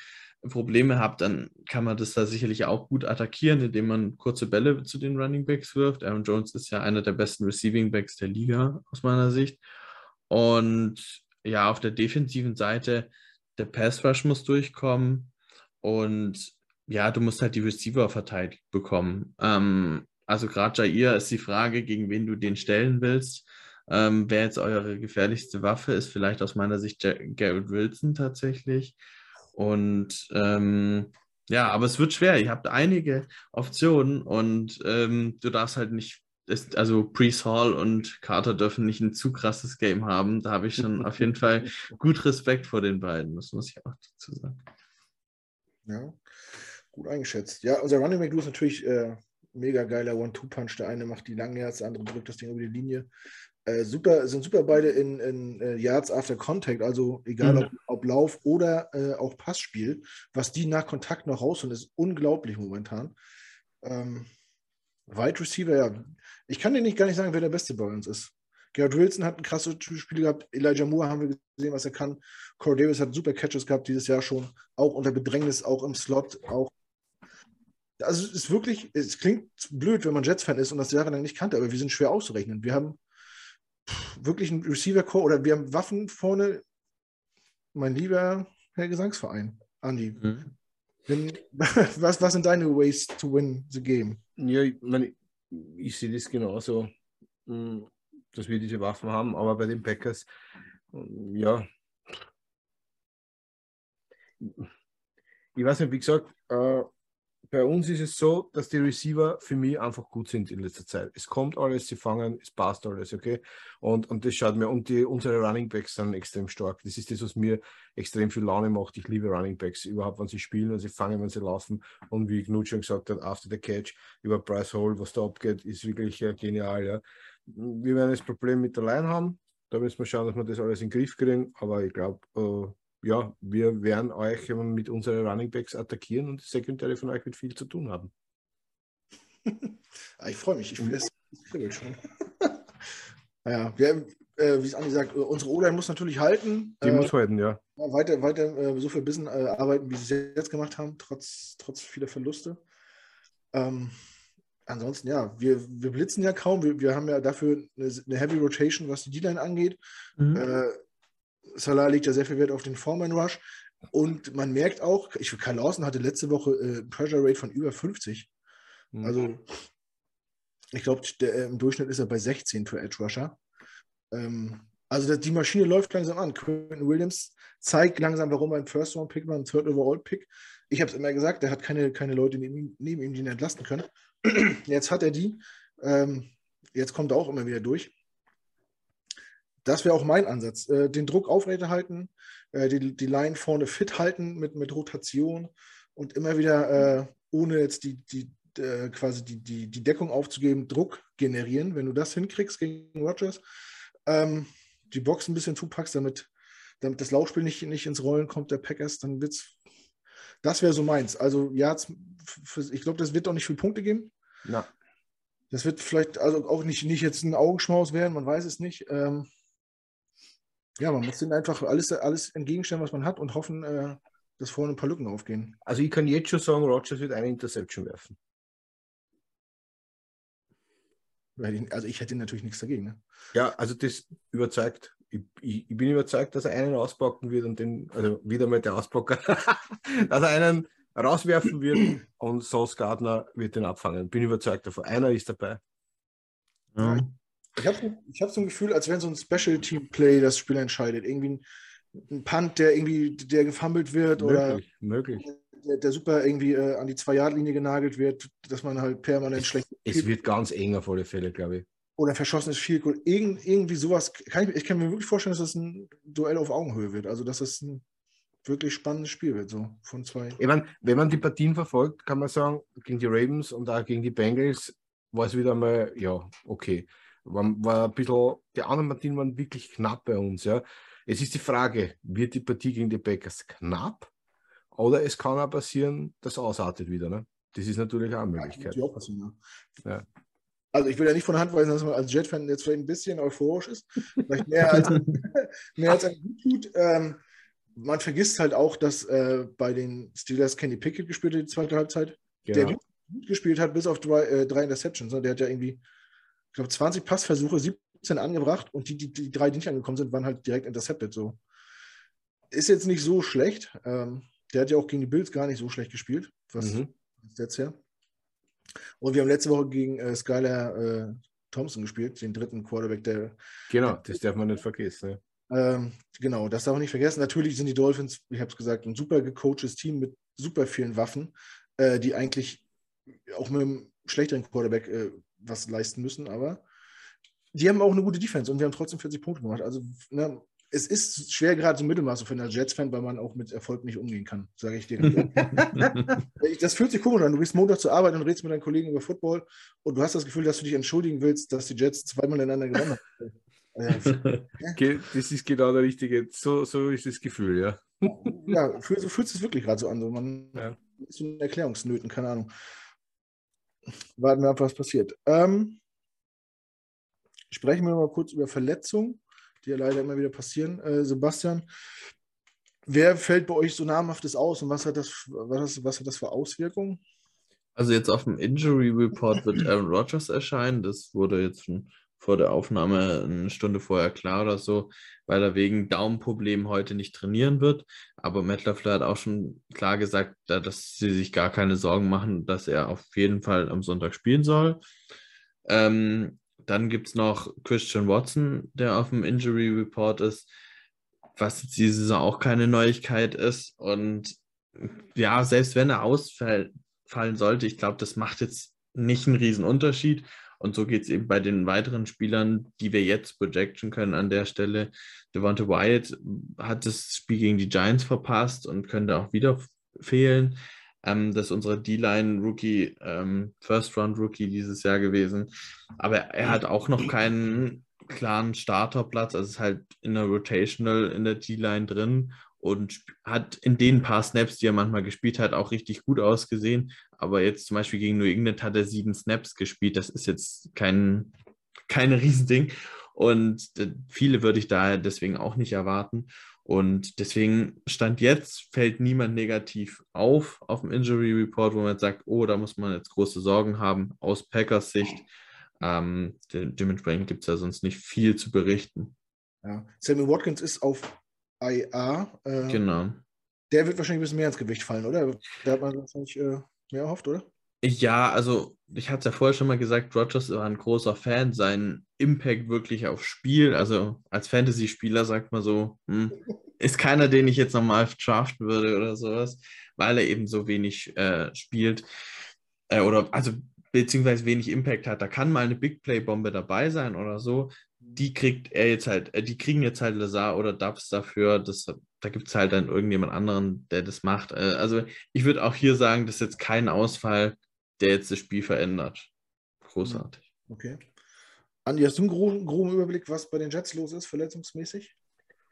Probleme habt, dann kann man das da sicherlich auch gut attackieren, indem man kurze Bälle zu den Running Backs wirft. Aaron Jones ist ja einer der besten Receiving Backs der Liga aus meiner Sicht. Und ja, auf der defensiven Seite, der Pass Rush muss durchkommen und ja, du musst halt die Receiver verteidigt bekommen. Ähm, also gerade Jair ist die Frage, gegen wen du den stellen willst. Ähm, wer jetzt eure gefährlichste Waffe ist, vielleicht aus meiner Sicht Garrett Wilson tatsächlich. Und ähm, ja, aber es wird schwer. Ihr habt einige Optionen und ähm, du darfst halt nicht, ist, also Priest Hall und Carter dürfen nicht ein zu krasses Game haben. Da habe ich schon auf jeden Fall gut Respekt vor den beiden, das muss ich auch dazu sagen. Ja, gut eingeschätzt. Ja, unser Running Back, du ist natürlich äh, mega geiler One-Two-Punch. Der eine macht die langen Yards, der andere drückt das Ding über die Linie. Äh, super, sind super beide in, in uh, Yards after Contact, also egal mhm. ob, ob, Lauf oder äh, auch Passspiel, was die nach Kontakt noch rausholen, ist unglaublich momentan. Ähm, Wide Receiver, ja, ich kann dir nicht gar nicht sagen, wer der Beste bei uns ist. Garrett Wilson hat ein krasses Spiel gehabt. Elijah Moore haben wir gesehen, was er kann. Corey Davis hat super Catches gehabt dieses Jahr schon. Auch unter Bedrängnis, auch im Slot. Auch also es ist wirklich, es klingt blöd, wenn man Jets-Fan ist und das jahrelang nicht kannte, aber wir sind schwer auszurechnen. Wir haben wirklich ein Receiver-Core oder wir haben Waffen vorne. Mein lieber Herr Gesangsverein, Andi. Mhm. Wenn, was, was sind deine Ways to win the game? Ja, ich, meine, ich sehe das genauso, hm, dass wir diese Waffen haben, aber bei den Packers, hm, ja. Ich weiß nicht, wie gesagt, äh, bei uns ist es so, dass die Receiver für mich einfach gut sind in letzter Zeit. Es kommt alles, sie fangen, es passt alles, okay? Und, und das schaut mir, und die, unsere Running Backs sind extrem stark. Das ist das, was mir extrem viel Laune macht. Ich liebe Running Backs, überhaupt, wenn sie spielen, wenn sie fangen, wenn sie laufen. Und wie Knut schon gesagt hat, after the catch, über Bryce Hall, was da abgeht, ist wirklich äh, genial, ja. Wir werden das Problem mit der Line haben. Da müssen wir schauen, dass wir das alles in den Griff kriegen. Aber ich glaube, äh, ja, wir werden euch mit unseren Running Backs attackieren und die Sekundäre von euch wird viel zu tun haben. ich freue mich, ich will es schon. naja, wir, äh, wie es Andi sagt, unsere O-Line muss natürlich halten. Die äh, muss halten, ja. Weiter, weiter äh, so viel Bissen äh, arbeiten, wie sie es jetzt gemacht haben, trotz, trotz vieler Verluste. Ähm, ansonsten, ja, wir, wir blitzen ja kaum. Wir, wir haben ja dafür eine, eine Heavy Rotation, was die D-Line angeht. Mhm. Salah legt ja sehr viel Wert auf den Foreman Rush. Und man merkt auch, ich Karl Lawson hatte letzte Woche äh, Pressure Rate von über 50. Mhm. Also ich glaube, äh, im Durchschnitt ist er bei 16 für Edge Rusher. Ähm, also die Maschine läuft langsam an. Quentin Williams zeigt langsam, warum er ein First Round Pick war, ein Third Overall Pick. Ich habe es immer gesagt, der hat keine, keine Leute neben, neben ihm, die ihn entlasten können. Jetzt hat er die. Ähm, jetzt kommt er auch immer wieder durch. Das wäre auch mein Ansatz. Äh, den Druck aufrechterhalten, äh, die, die Line vorne fit halten mit, mit Rotation und immer wieder, äh, ohne jetzt die, die, äh, quasi die, die, die Deckung aufzugeben, Druck generieren. Wenn du das hinkriegst gegen Rogers, ähm, die Box ein bisschen zupackst, damit, damit das Laufspiel nicht, nicht ins Rollen kommt der Packers, dann wird es. Das wäre so meins. Also, ja, ich glaube, das wird auch nicht viele Punkte geben. Na. Das wird vielleicht also auch nicht, nicht jetzt ein Augenschmaus werden, man weiß es nicht. Ähm, ja, man muss ihnen einfach alles, alles entgegenstellen, was man hat und hoffen, äh, dass vorne ein paar Lücken aufgehen. Also ich kann jetzt schon sagen, Rogers wird eine Interception werfen. Also ich hätte natürlich nichts dagegen. Ne? Ja, also das überzeugt. Ich, ich, ich, bin überzeugt, dass er einen auspacken wird und den, also wieder mal der Auspacker, dass er einen rauswerfen wird und Sauce Gardner wird den abfangen. Bin überzeugt davon. Einer ist dabei. Ja. Ich habe ich hab so ein Gefühl, als wenn so ein Special Team Play das Spiel entscheidet. Irgendwie ein, ein Punt, der irgendwie der gefummelt wird möglich, oder möglich. Der, der super irgendwie äh, an die Zwei-Yard-Linie genagelt wird, dass man halt permanent es, schlecht. Es wird ganz eng auf alle Fälle, glaube ich. Oder verschossenes Field Goal. Irgend, irgendwie sowas. Kann ich, ich kann mir wirklich vorstellen, dass das ein Duell auf Augenhöhe wird. Also, dass das ein wirklich spannendes Spiel wird, so von zwei. Ich meine, wenn man die Partien verfolgt, kann man sagen, gegen die Ravens und auch gegen die Bengals war es wieder mal, ja, okay. War, war ein bisschen, die anderen Partien waren wirklich knapp bei uns, ja. Es ist die Frage, wird die Partie gegen die Packers knapp oder es kann auch passieren, dass es ausartet wieder, ne? Das ist natürlich auch eine Möglichkeit. Ja, ja. ja. Also ich will ja nicht von der Hand weisen, dass man als Jet-Fan jetzt vielleicht ein bisschen euphorisch ist, vielleicht mehr als, mehr als ein gut tut. Ähm, man vergisst halt auch, dass äh, bei den Steelers Kenny Pickett gespielt hat, die zweite Halbzeit. Genau. Der gut gespielt hat, bis auf drei, äh, drei Interceptions. Ne? Der hat ja irgendwie, ich glaube, 20 Passversuche, 17 angebracht und die, die, die drei, die nicht angekommen sind, waren halt direkt intercepted. So. Ist jetzt nicht so schlecht. Ähm, der hat ja auch gegen die Bills gar nicht so schlecht gespielt, was mhm. jetzt her. Und wir haben letzte Woche gegen äh, Skylar äh, Thompson gespielt, den dritten Quarterback der. Genau, das darf man nicht vergessen. Ne? Ähm, genau, das darf man nicht vergessen. Natürlich sind die Dolphins, ich habe es gesagt, ein super gecoachtes Team mit super vielen Waffen, äh, die eigentlich auch mit einem schlechteren Quarterback äh, was leisten müssen, aber die haben auch eine gute Defense und wir haben trotzdem 40 Punkte gemacht. Also ne, es ist schwer gerade so Mittelmaß für einen Jets-Fan, weil man auch mit Erfolg nicht umgehen kann, sage ich dir. das fühlt sich komisch an. Du bist Montag zur Arbeit und redest mit deinen Kollegen über Football und du hast das Gefühl, dass du dich entschuldigen willst, dass die Jets zweimal ineinander gewonnen haben. das ist genau der richtige, so, so ist das Gefühl, ja. Ja, so fühlt es wirklich gerade so an. So man ja. ist in Erklärungsnöten, keine Ahnung. Warten wir ab, was passiert. Ähm, sprechen wir mal kurz über Verletzungen, die ja leider immer wieder passieren. Äh, Sebastian, wer fällt bei euch so namhaftes aus und was hat das, was, was hat das für Auswirkungen? Also jetzt auf dem Injury Report wird Aaron Rodgers erscheinen. Das wurde jetzt schon vor der Aufnahme eine Stunde vorher klar oder so, weil er wegen Daumenproblemen heute nicht trainieren wird. Aber Matt LaFleur hat auch schon klar gesagt, dass sie sich gar keine Sorgen machen, dass er auf jeden Fall am Sonntag spielen soll. Ähm, dann gibt es noch Christian Watson, der auf dem Injury Report ist, was jetzt diese Saison auch keine Neuigkeit ist. Und ja, selbst wenn er ausfallen sollte, ich glaube, das macht jetzt nicht einen riesen Unterschied. Und so geht es eben bei den weiteren Spielern, die wir jetzt projection können an der Stelle. Devonta Wyatt hat das Spiel gegen die Giants verpasst und könnte auch wieder fehlen. Ähm, das ist unsere D-Line-Rookie, ähm, First-Round-Rookie dieses Jahr gewesen. Aber er hat auch noch keinen klaren Starterplatz. Also ist halt in der Rotational in der D-Line drin und hat in den paar Snaps, die er manchmal gespielt hat, auch richtig gut ausgesehen. Aber jetzt zum Beispiel gegen New England hat er sieben Snaps gespielt. Das ist jetzt kein, kein Riesending. Und viele würde ich daher deswegen auch nicht erwarten. Und deswegen stand jetzt, fällt niemand negativ auf auf dem Injury Report, wo man jetzt sagt, oh, da muss man jetzt große Sorgen haben aus Packers Sicht. Ähm, dementsprechend gibt es da sonst nicht viel zu berichten. Ja. Sammy Watkins ist auf IA. Äh, genau. Der wird wahrscheinlich ein bisschen mehr ins Gewicht fallen, oder? Da hat man wahrscheinlich äh, mehr erhofft, oder? Ja, also ich hatte es ja vorher schon mal gesagt, Rogers war ein großer Fan, sein Impact wirklich aufs Spiel, also als Fantasy-Spieler sagt man so, hm, ist keiner, den ich jetzt nochmal draften würde oder sowas, weil er eben so wenig äh, spielt äh, oder also beziehungsweise wenig Impact hat. Da kann mal eine Big Play-Bombe dabei sein oder so, die kriegt er jetzt halt, äh, die kriegen jetzt halt Lazar oder Dubs dafür. Das, da gibt es halt dann irgendjemand anderen, der das macht. Äh, also ich würde auch hier sagen, das ist jetzt kein Ausfall, der jetzt das Spiel verändert. Großartig. Okay. Andi, hast du einen groben, groben Überblick, was bei den Jets los ist, verletzungsmäßig?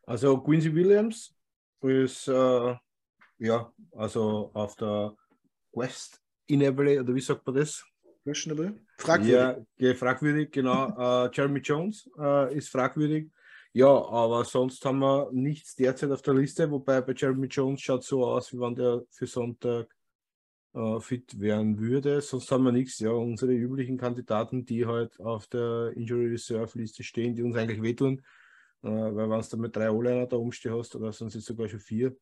Also Quincy Williams ist äh, ja, also auf der West Inable, oder wie sagt man das? Questionable? Fragwürdig. Ja, fragwürdig, genau. uh, Jeremy Jones uh, ist fragwürdig. Ja, aber sonst haben wir nichts derzeit auf der Liste, wobei bei Jeremy Jones schaut so aus, wie wenn der für Sonntag äh, fit werden würde. Sonst haben wir nichts. Ja, unsere üblichen Kandidaten, die halt auf der Injury Reserve Liste stehen, die uns eigentlich wehtun. Äh, weil wenn du dann mit drei O-Liner da umstehen hast, oder sonst jetzt sogar schon vier,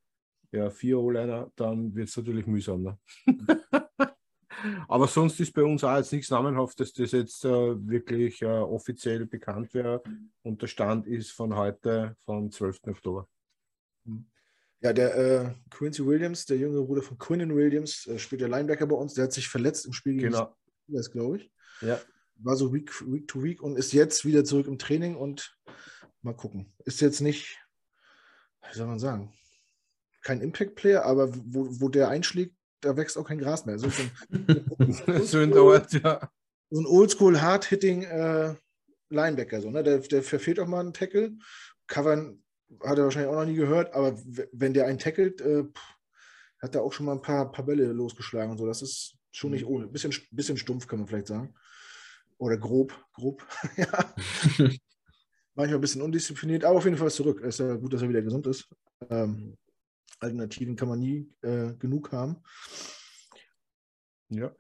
ja, vier O-Liner, dann wird es natürlich mühsam. Ne? Aber sonst ist bei uns auch jetzt nichts Namenhaftes, das jetzt äh, wirklich äh, offiziell bekannt wäre. Und der Stand ist von heute, vom 12. Oktober. Ja, der äh, Quincy Williams, der junge Bruder von Quinnen Williams, äh, spielt der Linebacker bei uns. Der hat sich verletzt im Spiel gegen genau. das glaube ich. Ja. War so Week, Week to Week und ist jetzt wieder zurück im Training und mal gucken. Ist jetzt nicht, wie soll man sagen, kein Impact-Player, aber wo, wo der einschlägt, da wächst auch kein Gras mehr. So, ein, so ein Ort, ja. So ein Oldschool Hard-Hitting äh, Linebacker, so, ne? der, der verfehlt auch mal einen Tackle. Covern hat er wahrscheinlich auch noch nie gehört, aber wenn der einen tackelt, äh, hat er auch schon mal ein paar, paar Bälle losgeschlagen und so. Das ist schon nicht ohne. Bisschen, bisschen stumpf, kann man vielleicht sagen. Oder grob, grob. ja. Manchmal ein bisschen undiszipliniert, aber auf jeden Fall zurück. Es ist ja gut, dass er wieder gesund ist. Ähm, Alternativen kann man nie äh, genug haben. Ja.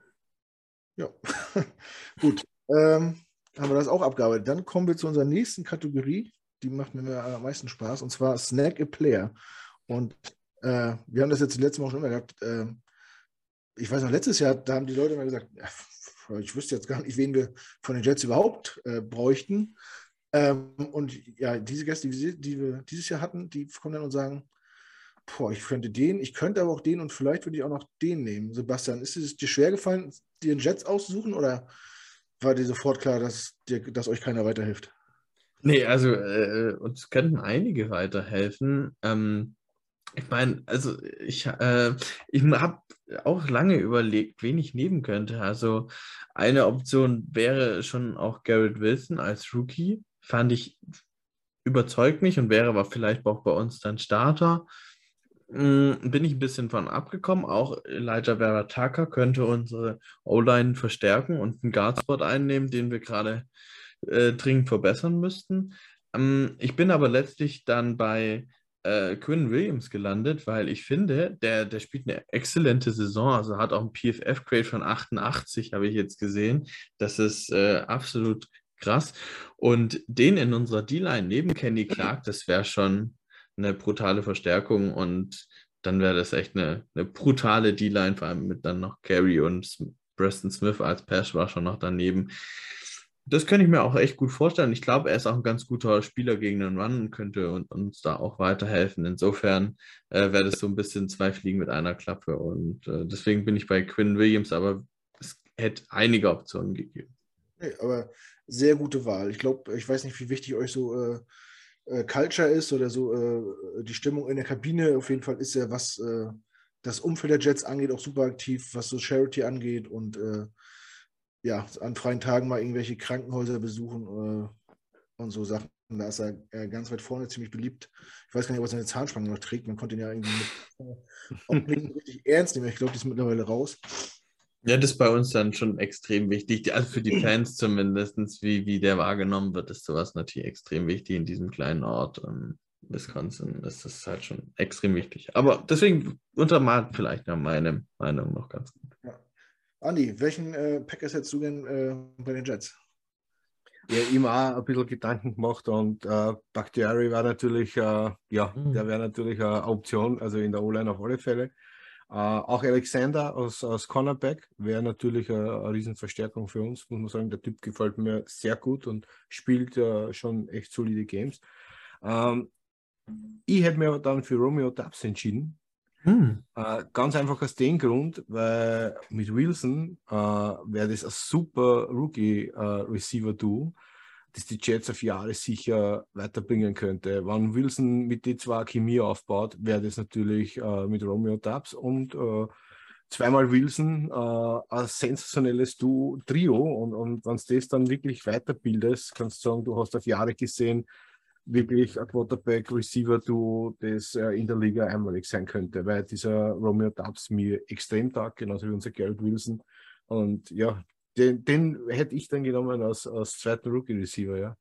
Ja. gut. Ähm, haben wir das auch abgearbeitet. Dann kommen wir zu unserer nächsten Kategorie. Die macht mir am meisten Spaß. Und zwar Snack a Player. Und äh, wir haben das jetzt letztes Mal schon immer gehabt. Äh, ich weiß noch, letztes Jahr, da haben die Leute immer gesagt, ich wüsste jetzt gar nicht, wen wir von den Jets überhaupt äh, bräuchten. Ähm, und ja, diese Gäste, die, die, wir dieses Jahr hatten, die kommen dann und sagen, boah, ich könnte den, ich könnte aber auch den und vielleicht würde ich auch noch den nehmen. Sebastian, ist es dir schwer gefallen, dir einen Jets auszusuchen oder war dir sofort klar, dass, dir, dass euch keiner weiterhilft? Nee, also äh, uns könnten einige weiterhelfen. Ähm, ich meine, also ich, äh, ich habe auch lange überlegt, wen ich nehmen könnte. Also eine Option wäre schon auch Garrett Wilson als Rookie. Fand ich überzeugt mich und wäre aber vielleicht auch bei uns dann Starter. Hm, bin ich ein bisschen von abgekommen. Auch Elijah Verataka könnte unsere O-Line verstärken und einen Guardspot einnehmen, den wir gerade äh, dringend verbessern müssten. Ähm, ich bin aber letztlich dann bei äh, Quinn Williams gelandet, weil ich finde, der, der spielt eine exzellente Saison. Also hat auch ein PFF-Grade von 88, habe ich jetzt gesehen. Das ist äh, absolut krass. Und den in unserer D-Line neben Kenny Clark, das wäre schon eine brutale Verstärkung und dann wäre das echt eine, eine brutale D-Line, vor allem mit dann noch Gary und Preston Smith als Pass war schon noch daneben. Das könnte ich mir auch echt gut vorstellen. Ich glaube, er ist auch ein ganz guter Spieler gegen den Run und könnte uns da auch weiterhelfen. Insofern äh, wäre das so ein bisschen zwei Fliegen mit einer Klappe. Und äh, deswegen bin ich bei Quinn Williams, aber es hätte einige Optionen gegeben. Nee, aber sehr gute Wahl. Ich glaube, ich weiß nicht, wie wichtig euch so äh, äh, Culture ist oder so äh, die Stimmung in der Kabine. Auf jeden Fall ist er, was äh, das Umfeld der Jets angeht, auch super aktiv, was so Charity angeht und äh, ja, an freien Tagen mal irgendwelche Krankenhäuser besuchen äh, und so Sachen. Da ist er ganz weit vorne ziemlich beliebt. Ich weiß gar nicht, ob er seine Zahnspange noch trägt. Man konnte ihn ja irgendwie mit, auch nicht richtig ernst nehmen. Ich glaube, die ist mittlerweile raus. Ja, das ist bei uns dann schon extrem wichtig. Also für die Fans zumindest, wie, wie der wahrgenommen wird, ist sowas natürlich extrem wichtig in diesem kleinen Ort. Ähm, Wisconsin ist das halt schon extrem wichtig. Aber deswegen untermalt vielleicht noch meine Meinung noch ganz gut. Ja. Andi, welchen äh, Packers hättest du denn äh, bei den Jets? Ja, ihm auch ein bisschen Gedanken gemacht und äh, Bakhtiari war natürlich, äh, ja, mhm. der wäre natürlich eine Option, also in der O-Line auf alle Fälle. Äh, auch Alexander aus, aus Cornerback wäre natürlich eine, eine Riesenverstärkung für uns, muss man sagen. Der Typ gefällt mir sehr gut und spielt äh, schon echt solide Games. Ähm, ich hätte mir dann für Romeo Dubs entschieden. Hm. Äh, ganz einfach aus dem Grund, weil mit Wilson äh, wäre das ein super Rookie-Receiver-Duo. Äh, das die Jets auf Jahre sicher weiterbringen könnte. Wenn Wilson mit die zwei Chemie aufbaut, wäre das natürlich äh, mit Romeo Dubs und äh, zweimal Wilson äh, ein sensationelles du Trio. Und, und wenn du das dann wirklich weiterbildest, kannst du sagen, du hast auf Jahre gesehen, wirklich ein Quarterback-Receiver-Duo, das äh, in der Liga einmalig sein könnte, weil dieser Romeo Dubs mir extrem tag, genauso wie unser Garrett Wilson. Und ja, den, den hätte ich dann genommen als, als zweiten Rookie-Receiver, ja.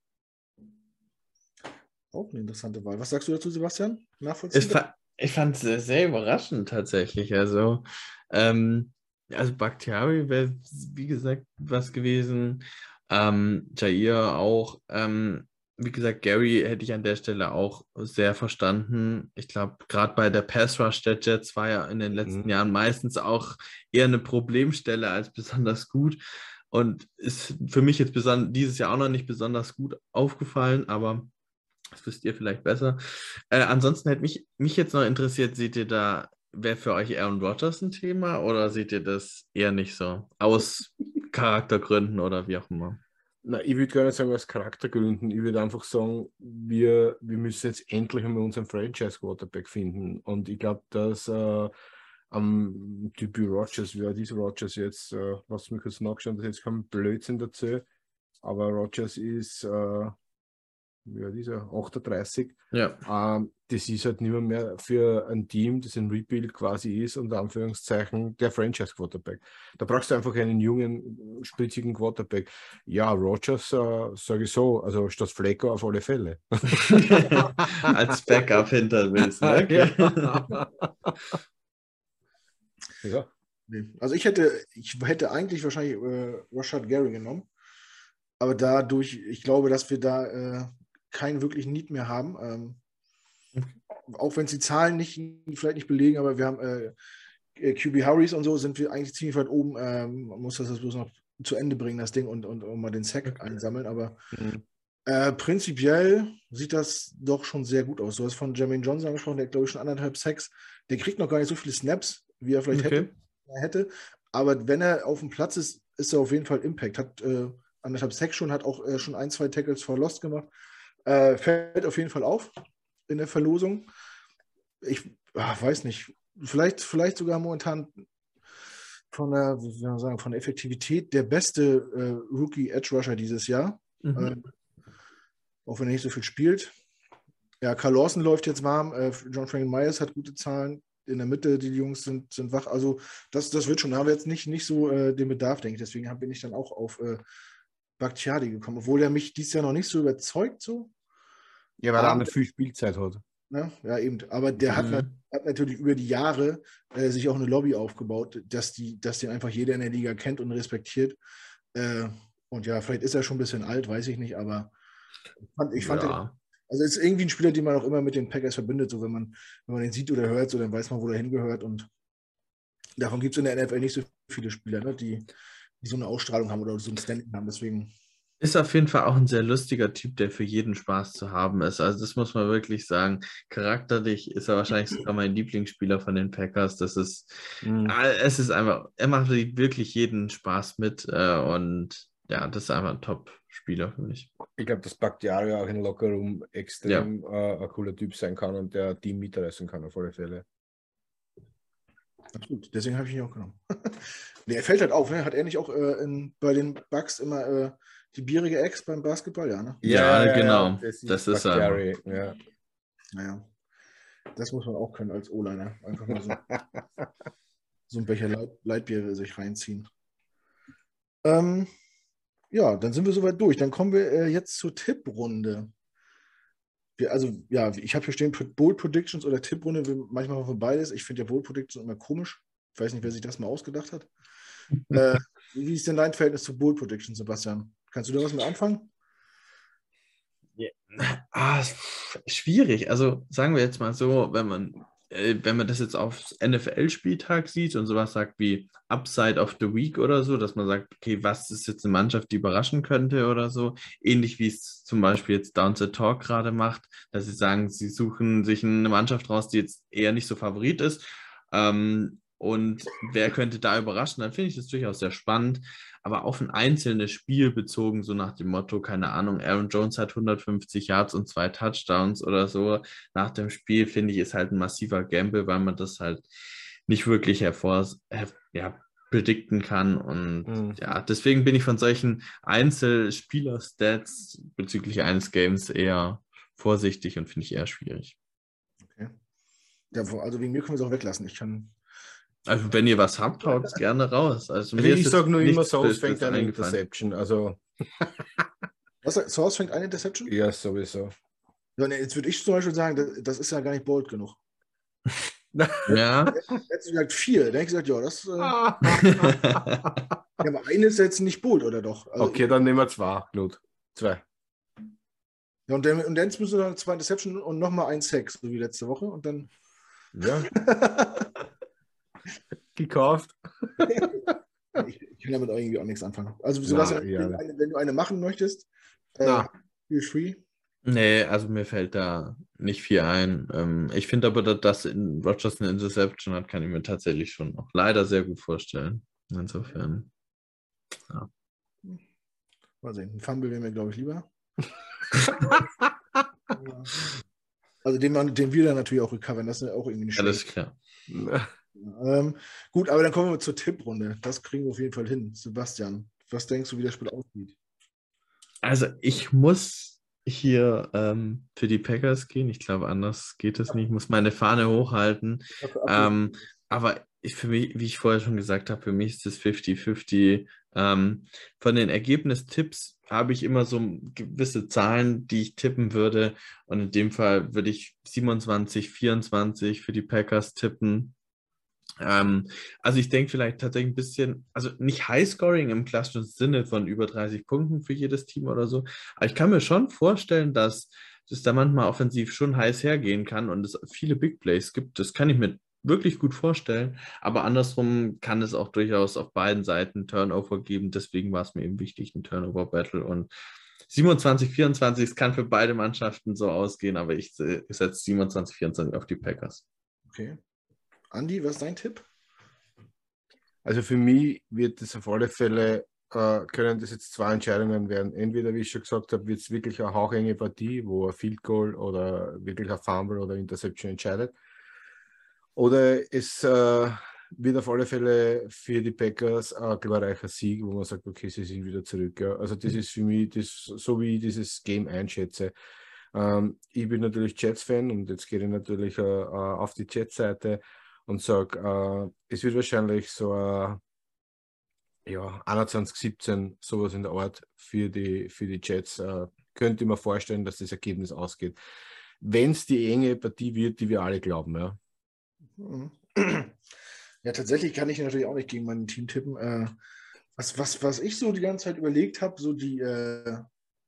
Auch eine interessante Wahl. Was sagst du dazu, Sebastian? Nachvollziehbar? Ich fand es sehr überraschend tatsächlich. Also, ähm, Also Bakhtiari wäre, wie gesagt, was gewesen. Ähm, Jair auch. Ähm, wie gesagt, Gary hätte ich an der Stelle auch sehr verstanden. Ich glaube, gerade bei der Pass Rush der Jets war ja in den letzten mhm. Jahren meistens auch eher eine Problemstelle als besonders gut. Und ist für mich jetzt dieses Jahr auch noch nicht besonders gut aufgefallen, aber das wisst ihr vielleicht besser. Äh, ansonsten hätte mich, mich jetzt noch interessiert, seht ihr da, wäre für euch Aaron Rodgers ein Thema oder seht ihr das eher nicht so? Aus Charaktergründen oder wie auch immer? Na, ich würde gar nicht sagen aus Charaktergründen. Ich würde einfach sagen, wir, wir müssen jetzt endlich einmal unseren Franchise-Quarterback finden. Und ich glaube, dass äh, am Typ Rogers, wer ist Rogers jetzt? Äh, lass mich kurz nachschauen, das ist jetzt kein Blödsinn dazu. Aber Rogers ist äh, ja, dieser 38. Ja. Ähm, das ist halt nicht mehr, mehr für ein Team, das ein Rebuild quasi ist, unter Anführungszeichen, der Franchise-Quarterback. Da brauchst du einfach einen jungen, spritzigen Quarterback. Ja, Rogers, äh, sage ich so, also statt Flecker auf alle Fälle. Als Backup hinter Wilson. Okay. ja. Also ich hätte, ich hätte eigentlich wahrscheinlich äh, Rashad Gary genommen. Aber dadurch, ich glaube, dass wir da äh, keinen wirklichen Need mehr haben. Ähm, auch wenn es die Zahlen nicht, vielleicht nicht belegen, aber wir haben äh, äh QB Harris und so, sind wir eigentlich ziemlich weit oben. Ähm, man muss das bloß noch zu Ende bringen, das Ding, und, und, und mal den Sack okay. einsammeln. Aber mhm. äh, prinzipiell sieht das doch schon sehr gut aus. Du hast von Jermaine Johnson angesprochen, der glaube ich schon anderthalb Sacks. Der kriegt noch gar nicht so viele Snaps, wie er vielleicht okay. hätte, hätte. Aber wenn er auf dem Platz ist, ist er auf jeden Fall Impact. Hat äh, anderthalb Sacks schon, hat auch äh, schon ein, zwei Tackles vor Lost gemacht. Äh, fällt auf jeden Fall auf in der Verlosung. Ich ach, weiß nicht, vielleicht, vielleicht sogar momentan von der, wie soll man sagen, von der Effektivität der beste äh, Rookie Edge Rusher dieses Jahr. Mhm. Äh, auch wenn er nicht so viel spielt. Ja, Carl Lawson läuft jetzt warm. Äh, John Franklin Myers hat gute Zahlen. In der Mitte, die Jungs sind, sind wach. Also, das, das wird schon. Da haben wir jetzt nicht, nicht so äh, den Bedarf, denke ich. Deswegen bin ich dann auch auf äh, Bakhtiari gekommen, obwohl er mich dieses Jahr noch nicht so überzeugt, so. Ja, weil er nicht viel Spielzeit hat. Ne? Ja, eben. Aber der mhm. hat, hat, natürlich über die Jahre äh, sich auch eine Lobby aufgebaut, dass, die, dass den einfach jeder in der Liga kennt und respektiert. Äh, und ja, vielleicht ist er schon ein bisschen alt, weiß ich nicht, aber ich fand, ich fand ja. den, also ist irgendwie ein Spieler, den man auch immer mit den Packers verbindet. So wenn man, wenn man den sieht oder hört, so dann weiß man, wo er hingehört. Und davon gibt es in der NFL nicht so viele Spieler, ne, die, die so eine Ausstrahlung haben oder so ein Standing haben. Deswegen ist auf jeden Fall auch ein sehr lustiger Typ, der für jeden Spaß zu haben ist. Also das muss man wirklich sagen. Charakterlich ist er wahrscheinlich sogar mein Lieblingsspieler von den Packers. Das ist, mhm. es ist einfach, er macht wirklich jeden Spaß mit äh, und ja, das ist einfach ein Top-Spieler für mich. Ich glaube, dass Bakhtiari auch in Lockerroom extrem ja. äh, ein cooler Typ sein kann und der Team mitreißen kann auf alle Fälle. Absolut, deswegen habe ich ihn auch genommen. nee, er fällt halt auf, ne? hat er nicht auch äh, in, bei den Bugs immer äh, die bierige Ex beim Basketball, ja, ne? Ja, ja genau. Ja, das, das ist er. Ja. Naja. Das muss man auch können als O-Liner. Einfach mal so, so ein Becher Leit Leitbier sich reinziehen. Ähm, ja, dann sind wir soweit durch. Dann kommen wir äh, jetzt zur Tipprunde. Wir, also, ja, ich habe hier stehen Bold Predictions oder Tipprunde. Manchmal wir beides. Ich finde ja Bold Predictions immer komisch. Ich weiß nicht, wer sich das mal ausgedacht hat. äh, wie ist denn dein Verhältnis zu Bold Predictions, Sebastian? Kannst du da was mit anfangen? Ja. Ah, schwierig. Also sagen wir jetzt mal so, wenn man, wenn man das jetzt aufs NFL-Spieltag sieht und sowas sagt wie Upside of the Week oder so, dass man sagt, okay, was ist jetzt eine Mannschaft, die überraschen könnte oder so, ähnlich wie es zum Beispiel jetzt Down the Talk gerade macht, dass sie sagen, sie suchen sich eine Mannschaft raus, die jetzt eher nicht so Favorit ist. Ähm, und wer könnte da überraschen, dann finde ich das durchaus sehr spannend aber auf ein einzelnes Spiel bezogen, so nach dem Motto, keine Ahnung, Aaron Jones hat 150 Yards und zwei Touchdowns oder so nach dem Spiel, finde ich, ist halt ein massiver Gamble, weil man das halt nicht wirklich hervor, ja, predikten kann. Und mhm. ja, deswegen bin ich von solchen Einzelspieler-Stats bezüglich eines Games eher vorsichtig und finde ich eher schwierig. Okay. Ja, also wegen mir können wir es auch weglassen. Ich kann also wenn ihr was habt, haut es gerne raus. Also, also ich sage nur immer, Source fängt eine Interception. Also. Was, Source fängt eine Interception? Ja, sowieso. Ja, nee, jetzt würde ich zum Beispiel sagen, das, das, ist ja gar nicht bold genug. Ja. Hättest du gesagt vier, dann hätte ich gesagt, ja, das. Äh, ja, aber eine ist jetzt nicht bold, oder doch? Also, okay, dann nehmen wir zwei, Knut. Zwei. Ja, und dann, und dann müssen wir noch zwei Interception und nochmal ein Sex, so wie letzte Woche. Und dann. Ja. Gekauft. ich, ich kann damit irgendwie auch nichts anfangen. Also, Sebastian, ja. wenn, eine, wenn du eine machen möchtest, äh, Na. feel free. Nee, also mir fällt da nicht viel ein. Ähm, ich finde aber, dass das in Rogers eine Interception hat, kann ich mir tatsächlich schon noch leider sehr gut vorstellen. Insofern. Mal sehen. Ein Fumble wäre mir, glaube ich, lieber. also den, man, den wir dann natürlich auch recovern, das ist auch irgendwie nicht Alles schlecht. klar. Ähm, gut, aber dann kommen wir zur Tipprunde. Das kriegen wir auf jeden Fall hin. Sebastian, was denkst du, wie das Spiel aussieht? Also ich muss hier ähm, für die Packers gehen. Ich glaube, anders geht es nicht. Ich muss meine Fahne hochhalten. Ähm, aber ich, für mich, wie ich vorher schon gesagt habe, für mich ist es 50-50. Ähm, von den Ergebnistipps habe ich immer so gewisse Zahlen, die ich tippen würde. Und in dem Fall würde ich 27, 24 für die Packers tippen. Ähm, also ich denke vielleicht tatsächlich ein bisschen, also nicht Highscoring im klassischen Sinne von über 30 Punkten für jedes Team oder so, aber ich kann mir schon vorstellen, dass es da manchmal offensiv schon heiß hergehen kann und es viele Big Plays gibt. Das kann ich mir wirklich gut vorstellen, aber andersrum kann es auch durchaus auf beiden Seiten Turnover geben. Deswegen war es mir eben wichtig, ein Turnover-Battle und 27, 24, es kann für beide Mannschaften so ausgehen, aber ich, setze 27, 24 auf die Packers. Okay. Andi, was ist dein Tipp? Also für mich wird es auf alle Fälle, äh, können das jetzt zwei Entscheidungen werden. Entweder, wie ich schon gesagt habe, wird es wirklich eine hauchenge Partie, wo ein Field Goal oder wirklich ein Fumble oder Interception entscheidet. Oder es äh, wird auf alle Fälle für die Packers ein glorreicher Sieg, wo man sagt, okay, sie sind wieder zurück. Ja. Also das ist für mich das, so, wie ich dieses Game einschätze. Ähm, ich bin natürlich Jets-Fan und jetzt gehe ich natürlich äh, auf die Jets-Seite und sage, äh, es wird wahrscheinlich so äh, ja, 21, 17, sowas in der Art für die, für die Jets. Äh, könnte ich mir vorstellen, dass das Ergebnis ausgeht. Wenn es die enge Partie wird, die wir alle glauben, ja. Mhm. Ja, tatsächlich kann ich natürlich auch nicht gegen mein Team tippen. Äh, was, was, was ich so die ganze Zeit überlegt habe, so die, äh,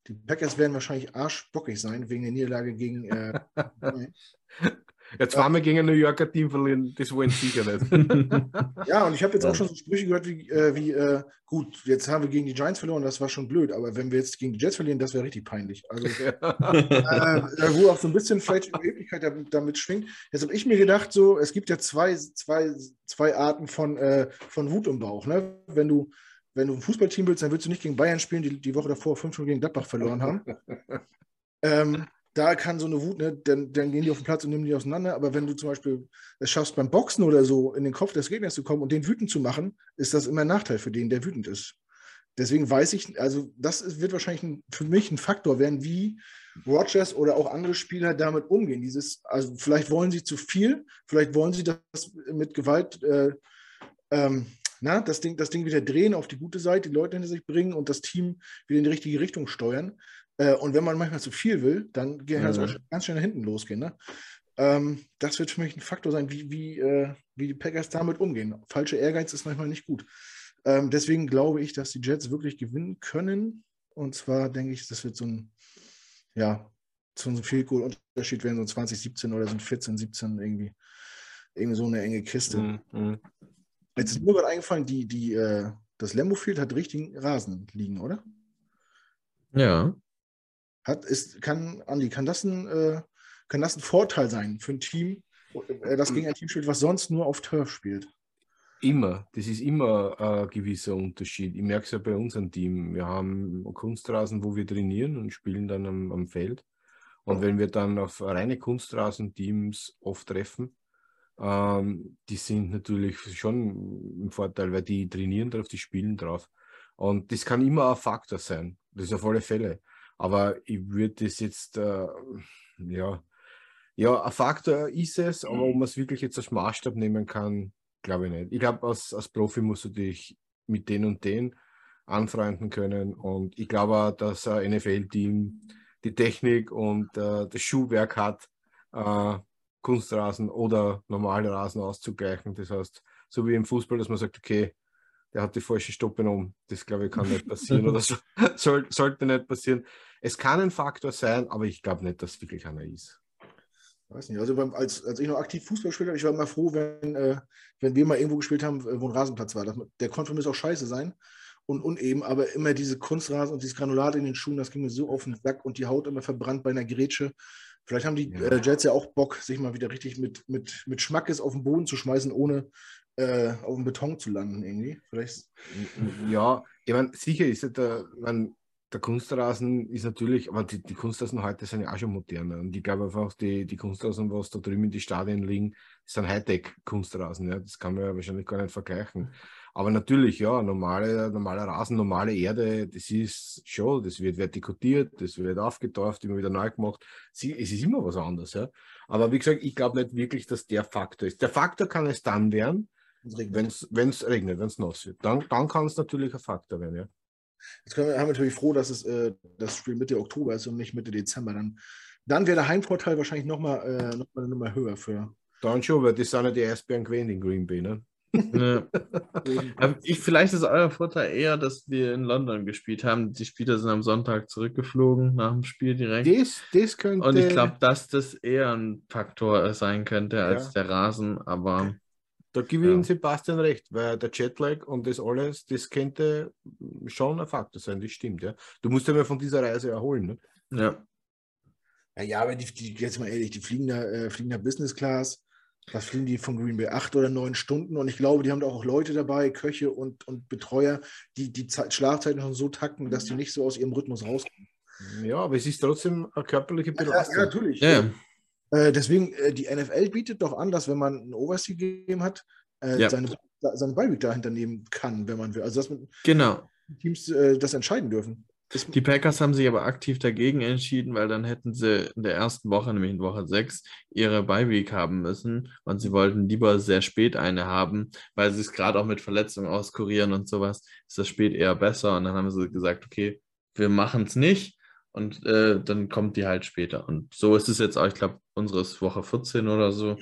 die Packers werden wahrscheinlich arschbockig sein wegen der Niederlage gegen. Äh, Ja, zweimal gegen ein New Yorker Team verlieren, das wollen sie sicher nicht. ja, und ich habe jetzt Ja. auch schon so Sprüche gehört wie, äh, wie äh, gut, jetzt haben wir gegen die Giants verloren, das war schon blöd, aber wenn wir jetzt gegen die Jets verlieren, das wäre richtig peinlich. Also, äh, äh, wo auch so ein bisschen vielleicht Überheblichkeit damit, damit schwingt. Jetzt habe ich mir gedacht, so, es gibt ja zwei, zwei, zwei Arten von, äh, von Wut im Bauch. Ne? Wenn du wenn du ein Fußballteam willst, dann willst du nicht gegen Bayern spielen, die die Woche davor fünf Stunden gegen Gladbach verloren haben. ähm, da kann so eine Wut, ne, dann, dann gehen die auf den Platz und nehmen die auseinander. Aber wenn du zum Beispiel es schaffst, beim Boxen oder so in den Kopf des Gegners zu kommen und den wütend zu machen, ist das immer ein Nachteil für den, der wütend ist. Deswegen weiß ich, also das wird wahrscheinlich ein, für mich ein Faktor werden, wie Rogers oder auch andere Spieler damit umgehen. Dieses, also vielleicht wollen sie zu viel, vielleicht wollen sie das mit Gewalt, äh, ähm, na, das Ding, das Ding wieder drehen, auf die gute Seite, die Leute hinter sich bringen und das Team wieder in die richtige Richtung steuern. Äh, und wenn man manchmal zu viel will, dann kann es auch ganz schnell nach hinten losgehen. Ne? Ähm, das wird für mich ein Faktor sein, wie, wie, äh, wie die Packers damit umgehen. Falscher Ehrgeiz ist manchmal nicht gut. Ähm, deswegen glaube ich, dass die Jets wirklich gewinnen können. Und zwar denke ich, das wird so ein, ja, so ein viel Unterschied werden, so ein 2017 oder so ein 14, 17 irgendwie. Irgendwie so eine enge Kiste. Mhm, mhm. Jetzt ist mir gerade eingefallen, die, die, äh, das Lambo Field hat richtigen Rasen liegen, oder? Ja. Hat, ist, kann, Andi, kann das ein, äh, kann das ein Vorteil sein für ein Team, äh, das gegen ein Team spielt, was sonst nur auf Turf spielt? Immer, das ist immer ein gewisser Unterschied. Ich merke es ja bei unserem Team. Wir haben Kunstrasen, wo wir trainieren und spielen dann am, am Feld. Und wenn wir dann auf reine Kunstrasen-Teams oft treffen, ähm, die sind natürlich schon im Vorteil, weil die trainieren drauf, die spielen drauf. Und das kann immer ein Faktor sein. Das ist auf alle Fälle. Aber ich würde das jetzt, äh, ja, ja, ein Faktor ist es, aber ob man es wirklich jetzt als Maßstab nehmen kann, glaube ich nicht. Ich glaube, als, als Profi musst du dich mit den und den anfreunden können. Und ich glaube auch, dass ein NFL-Team die Technik und äh, das Schuhwerk hat, äh, Kunstrasen oder normale Rasen auszugleichen. Das heißt, so wie im Fußball, dass man sagt, okay, der hat die falsche Stoppe um. Das glaube ich kann nicht passieren oder so, soll, sollte nicht passieren. Es kann ein Faktor sein, aber ich glaube nicht, dass es wirklich einer ist. Weiß nicht. Also beim, als, als ich noch aktiv Fußball gespielt habe, ich war immer froh, wenn, äh, wenn wir mal irgendwo gespielt haben, wo ein Rasenplatz war. Das, der konnte für mich auch scheiße sein und uneben, aber immer diese Kunstrasen und dieses Granulat in den Schuhen, das ging mir so auf den Sack und die Haut immer verbrannt bei einer Grätsche. Vielleicht haben die ja. äh, Jets ja auch Bock, sich mal wieder richtig mit, mit, mit Schmackes auf den Boden zu schmeißen, ohne äh, auf dem Beton zu landen irgendwie. Vielleicht. Ja, ich meine, sicher ist der, man, der Kunstrasen ist natürlich, aber die, die Kunstrasen heute sind ja auch schon moderner. Und ich glaube einfach, die, die Kunstrasen, was da drüben in die Stadien liegen, sind Hightech-Kunstrasen. Ja? Das kann man ja wahrscheinlich gar nicht vergleichen. Aber natürlich, ja, normale, normaler Rasen, normale Erde, das ist schon, das wird vertikutiert, das wird aufgetauft, immer wieder neu gemacht. Es ist immer was anderes. Ja? Aber wie gesagt, ich glaube nicht wirklich, dass der Faktor ist. Der Faktor kann es dann werden, wenn es regnet, wenn es nass wird. Dann, dann kann es natürlich ein Faktor werden. Ja? Jetzt können wir, haben wir natürlich froh, dass es äh, das Spiel Mitte Oktober ist und nicht Mitte Dezember. Dann, dann wäre der Heimvorteil wahrscheinlich nochmal äh, noch eine Nummer höher für. Dann schon, weil das sind ja die Eisbären gewesen in Green Bay, ne? Ja. ich, vielleicht ist euer Vorteil eher, dass wir in London gespielt haben. Die Spieler sind am Sonntag zurückgeflogen nach dem Spiel direkt. Das, das könnte... Und ich glaube, dass das eher ein Faktor sein könnte als ja. der Rasen, aber da gebe ich ja. Ihnen Sebastian recht, weil der Jetlag und das alles, das könnte schon ein Faktor sein, das stimmt, ja. Du musst ja mal von dieser Reise erholen, ne? Ja. Ja, ja aber die, die, jetzt mal ehrlich, die fliegen da, äh, fliegen da Business Class. Was fliegen die von Green Bay? Acht oder neun Stunden. Und ich glaube, die haben da auch Leute dabei, Köche und, und Betreuer, die die Zeit, Schlafzeiten schon so takten, dass die nicht so aus ihrem Rhythmus rauskommen. Ja, aber es ist trotzdem eine körperliche Belastung. Ja, ja natürlich. Ja. Äh, deswegen, äh, die NFL bietet doch an, dass wenn man ein Overseas-Game hat, äh, ja. seine, seine Beiweek dahinter nehmen kann, wenn man will. Also dass genau. Teams äh, das entscheiden dürfen. Die Packers haben sich aber aktiv dagegen entschieden, weil dann hätten sie in der ersten Woche, nämlich in Woche 6, ihre Beiweek haben müssen. Und sie wollten lieber sehr spät eine haben, weil sie es gerade auch mit Verletzungen auskurieren und sowas, ist das spät eher besser. Und dann haben sie gesagt, okay, wir machen es nicht und äh, dann kommt die halt später. Und so ist es jetzt auch, ich glaube, unsere ist Woche 14 oder so.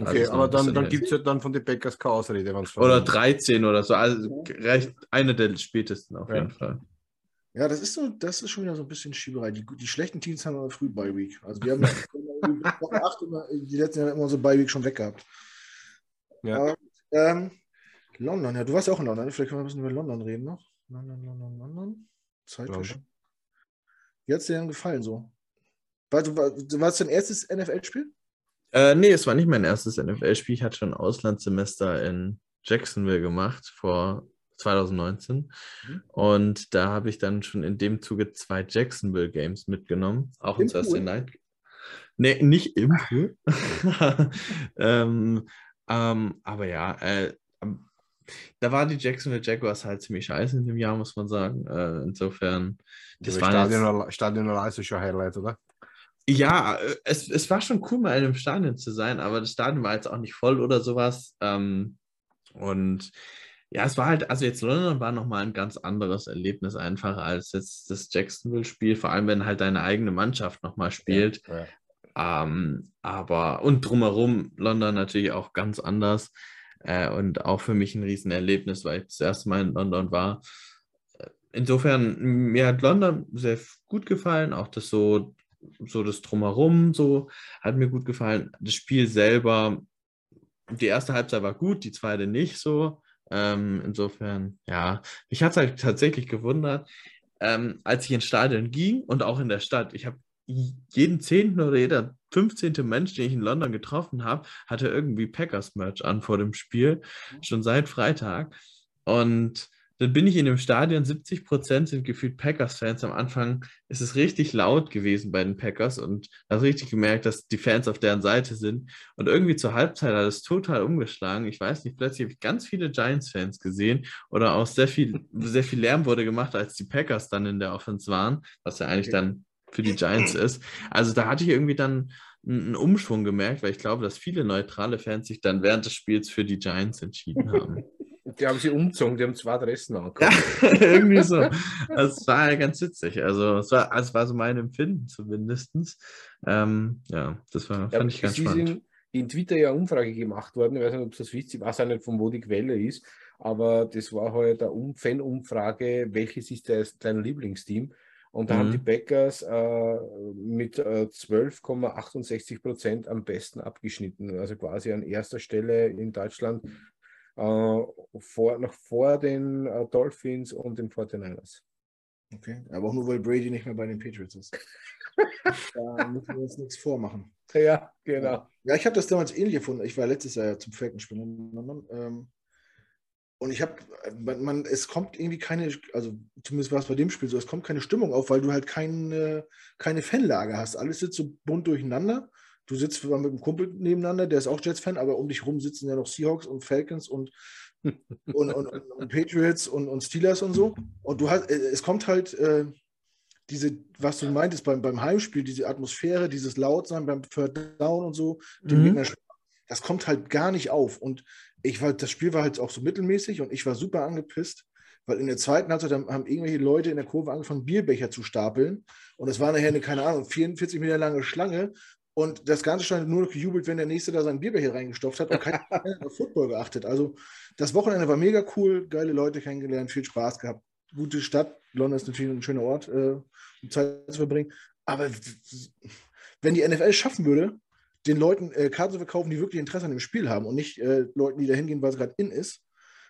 Okay, also aber dann, dann gibt es ja dann von den Bäckers keine Ausrede. Oder 13 oder so. Also recht eine der spätesten auf ja. jeden Fall. Ja, das ist so, das ist schon wieder so ein bisschen Schieberei. Die, die schlechten Teams haben aber früh Bye Week. Also wir haben Woche 8 immer, die letzten Jahre immer so Bye Week schon weg gehabt. Ja. Aber, ähm, London, ja, du warst ja auch in London. Vielleicht können wir ein bisschen über London reden noch. London, London, London. Zeit London. Wie hat es dir denn gefallen so? War, war, war es dein erstes NFL-Spiel? Äh, nee, es war nicht mein erstes NFL-Spiel. Ich hatte schon ein Auslandssemester in Jacksonville gemacht vor 2019. Mhm. Und da habe ich dann schon in dem Zuge zwei Jacksonville Games mitgenommen. Auch Im Thursday Night. Nee, nicht im Pool. ähm, ähm, aber ja, äh, da waren die Jacksonville Jaguars halt ziemlich scheiße in dem Jahr, muss man sagen. Äh, insofern. Das war Stadion, jetzt... Stadion ist schon Highlight, oder? Ja, äh, es, es war schon cool, mal in einem Stadion zu sein, aber das Stadion war jetzt auch nicht voll oder sowas. Ähm, und ja, es war halt, also jetzt London war nochmal ein ganz anderes Erlebnis einfach als jetzt das Jacksonville-Spiel, vor allem wenn halt deine eigene Mannschaft nochmal spielt. Ja, ja. Ähm, aber und drumherum London natürlich auch ganz anders. Äh, und auch für mich ein Riesenerlebnis, weil ich das erste Mal in London war. Äh, insofern, mir hat London sehr gut gefallen, auch das so, so das Drumherum so hat mir gut gefallen. Das Spiel selber, die erste Halbzeit war gut, die zweite nicht so. Ähm, insofern, ja, mich hat es halt tatsächlich gewundert, ähm, als ich ins Stadion ging und auch in der Stadt. Ich habe jeden zehnten oder jeder 15. Mensch, den ich in London getroffen habe, hatte irgendwie Packers-Merch an vor dem Spiel, mhm. schon seit Freitag. Und dann bin ich in dem Stadion, 70 Prozent sind gefühlt Packers-Fans. Am Anfang ist es richtig laut gewesen bei den Packers und habe richtig gemerkt, dass die Fans auf deren Seite sind. Und irgendwie zur Halbzeit hat es total umgeschlagen. Ich weiß nicht, plötzlich habe ich ganz viele Giants-Fans gesehen oder auch sehr viel, sehr viel Lärm wurde gemacht, als die Packers dann in der Offense waren, was ja eigentlich dann für die Giants ist. Also da hatte ich irgendwie dann einen Umschwung gemerkt, weil ich glaube, dass viele neutrale Fans sich dann während des Spiels für die Giants entschieden haben. Die haben sie umgezogen, die haben zwei Adressen angeguckt. Ja, irgendwie so. Das war ja ganz witzig. Also es war, es war so mein Empfinden zumindest. Ähm, ja, das war, ja, fand ich ganz spannend. In, in Twitter ja Umfrage gemacht worden. Ich weiß nicht, ob das wisst, ich weiß auch nicht, von wo die Quelle ist, aber das war halt eine Fan-Umfrage, welches ist dein Lieblingsteam? Und da mhm. haben die Packers äh, mit äh, 12,68 Prozent am besten abgeschnitten. Also quasi an erster Stelle in Deutschland äh, vor, noch vor den äh, Dolphins und den 49ers. Okay, aber auch nur, weil Brady nicht mehr bei den Patriots ist. da müssen wir uns nichts vormachen. Ja, genau. Ja, ich habe das damals ähnlich gefunden. Ich war letztes Jahr zum Falkenspiel in London. Ähm, und ich habe, man, man, es kommt irgendwie keine, also zumindest war es bei dem Spiel so, es kommt keine Stimmung auf, weil du halt keine, keine Fanlage hast. Alles sitzt so bunt durcheinander. Du sitzt mit einem Kumpel nebeneinander, der ist auch Jets-Fan, aber um dich rum sitzen ja noch Seahawks und Falcons und, und, und, und, und, Patriots und, und Steelers und so. Und du hast, äh, es kommt halt äh, diese, was du meintest beim, beim Heimspiel, diese Atmosphäre, dieses Lautsein beim Third Down und so, dem mhm. Gegner das kommt halt gar nicht auf. Und ich war, das Spiel war halt auch so mittelmäßig und ich war super angepisst, weil in der zweiten Halbzeit haben irgendwelche Leute in der Kurve angefangen, Bierbecher zu stapeln. Und es war nachher eine, keine Ahnung, 44 Meter lange Schlange. Und das Ganze stand nur noch gejubelt, wenn der Nächste da seinen Bierbecher reingestopft hat und keiner auf Football geachtet. Also das Wochenende war mega cool, geile Leute kennengelernt, viel Spaß gehabt. Gute Stadt. London ist natürlich ein schöner Ort, äh, um Zeit zu verbringen. Aber wenn die NFL schaffen würde, den Leuten äh, Karten zu verkaufen, die wirklich Interesse an dem Spiel haben und nicht äh, Leuten, die da hingehen, weil es gerade in ist.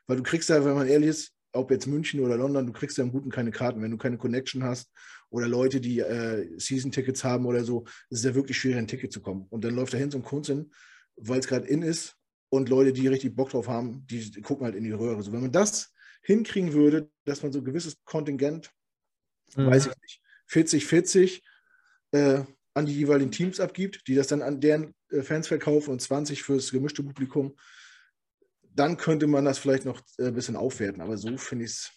Weil du kriegst ja, wenn man ehrlich ist, ob jetzt München oder London, du kriegst ja im Guten keine Karten. Wenn du keine Connection hast oder Leute, die äh, Season-Tickets haben oder so, ist es ja wirklich schwer, ein Ticket zu kommen. Und dann läuft da hin so ein Kunstsinn, weil es gerade in ist und Leute, die richtig Bock drauf haben, die gucken halt in die Röhre. So, wenn man das hinkriegen würde, dass man so ein gewisses Kontingent, mhm. weiß ich nicht, 40, 40, äh, an die jeweiligen Teams abgibt, die das dann an deren äh, Fans verkaufen und 20 fürs gemischte Publikum, dann könnte man das vielleicht noch äh, ein bisschen aufwerten. Aber so finde ich es.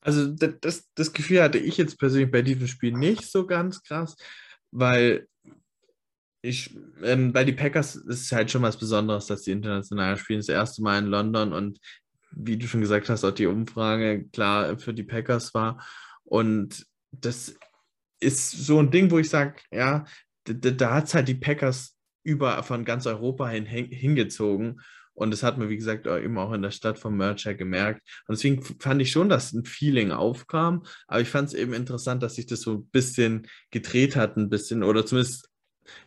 Also das, das Gefühl hatte ich jetzt persönlich bei diesem Spiel nicht so ganz krass, weil ich, ähm, bei die Packers ist halt schon was Besonderes, dass die international spielen. Das erste Mal in London und wie du schon gesagt hast, auch die Umfrage klar für die Packers war. Und das ist so ein Ding, wo ich sage, ja, da, da hat es halt die Packers über von ganz Europa hin, hingezogen. Und das hat man, wie gesagt, eben auch in der Stadt vom Mercher gemerkt. Und deswegen fand ich schon, dass ein Feeling aufkam. Aber ich fand es eben interessant, dass sich das so ein bisschen gedreht hat, ein bisschen, oder zumindest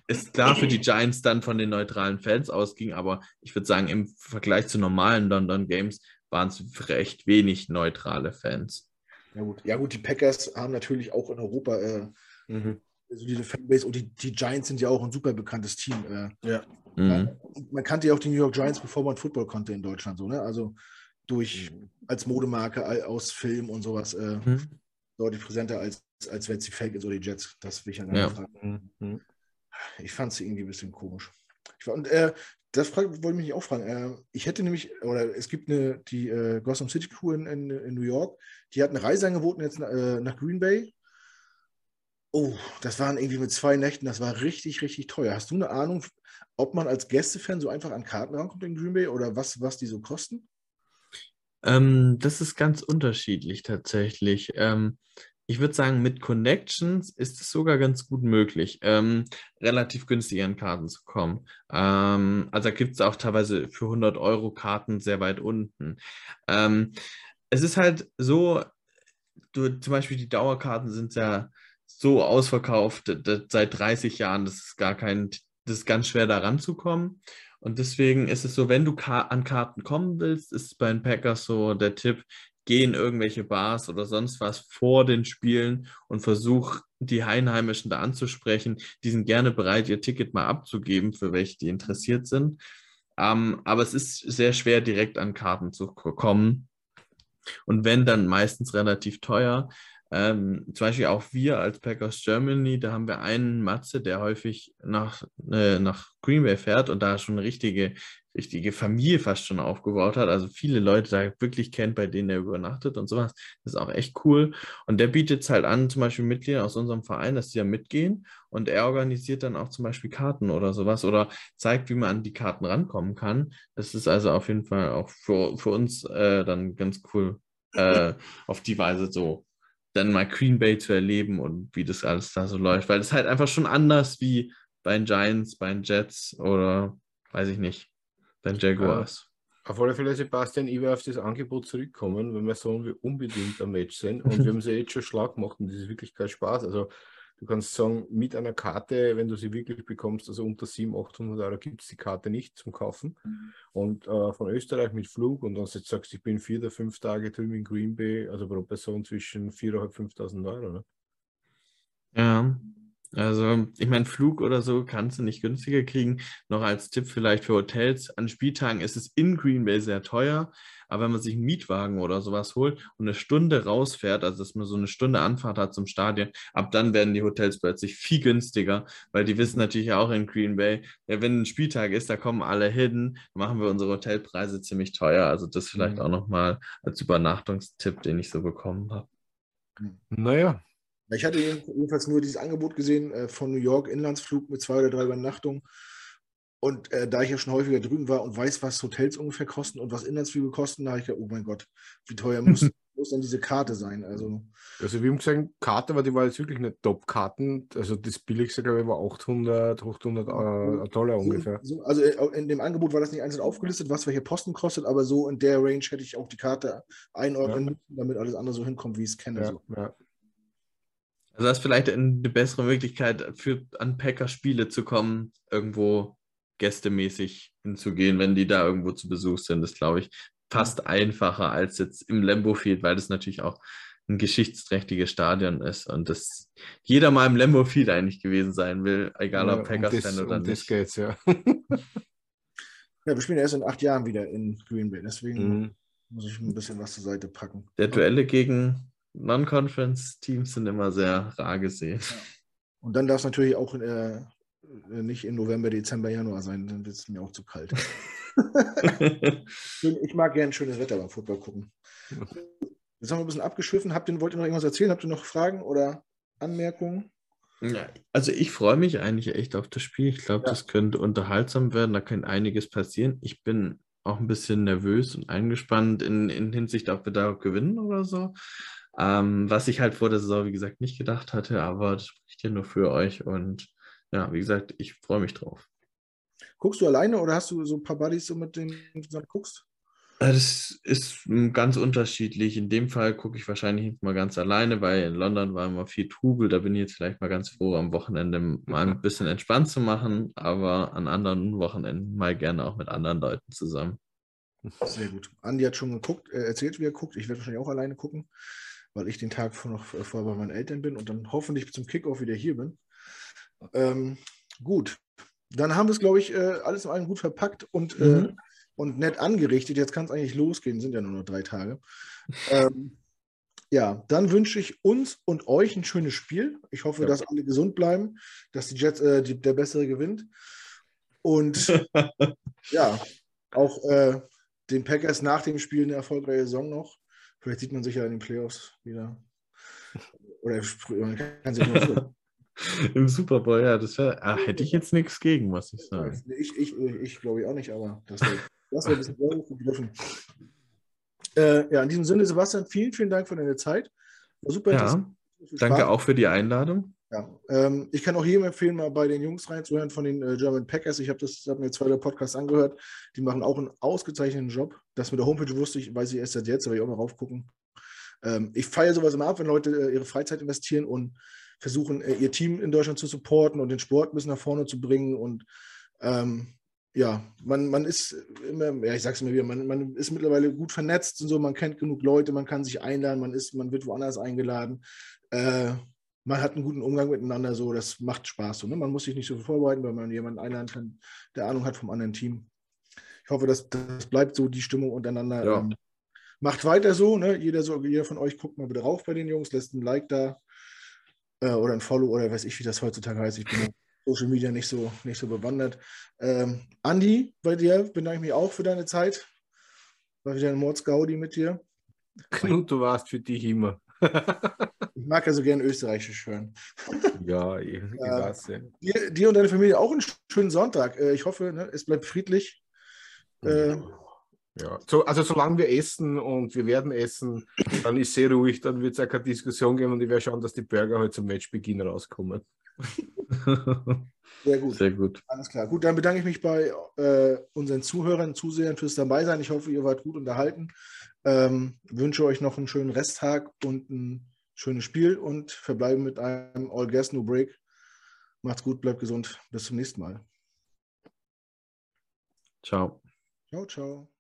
ist klar für die Giants dann von den neutralen Fans ausging. Aber ich würde sagen, im Vergleich zu normalen London Games waren es recht wenig neutrale Fans. Ja gut. ja gut, die Packers haben natürlich auch in Europa äh, mhm. also diese Fanbase und die, die Giants sind ja auch ein super bekanntes Team. Äh, ja. Mhm. Man kannte ja auch die New York Giants, bevor man Football konnte in Deutschland, so, ne? Also durch als Modemarke aus Film und sowas äh, mhm. deutlich präsenter als, als wenn es die Falcons oder die Jets. Das will ich ja gar nicht fragen. Mhm. Ich fand es irgendwie ein bisschen komisch. Ich und äh, das wollte ich mich auch fragen. Äh, ich hätte nämlich, oder es gibt eine, die äh, Gotham City Crew in, in, in, New York, die hat eine Reise angeboten jetzt äh, nach Green Bay. Oh, das waren irgendwie mit zwei Nächten, das war richtig, richtig teuer. Hast du eine Ahnung, ob man als Gästefan so einfach an Karten rankommt in Green Bay oder was, was die so kosten? Ähm, das ist ganz unterschiedlich tatsächlich. Ähm, ich würde sagen, mit Connections ist es sogar ganz gut möglich, ähm, relativ günstig an Karten zu kommen. Ähm, also da gibt es auch teilweise für 100 Euro Karten sehr weit unten. Ähm, es ist halt so, du, zum Beispiel die Dauerkarten sind ja so ausverkauft seit 30 Jahren, das ist gar kein, das ist ganz schwer da ranzukommen. Und deswegen ist es so, wenn du an Karten kommen willst, ist bei den Packers so der Tipp, geh in irgendwelche Bars oder sonst was vor den Spielen und versuch die Einheimischen da anzusprechen. Die sind gerne bereit, ihr Ticket mal abzugeben, für welche die interessiert sind. Ähm, aber es ist sehr schwer, direkt an Karten zu kommen. Und wenn, dann meistens relativ teuer. Ähm, zum Beispiel auch wir als Packers Germany, da haben wir einen Matze, der häufig nach, äh, nach Green Bay fährt und da schon eine richtige richtige Familie fast schon aufgebaut hat. Also viele Leute da wirklich kennt, bei denen er übernachtet und sowas. Das ist auch echt cool. Und der bietet es halt an, zum Beispiel Mitglieder aus unserem Verein, dass die ja mitgehen. Und er organisiert dann auch zum Beispiel Karten oder sowas oder zeigt, wie man an die Karten rankommen kann. Das ist also auf jeden Fall auch für, für uns äh, dann ganz cool, äh, auf die Weise so dann mal Green Bay zu erleben und wie das alles da so läuft. Weil es halt einfach schon anders wie bei den Giants, bei den Jets oder weiß ich nicht, bei den Jaguars. Auf alle Fälle, Sebastian, ich werde auf das Angebot zurückkommen, weil wir sagen, wir unbedingt am Match sind und wir haben sie jetzt schon schlag gemacht und das ist wirklich kein Spaß. Also du kannst sagen, mit einer Karte, wenn du sie wirklich bekommst, also unter 700, 800 Euro gibt es die Karte nicht zum Kaufen. Mhm. Und äh, von Österreich mit Flug und dann jetzt sagst, ich bin vier oder fünf Tage drüben in Green Bay, also pro Person zwischen 4.500, 5.000 Euro. Ne? Ja, also, ich meine, Flug oder so kannst du nicht günstiger kriegen. Noch als Tipp vielleicht für Hotels. An Spieltagen ist es in Green Bay sehr teuer. Aber wenn man sich einen Mietwagen oder sowas holt und eine Stunde rausfährt, also dass man so eine Stunde Anfahrt hat zum Stadion, ab dann werden die Hotels plötzlich viel günstiger, weil die wissen natürlich auch in Green Bay, ja, wenn ein Spieltag ist, da kommen alle hin, machen wir unsere Hotelpreise ziemlich teuer. Also das vielleicht mhm. auch nochmal als Übernachtungstipp, den ich so bekommen habe. Naja, ich hatte jedenfalls nur dieses Angebot gesehen äh, von New York, Inlandsflug mit zwei oder drei Übernachtungen. Und äh, da ich ja schon häufiger drüben war und weiß, was Hotels ungefähr kosten und was Inlandsflüge kosten, da habe ich gedacht, oh mein Gott, wie teuer muss, muss denn diese Karte sein? Also, also wir haben gesagt, Karte, aber die war jetzt wirklich eine Top-Karten. Also das billigste, glaube ich, war 800, 800 äh, Dollar ungefähr. So, also äh, in dem Angebot war das nicht einzeln aufgelistet, was welche Posten kostet, aber so in der Range hätte ich auch die Karte einordnen müssen, ja. damit alles andere so hinkommt, wie ich es kenne. Ja, so. ja. Also das ist vielleicht eine bessere Möglichkeit, für an Packer-Spiele zu kommen, irgendwo gästemäßig hinzugehen, wenn die da irgendwo zu Besuch sind. Das glaube ich fast einfacher als jetzt im Lambo Field, weil das natürlich auch ein geschichtsträchtiges Stadion ist und das jeder mal im Lambo Field eigentlich gewesen sein will, egal ob Packers-Fan oder um nicht. Das geht's, ja. ja, wir spielen erst in acht Jahren wieder in Green Bay, deswegen mhm. muss ich ein bisschen was zur Seite packen. Der Duelle gegen Non-Conference-Teams sind immer sehr rar gesehen. Und dann darf es natürlich auch äh, nicht im November, Dezember, Januar sein, dann wird es mir auch zu kalt. ich mag gerne schönes Wetter beim Football gucken. Jetzt haben wir ein bisschen abgeschwiffen. Habt ihr, wollt ihr noch irgendwas erzählen? Habt ihr noch Fragen oder Anmerkungen? Ja, also ich freue mich eigentlich echt auf das Spiel. Ich glaube, ja. das könnte unterhaltsam werden. Da könnte einiges passieren. Ich bin auch ein bisschen nervös und eingespannt in, in Hinsicht, ob wir da gewinnen oder so. Ähm, was ich halt vor der Saison, wie gesagt, nicht gedacht hatte, aber das spricht ja nur für euch. Und ja, wie gesagt, ich freue mich drauf. Guckst du alleine oder hast du so ein paar Buddies, so mit denen du guckst? Äh, das ist ganz unterschiedlich. In dem Fall gucke ich wahrscheinlich mal ganz alleine, weil in London war immer viel Trubel. Da bin ich jetzt vielleicht mal ganz froh, am Wochenende mal ein bisschen entspannt zu machen, aber an anderen Wochenenden mal gerne auch mit anderen Leuten zusammen. Sehr gut. Andi hat schon geguckt, äh, erzählt, wie er guckt. Ich werde wahrscheinlich auch alleine gucken weil ich den Tag vor noch äh, vorher bei meinen Eltern bin und dann hoffentlich zum Kickoff wieder hier bin. Ähm, gut, dann haben wir es, glaube ich, äh, alles in allem gut verpackt und, äh, mhm. äh, und nett angerichtet. Jetzt kann es eigentlich losgehen, sind ja nur noch drei Tage. Ähm, ja, dann wünsche ich uns und euch ein schönes Spiel. Ich hoffe, ja. dass alle gesund bleiben, dass die Jets äh, die, der Bessere gewinnt. Und ja, auch äh, den Packers nach dem Spiel eine erfolgreiche Saison noch. Vielleicht sieht man sich ja in den Playoffs wieder. Oder man kann sich nur Im Super Bowl, ja, das wär, ah, hätte ich jetzt nichts gegen, muss ich sagen. Ich, ich, ich glaube ich auch nicht, aber das wäre wär ein bisschen vergriffen. Äh, ja, in diesem Sinne, Sebastian, vielen, vielen Dank für deine Zeit. War super ja, interessant. Danke auch für die Einladung. Ja, ähm, ich kann auch jedem empfehlen, mal bei den Jungs reinzuhören von den äh, German Packers. Ich habe hab mir zwei der Podcasts angehört. Die machen auch einen ausgezeichneten Job. Das mit der Homepage wusste ich, weiß ich erst seit jetzt, aber ich auch mal raufgucken. Ähm, ich feiere sowas immer ab, wenn Leute äh, ihre Freizeit investieren und versuchen, äh, ihr Team in Deutschland zu supporten und den Sport ein bisschen nach vorne zu bringen. Und ähm, ja, man, man ist immer, ja, ich sag's immer wieder, man, man ist mittlerweile gut vernetzt und so, man kennt genug Leute, man kann sich einladen, man ist, man wird woanders eingeladen. Äh, man hat einen guten Umgang miteinander, so, das macht Spaß. So, ne? Man muss sich nicht so vorbereiten, weil man jemanden einladen kann, der Ahnung hat vom anderen Team. Ich hoffe, das, das bleibt so die Stimmung untereinander. Ja. Ähm, macht weiter so, ne? Jeder, so, jeder von euch guckt mal bitte rauf bei den Jungs, lässt ein Like da äh, oder ein Follow oder weiß ich, wie das heutzutage heißt. Ich bin Social Media nicht so, nicht so bewandert. Ähm, Andi, bei dir bedanke ich mich auch für deine Zeit. War wieder ein Mordsgaudi mit dir. Knut, du warst für dich immer. Ich mag ja so gerne Österreichisch hören. ja, ich, ich weiß ja. Dir, dir, und deine Familie auch einen schönen Sonntag. Äh, ich hoffe, ne, es bleibt friedlich. Äh, Ja, so, also solange wir essen und wir werden essen, dann ist sehr ruhig, dann wird es auch keine Diskussion geben und ich werde schauen, dass die Burger heute zum Matchbeginn rauskommen. Sehr gut. Sehr gut. Alles klar. Gut, dann bedanke ich mich bei äh, unseren Zuhörern, Zusehern fürs Dabeisein. Ich hoffe, ihr wart gut unterhalten. Ähm, wünsche euch noch einen schönen Resttag und ein schönes Spiel und verbleibe mit einem All Gas No Break. Macht's gut, bleibt gesund. Bis zum nächsten Mal. Ciao. Ciao, ciao.